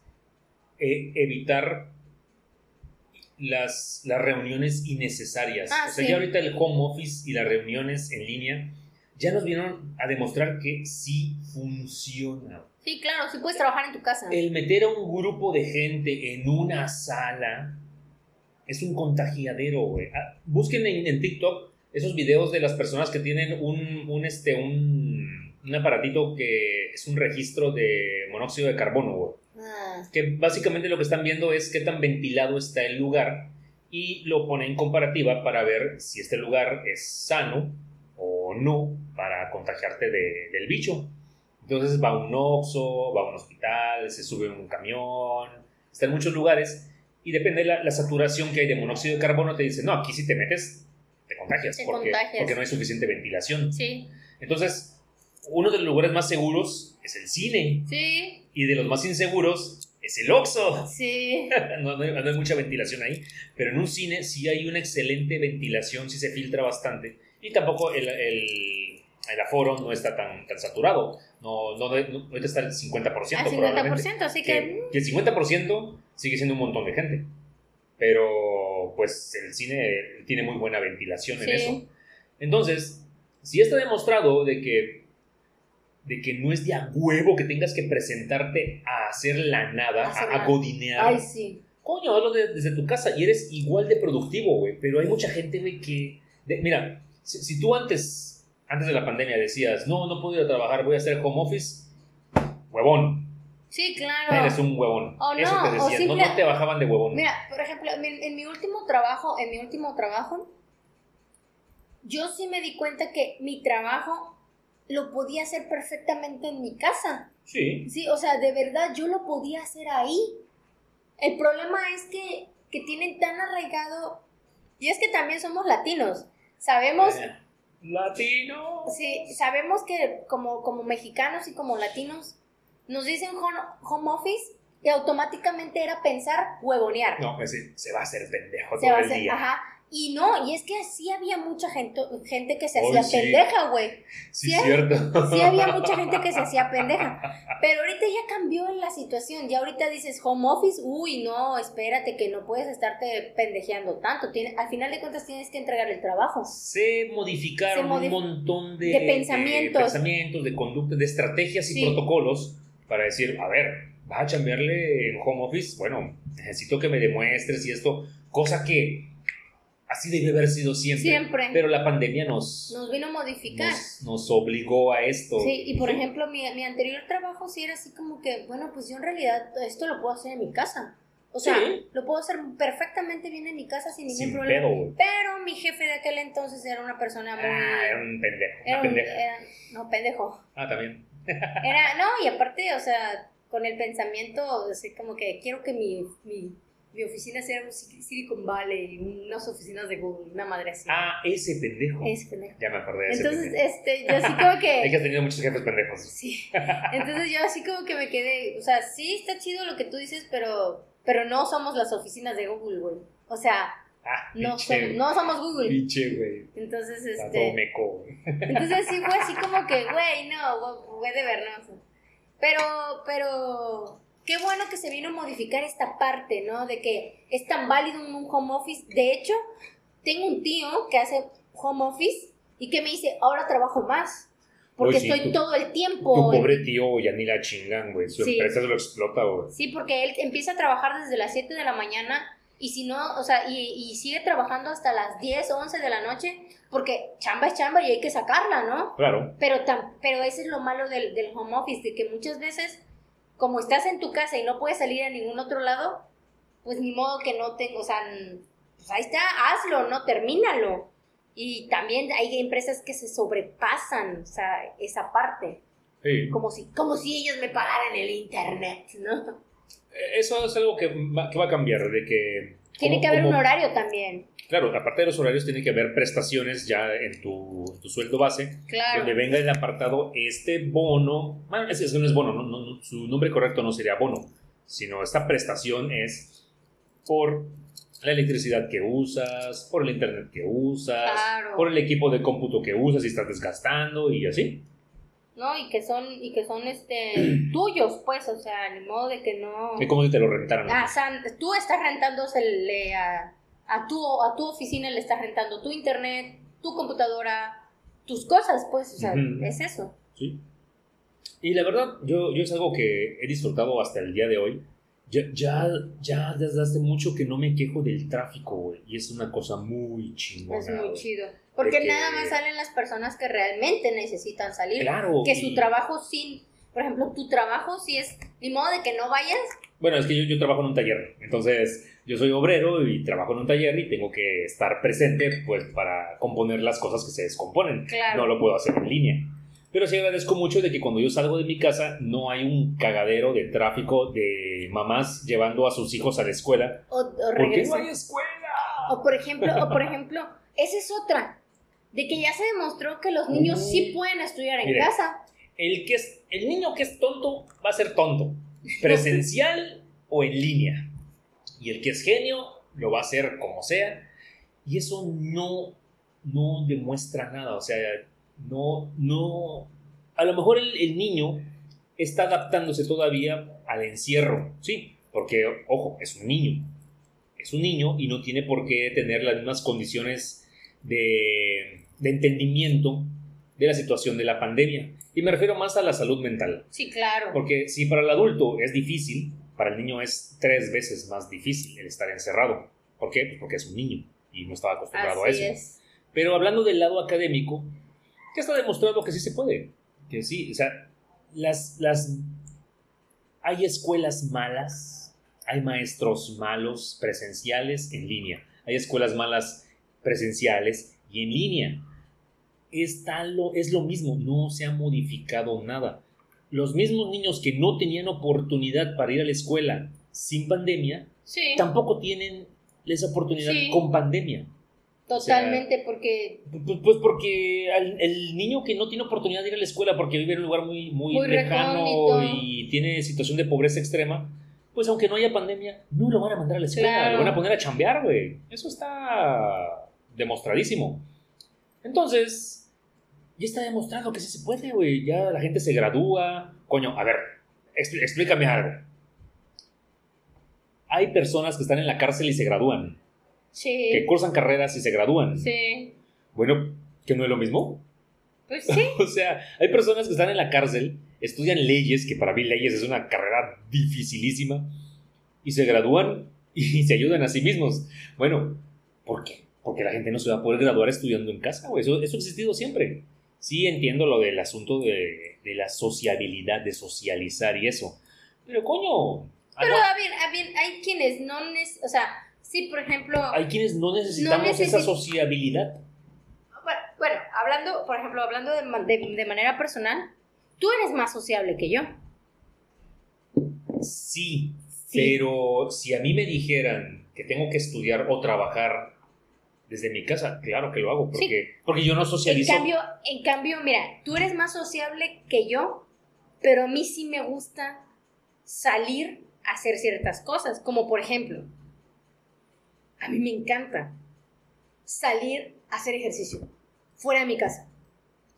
eh, evitar las, las reuniones innecesarias. Ah, o sea, sí. ya ahorita el home office y las reuniones en línea ya nos vinieron a demostrar que sí funciona. Sí, claro, sí puedes trabajar en tu casa. El meter a un grupo de gente en una sala es un contagiadero, güey. Ah, Busquen en, en TikTok esos videos de las personas que tienen un, un, este, un, un aparatito que es un registro de monóxido de carbono, güey. Que básicamente lo que están viendo es qué tan ventilado está el lugar y lo ponen en comparativa para ver si este lugar es sano o no para contagiarte de- del bicho. Entonces va a un Oxxo, va a un hospital, se sube en un camión, está en muchos lugares y depende de la, la saturación que hay de monóxido de carbono, te dicen, no, aquí si te metes, te contagias, Te porque, contagias. porque no hay suficiente ventilación. sí, Entonces, uno de los lugares más seguros es el cine sí, y de los más inseguros es el Oxxo. sí. No, no hay, no hay mucha ventilación ahí, pero en un cine sí hay una excelente ventilación, sí se filtra bastante y tampoco el, el, el aforo no está tan, tan saturado. No, no, no- está el 50%. Al probablemente. 50%, así que... Que, el 50% sigue siendo un montón de gente, pero pues el cine tiene muy buena ventilación en eso. Entonces, si está demostrado de que, de que no es de a huevo que tengas que presentarte a hacer la nada, a, a godinear. Ay, sí. Coño, hazlo de- desde tu casa y eres igual de productivo, güey. Pero hay mucha gente, güey, que... de- mira, si, si tú antes, antes de la pandemia decías, no, no puedo ir a trabajar, voy a hacer home office, huevón, Sí, claro. eres un huevón. O Eso no, te o decían, no, simple- no te bajaban de huevón. Mira, por ejemplo, en mi último trabajo, en mi último trabajo, yo sí me di cuenta que mi trabajo lo podía hacer perfectamente en mi casa. Sí, Sí, o sea, de verdad yo lo podía hacer ahí. El problema es que, que tienen tan arraigado, y es que también somos latinos. Sabemos, Eh, Latino. sí, sabemos que como, como mexicanos y como latinos nos dicen home, home office y automáticamente era pensar huevonear. No, es decir, se va a hacer pendejo Se todo va a hacer- día. ajá. Y no, y es que sí había mucha gente, gente que se hacía sí. pendeja, güey. Sí, sí cierto. Sí había mucha gente que se hacía pendeja. Pero ahorita ya cambió la situación. Ya ahorita dices home office, uy, no, espérate que no puedes estarte pendejeando tanto. Tiene, al final de cuentas tienes que entregar el trabajo. Se modificaron Se modif- un montón de, de pensamientos. de pensamientos, de conductas, de estrategias y Sí. protocolos para decir, a ver, vas a chambearle en home office, bueno, necesito que me demuestres y esto, cosa que así debe haber sido siempre. Siempre. Pero la pandemia nos, Nos vino a modificar. nos, nos obligó a esto. Sí, y por ejemplo, mi, mi anterior trabajo sí era así como que, bueno, pues yo en realidad esto lo puedo hacer en mi casa. O sea, Sí. lo puedo hacer perfectamente bien en mi casa sin ningún Sin problema. pedo. Pero mi jefe de aquel entonces era una persona muy... Ah, era un pendejo, una era un- pendeja. era- no, pendejo. Ah, también. Era, no, y aparte, o sea, con el pensamiento, así como que quiero que mi, mi, mi oficina sea un Sil- Silicon Valley, unas oficinas de Google, una madre así. Ah, ese pendejo. Es pendejo. Ya me acordé de ese Entonces, pendejo. este, yo así como Es que que... has tenido muchos jefes pendejos. Sí. Entonces yo así como que me quedé, o sea, sí está chido lo que tú dices, pero, pero no somos las oficinas de Google, güey. O sea, Ah, no, somos, no somos Google. Pinche, güey. Entonces, este... meco, güey. Entonces sí fue así como que, güey, no, güey, de vernos. Pero, pero, qué bueno que se vino a modificar esta parte, ¿no? De que es tan válido un home office. De hecho, tengo un tío que hace home office y que me dice, ahora trabajo más. Porque Oye, sí, estoy tu- todo el tiempo. Tu en- pobre tío ya ni la chingan, güey. Su Sí. empresa se lo explota, güey. Sí, porque él empieza a trabajar desde las 7 de la mañana y si no, o sea, y, y sigue trabajando hasta las 10 o 11 de la noche porque chamba es chamba y hay que sacarla, ¿no? Claro. Pero, tam- pero ese es lo malo del, del home office, de que muchas veces, como estás en tu casa y no puedes salir a ningún otro lado, pues ni modo que no tengo, o sea, pues ahí está, hazlo, ¿no? Termínalo. Y también hay empresas que se sobrepasan, o sea, esa parte, Sí. como si, como si ellos me pagaran el internet, ¿no? Eso es algo que va, que va a cambiar, de que... Tiene que haber un horario también. Claro, aparte de los horarios, tiene que haber prestaciones ya en tu, en tu sueldo base, Claro. donde venga el apartado este bono. Bueno, ese no es bono, no- no- no, su nombre correcto no sería bono, sino esta prestación es por la electricidad que usas, por el internet que usas, Claro. por el equipo de cómputo que usas y estás desgastando y así. ¿No? Y que son, y que son este tuyos, pues, o sea, ni modo de que no. Es como si te lo rentaran. Ah, o sea, tú estás rentándosele a, a, tu, a tu oficina, le estás rentando tu internet, tu computadora, tus cosas, pues, o sea, es eso. Sí. Y la verdad, yo, yo es algo que he disfrutado hasta el día de hoy. Ya, ya, ya desde hace mucho que no me quejo del tráfico, güey. Y es una cosa muy chingona. Es muy chido. Porque que- nada más salen las personas que realmente necesitan salir. Claro. Que y- su trabajo sin, por ejemplo, tu trabajo si es, ni modo de que no vayas, Bueno, es que yo, yo trabajo en un taller. Entonces, yo soy obrero y trabajo en un taller y tengo que estar presente, pues, para componer las cosas que se descomponen. claro. No lo puedo hacer en línea. Pero sí agradezco mucho de que cuando yo salgo de mi casa no hay un cagadero de tráfico de mamás llevando a sus hijos a la escuela. o, o ¿Por qué no hay escuela? O por ejemplo, o por ejemplo, esa es otra. De que ya se demostró que los niños Mm. sí pueden estudiar en casa. El, que es, el niño que es tonto va a ser tonto, presencial o en línea. Y el que es genio lo va a hacer como sea. Y eso no, no demuestra nada. O sea, no, no. A lo mejor el, el niño está adaptándose todavía al encierro. Sí, porque, ojo, es un niño. Es un niño y no tiene por qué tener las mismas condiciones de, de entendimiento de la situación de la pandemia. Y me refiero más a la salud mental. Sí, claro. Porque si para el adulto es difícil, para el niño es tres veces más difícil el estar encerrado. ¿Por qué? Pues porque es un niño y no estaba acostumbrado Así a eso. es. Pero hablando del lado académico, ya está demostrado que sí se puede. Que sí, o sea, las, las... Hay escuelas malas, hay maestros malos presenciales en línea, hay escuelas malas presenciales y en línea. Está lo, es lo mismo, no se ha modificado nada. Los mismos niños que no tenían oportunidad para ir a la escuela sin pandemia, Sí, tampoco tienen esa oportunidad Sí. con pandemia. Totalmente, porque Pues, pues porque al- el niño que no tiene oportunidad de ir a la escuela porque vive en un lugar muy, muy, Muy lejano recóndito. y tiene situación de pobreza extrema, pues aunque no haya pandemia, no lo van a mandar a la escuela, Claro. lo van a poner a chambear, güey. Eso está demostradísimo. Entonces, ya está demostrado que sí se puede, güey. Ya la gente se gradúa. Coño, a ver, expl- explícame algo. Hay personas que están en la cárcel y se gradúan, que sí, cursan carreras y se gradúan. sí, Bueno, ¿que no es lo mismo? pues sí, O sea, hay personas que están en la cárcel, estudian leyes, que para mí leyes es una carrera dificilísima, y se gradúan y se ayudan a sí mismos. Bueno, ¿por qué? Porque la gente no se va a poder graduar estudiando en casa, güey. Eso, eso ha existido siempre. Sí entiendo lo del asunto de, de la sociabilidad, de socializar y eso. Pero coño, pero a ver, a ver, hay quienes no, o sea, sí, por ejemplo, hay quienes no necesitamos necesi- esa sociabilidad. bueno, bueno, hablando, por ejemplo, hablando de, ma- de, de manera personal, tú eres más sociable que yo. Sí, Sí. pero si a mí me dijeran que tengo que estudiar o trabajar desde mi casa, claro que lo hago, porque, porque yo no En socializo. cambio, en cambio, mira, tú eres más sociable que yo, pero a mí sí me gusta salir a hacer ciertas cosas, como por ejemplo, a mí me encanta salir a hacer ejercicio fuera de mi casa.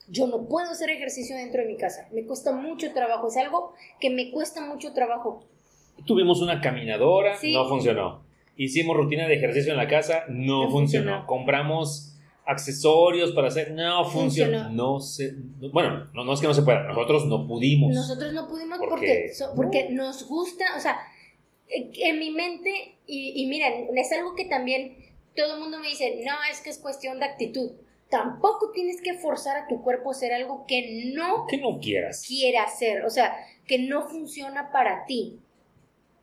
Yo no puedo hacer ejercicio dentro de mi casa, me cuesta mucho trabajo, es algo que me cuesta mucho trabajo. Tuvimos una caminadora, Sí. no funcionó. Hicimos rutina de ejercicio en la casa, no, No funcionó. funcionó. Compramos accesorios para hacer, no funcionó. Funcionó. No no- bueno, no, no es que no se pueda, nosotros no pudimos. Nosotros no pudimos ¿Por porque, so- porque nos gusta, o sea, en mi mente, y, y miren, es algo que también todo el mundo me dice, no, es que es cuestión de actitud. Tampoco tienes que forzar a tu cuerpo a hacer algo que no que no quieras. quiere hacer, o sea, que no funciona para ti.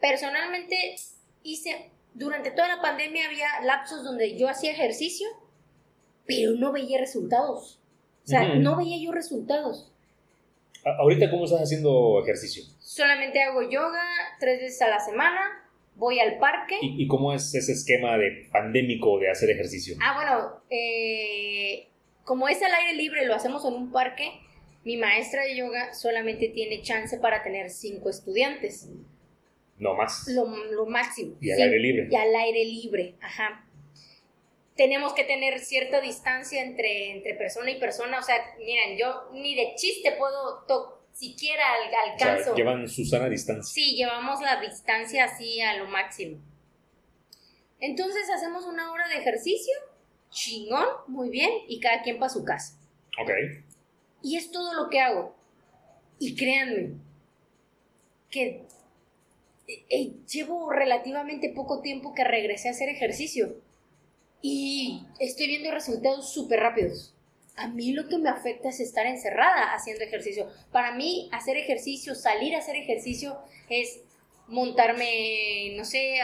Personalmente hice, durante toda la pandemia había lapsos donde yo hacía ejercicio, pero no veía resultados. O sea, no veía yo resultados. Ahorita, ¿cómo estás haciendo ejercicio? Solamente hago yoga tres veces a la semana, voy al parque. ¿Y, y cómo es ese esquema de pandémico de hacer ejercicio? Ah, bueno, eh, como es al aire libre, lo hacemos en un parque, mi maestra de yoga solamente tiene chance para tener cinco estudiantes, No más. lo, lo máximo. Y al Sí, aire libre. Y al aire libre, ajá. tenemos que tener cierta distancia entre, entre persona y persona. O sea, miren, yo ni de chiste puedo siquiera al, alcanzo. llevan su sana distancia. Sí, llevamos la distancia así a lo máximo. Entonces hacemos una hora de ejercicio, chingón, muy bien, y cada quien para su casa. Ok. Y es todo lo que hago. Y créanme, que eh, eh, llevo relativamente poco tiempo que regresé a hacer ejercicio. Y estoy viendo resultados súper rápidos. A mí lo que me afecta es estar encerrada haciendo ejercicio. Para mí, hacer ejercicio, salir a hacer ejercicio, es montarme, no sé,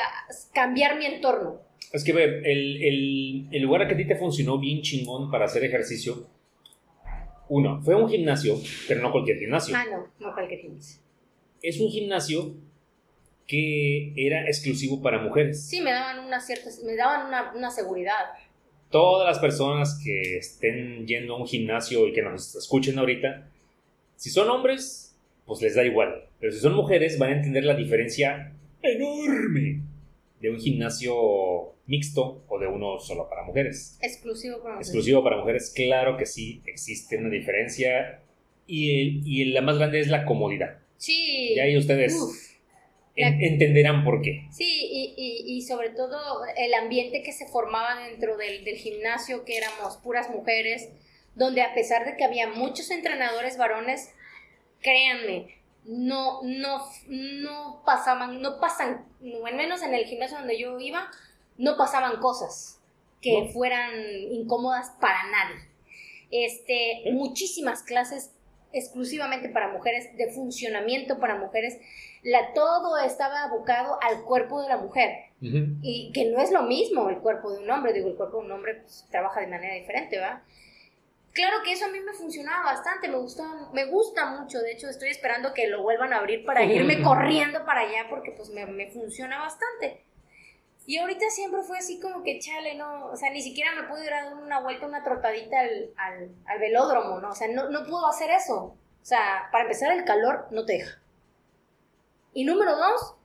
cambiar mi entorno. Es que, ver, el, el, lugar que a ti te funcionó bien chingón para hacer ejercicio, uno, fue un gimnasio, pero no cualquier gimnasio. Ah, no, no cualquier gimnasio. Es un gimnasio que era exclusivo para mujeres. Sí, me daban una cierta, me daban una, una seguridad. Todas las personas que estén yendo a un gimnasio y que nos escuchen ahorita, si son hombres, pues les da igual. Pero si son mujeres, van a entender la diferencia enorme de un gimnasio mixto o de uno solo para mujeres. Exclusivo para mujeres. Exclusivo para mujeres, claro que sí, existe una diferencia. Y, y la más grande es la comodidad. Sí. Y ahí ustedes entenderán por qué. Sí, y, y, y, sobre todo el ambiente que se formaba dentro del, del, gimnasio, que éramos puras mujeres, donde a pesar de que había muchos entrenadores varones, créanme, no, no, no pasaban, no pasan, al menos en el gimnasio donde yo iba, no pasaban cosas que fueran incómodas para nadie. Este, muchísimas clases exclusivamente para mujeres, de funcionamiento para mujeres, la, todo estaba abocado al cuerpo de la mujer. Y que no es lo mismo el cuerpo de un hombre, digo, el cuerpo de un hombre pues, trabaja de manera diferente, ¿va? Claro que eso a mí me funcionaba bastante, me gusta, me gusta mucho, de hecho estoy esperando que lo vuelvan a abrir para irme corriendo para allá porque pues me, me funciona bastante. Y ahorita siempre fue así como que, chale, no, o sea, ni siquiera me pude ir a dar una vuelta, una trotadita al, al, al velódromo, ¿no? O sea, no, no puedo hacer eso. O sea, para empezar, el calor no te deja. Y número dos,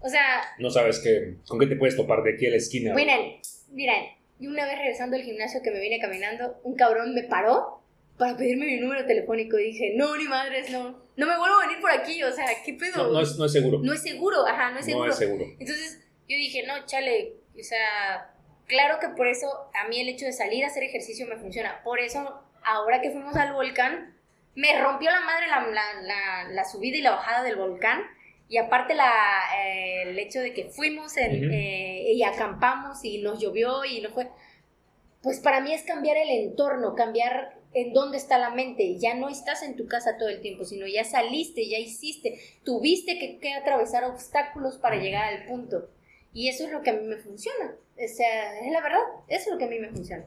o sea... No sabes qué, con qué te puedes topar de aquí a la esquina. Miren, miren, y una vez regresando al gimnasio que me vine caminando, un cabrón me paró para pedirme mi número telefónico y dije, no, ni madres, no, no me vuelvo a venir por aquí, o sea, ¿qué pedo? No, no, es, no es seguro. No es seguro, ajá, no es seguro. No es seguro. Entonces yo dije, no, chale, o sea, claro que por eso a mí el hecho de salir a hacer ejercicio me funciona. Por eso, ahora que fuimos al volcán, me rompió la madre la, la, la, subida y la bajada del volcán. Y aparte la, eh, el hecho de que fuimos eh, y acampamos y nos llovió y no fue... Pues para mí es cambiar el entorno, cambiar en dónde está la mente. Ya no estás en tu casa todo el tiempo, sino ya saliste, ya hiciste, tuviste que, que atravesar obstáculos para llegar al punto. Y eso es lo que a mí me funciona. O sea, es la verdad, eso es lo que a mí me funciona.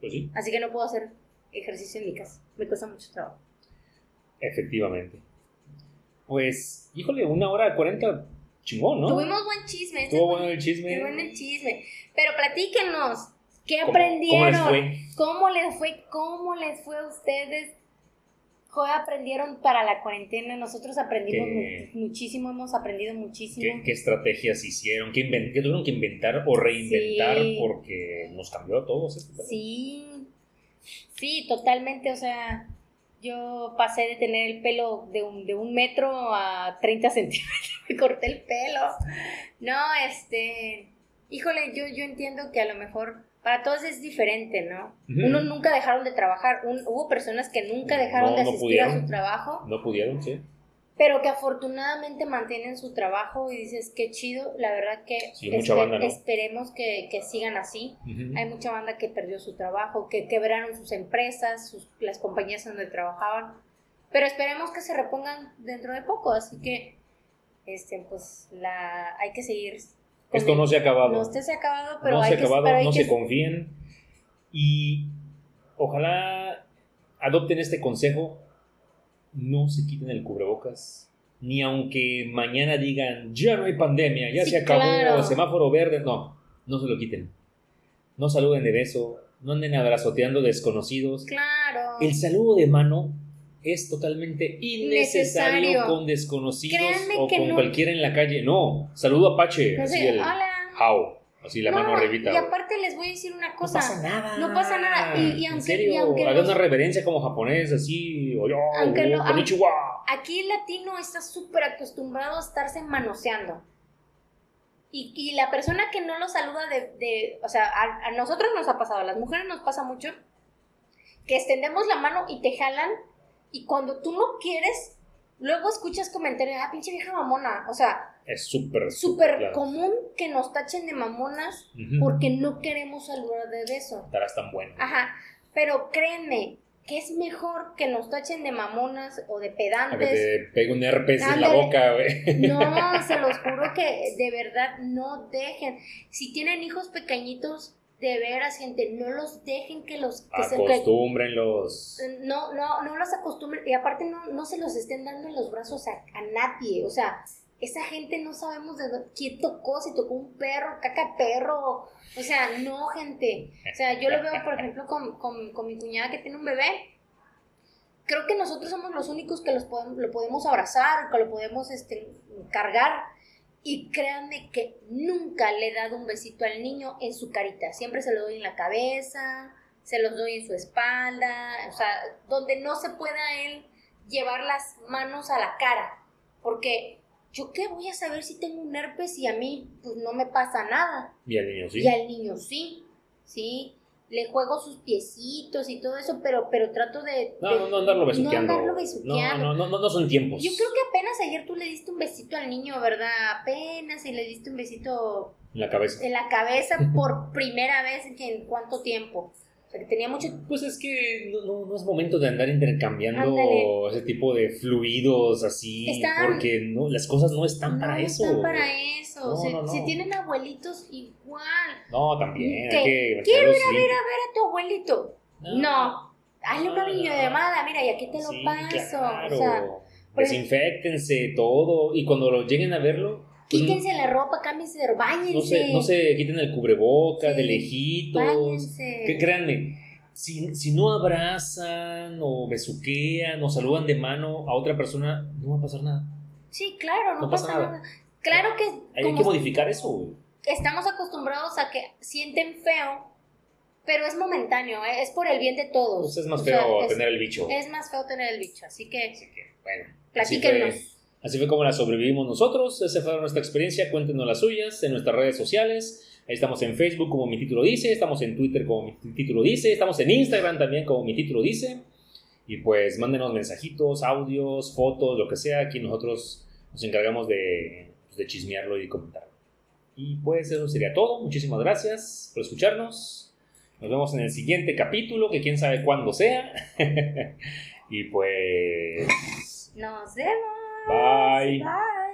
Pues sí. Así que no puedo hacer ejercicio en mi casa. Me cuesta mucho trabajo. Efectivamente. Pues, híjole, una hora cuarenta, chingón, ¿no? Tuvimos buen chisme. Estuvo bueno el chisme. Estuvo bueno el chisme. Pero platíquenos, ¿qué aprendieron? ¿Cómo les fue? ¿Cómo les fue? ¿Cómo les fue a ustedes ¿Qué aprendieron para la cuarentena? Nosotros aprendimos muchísimo, hemos aprendido muchísimo. ¿Qué, estrategias hicieron? ¿Qué, tuvieron que inventar o reinventar? Porque nos cambió a todos. ¿eh? Sí, sí, totalmente. O sea, yo pasé de tener el pelo de un, de un metro a 30 centímetros. Me corté el pelo. No, este. Híjole, yo, yo entiendo que a lo mejor para todos es diferente, ¿no? Uno nunca dejaron de trabajar. hubo personas que nunca dejaron de asistir a su trabajo. No pudieron, sí. Pero que afortunadamente mantienen su trabajo y dices, qué chido, la verdad que esperemos que, sigan así. Hay mucha banda que perdió su trabajo, que quebraron sus empresas, sus, las compañías donde trabajaban. Pero esperemos que se repongan dentro de poco, así que este, pues la, hay que seguir esto no se ha acabado. No se ha acabado, pero no hay se ha acabado, no se confíen. Y ojalá adopten este consejo. No se quiten el cubrebocas. Ni aunque mañana digan, ya no hay pandemia, ya se acabó, el semáforo verde. No, no se lo quiten. No saluden de beso, no anden abrazoteando desconocidos. Claro. El saludo de mano es totalmente innecesario con desconocidos o con cualquiera en la calle. No, saludo Apache. Así el, Hola. Así la No, mano arribita. Y aparte les voy a decir una No cosa. pasa nada. no pasa nada. Y- y en aunque- serio, y aunque hagan los- una reverencia como japonés, así. O yo, Aunque lo-. Aquí el latino está súper acostumbrado a estarse manoseando. Y, y la persona que no lo saluda de... de- o sea, a, a nosotros nos ha pasado, a las mujeres nos pasa mucho, que extendemos la mano y te jalan, y cuando tú no quieres, luego escuchas comentarios, ah, pinche vieja mamona. O sea, Es súper, súper claro. común que nos tachen de mamonas porque no queremos saludar de beso. Estarás tan bueno. Ajá, pero créanme que es mejor que nos tachen de mamonas o de A que pedantes. te pegue un herpes en la boca, güey. No, se los juro que de verdad no dejen. Si tienen hijos pequeñitos, de veras, gente, no los dejen que los que se que- Acostúmbrenlos. no, no, no los acostumbren y aparte no, no se los estén dando en los brazos a, a nadie. O sea, esa gente no sabemos de dónde, quién tocó, si tocó un perro, caca perro. O sea, no, gente. O sea, yo lo veo, por ejemplo, con, con, con mi cuñada que tiene un bebé. Creo que nosotros somos los únicos que los podemos, lo podemos abrazar, que lo podemos este, cargar. Y créanme que nunca le he dado un besito al niño en su carita. Siempre se lo doy en la cabeza, se los doy en su espalda, o sea, donde no se pueda él llevar las manos a la cara. Porque yo qué voy a saber si tengo un herpes y a mí pues no me pasa nada. Y al niño, sí. Y al niño sí, sí. Le juego sus piecitos y todo eso, pero, pero trato de... No, de- no, no andarlo besuqueando. No andarlo besuqueando. No, no, no, no son tiempos. Yo creo que apenas ayer tú le diste un besito al niño, ¿verdad? Apenas y le diste un besito En la cabeza. en la cabeza por primera vez en cuánto tiempo. O sea, que tenía mucho... Pues es que no, no- no es momento de andar intercambiando Ándale. ese tipo de fluidos así, Están- porque no, las cosas no están para no eso. están para eso. No, si, no, no. si tienen abuelitos, igual. No, también. Hay que Quiero ir a ver a ver a tu abuelito. No. Hazle una No, no, no. videollamada, mira, y aquí te lo Sí, paso. claro. O sea, pues- Desinfectense todo y cuando lo lleguen a verlo, quítense la ropa, cámbiense báñense. no se, no se quiten el cubrebocas, Sí, de lejitos. Báñense. Que créanme, si, si no abrazan o besuquean o saludan de mano a otra persona, no va a pasar nada. Sí, claro, no, No pasa pasa, nada. nada. Claro que Hay que modificar eso. güey. estamos acostumbrados a que sienten feo, pero es momentáneo, ¿eh? es por el bien de todos. Pues es más O feo sea, es- tener el bicho. Es más feo tener el bicho, así que Así que, bueno. Platíquenos. Así fue como la sobrevivimos nosotros. Esa fue nuestra experiencia. Cuéntenos las suyas en nuestras redes sociales. Ahí estamos en Facebook como mi título dice. Estamos en Twitter como mi título dice. Estamos en Instagram también como mi título dice. Y pues mándenos mensajitos, audios, fotos, lo que sea. Aquí nosotros nos encargamos de, pues, de chismearlo y comentarlo. Y pues eso sería todo. Muchísimas gracias por escucharnos. Nos vemos en el siguiente capítulo, que quién sabe cuándo sea. y pues... Nos vemos. Bye. Bye.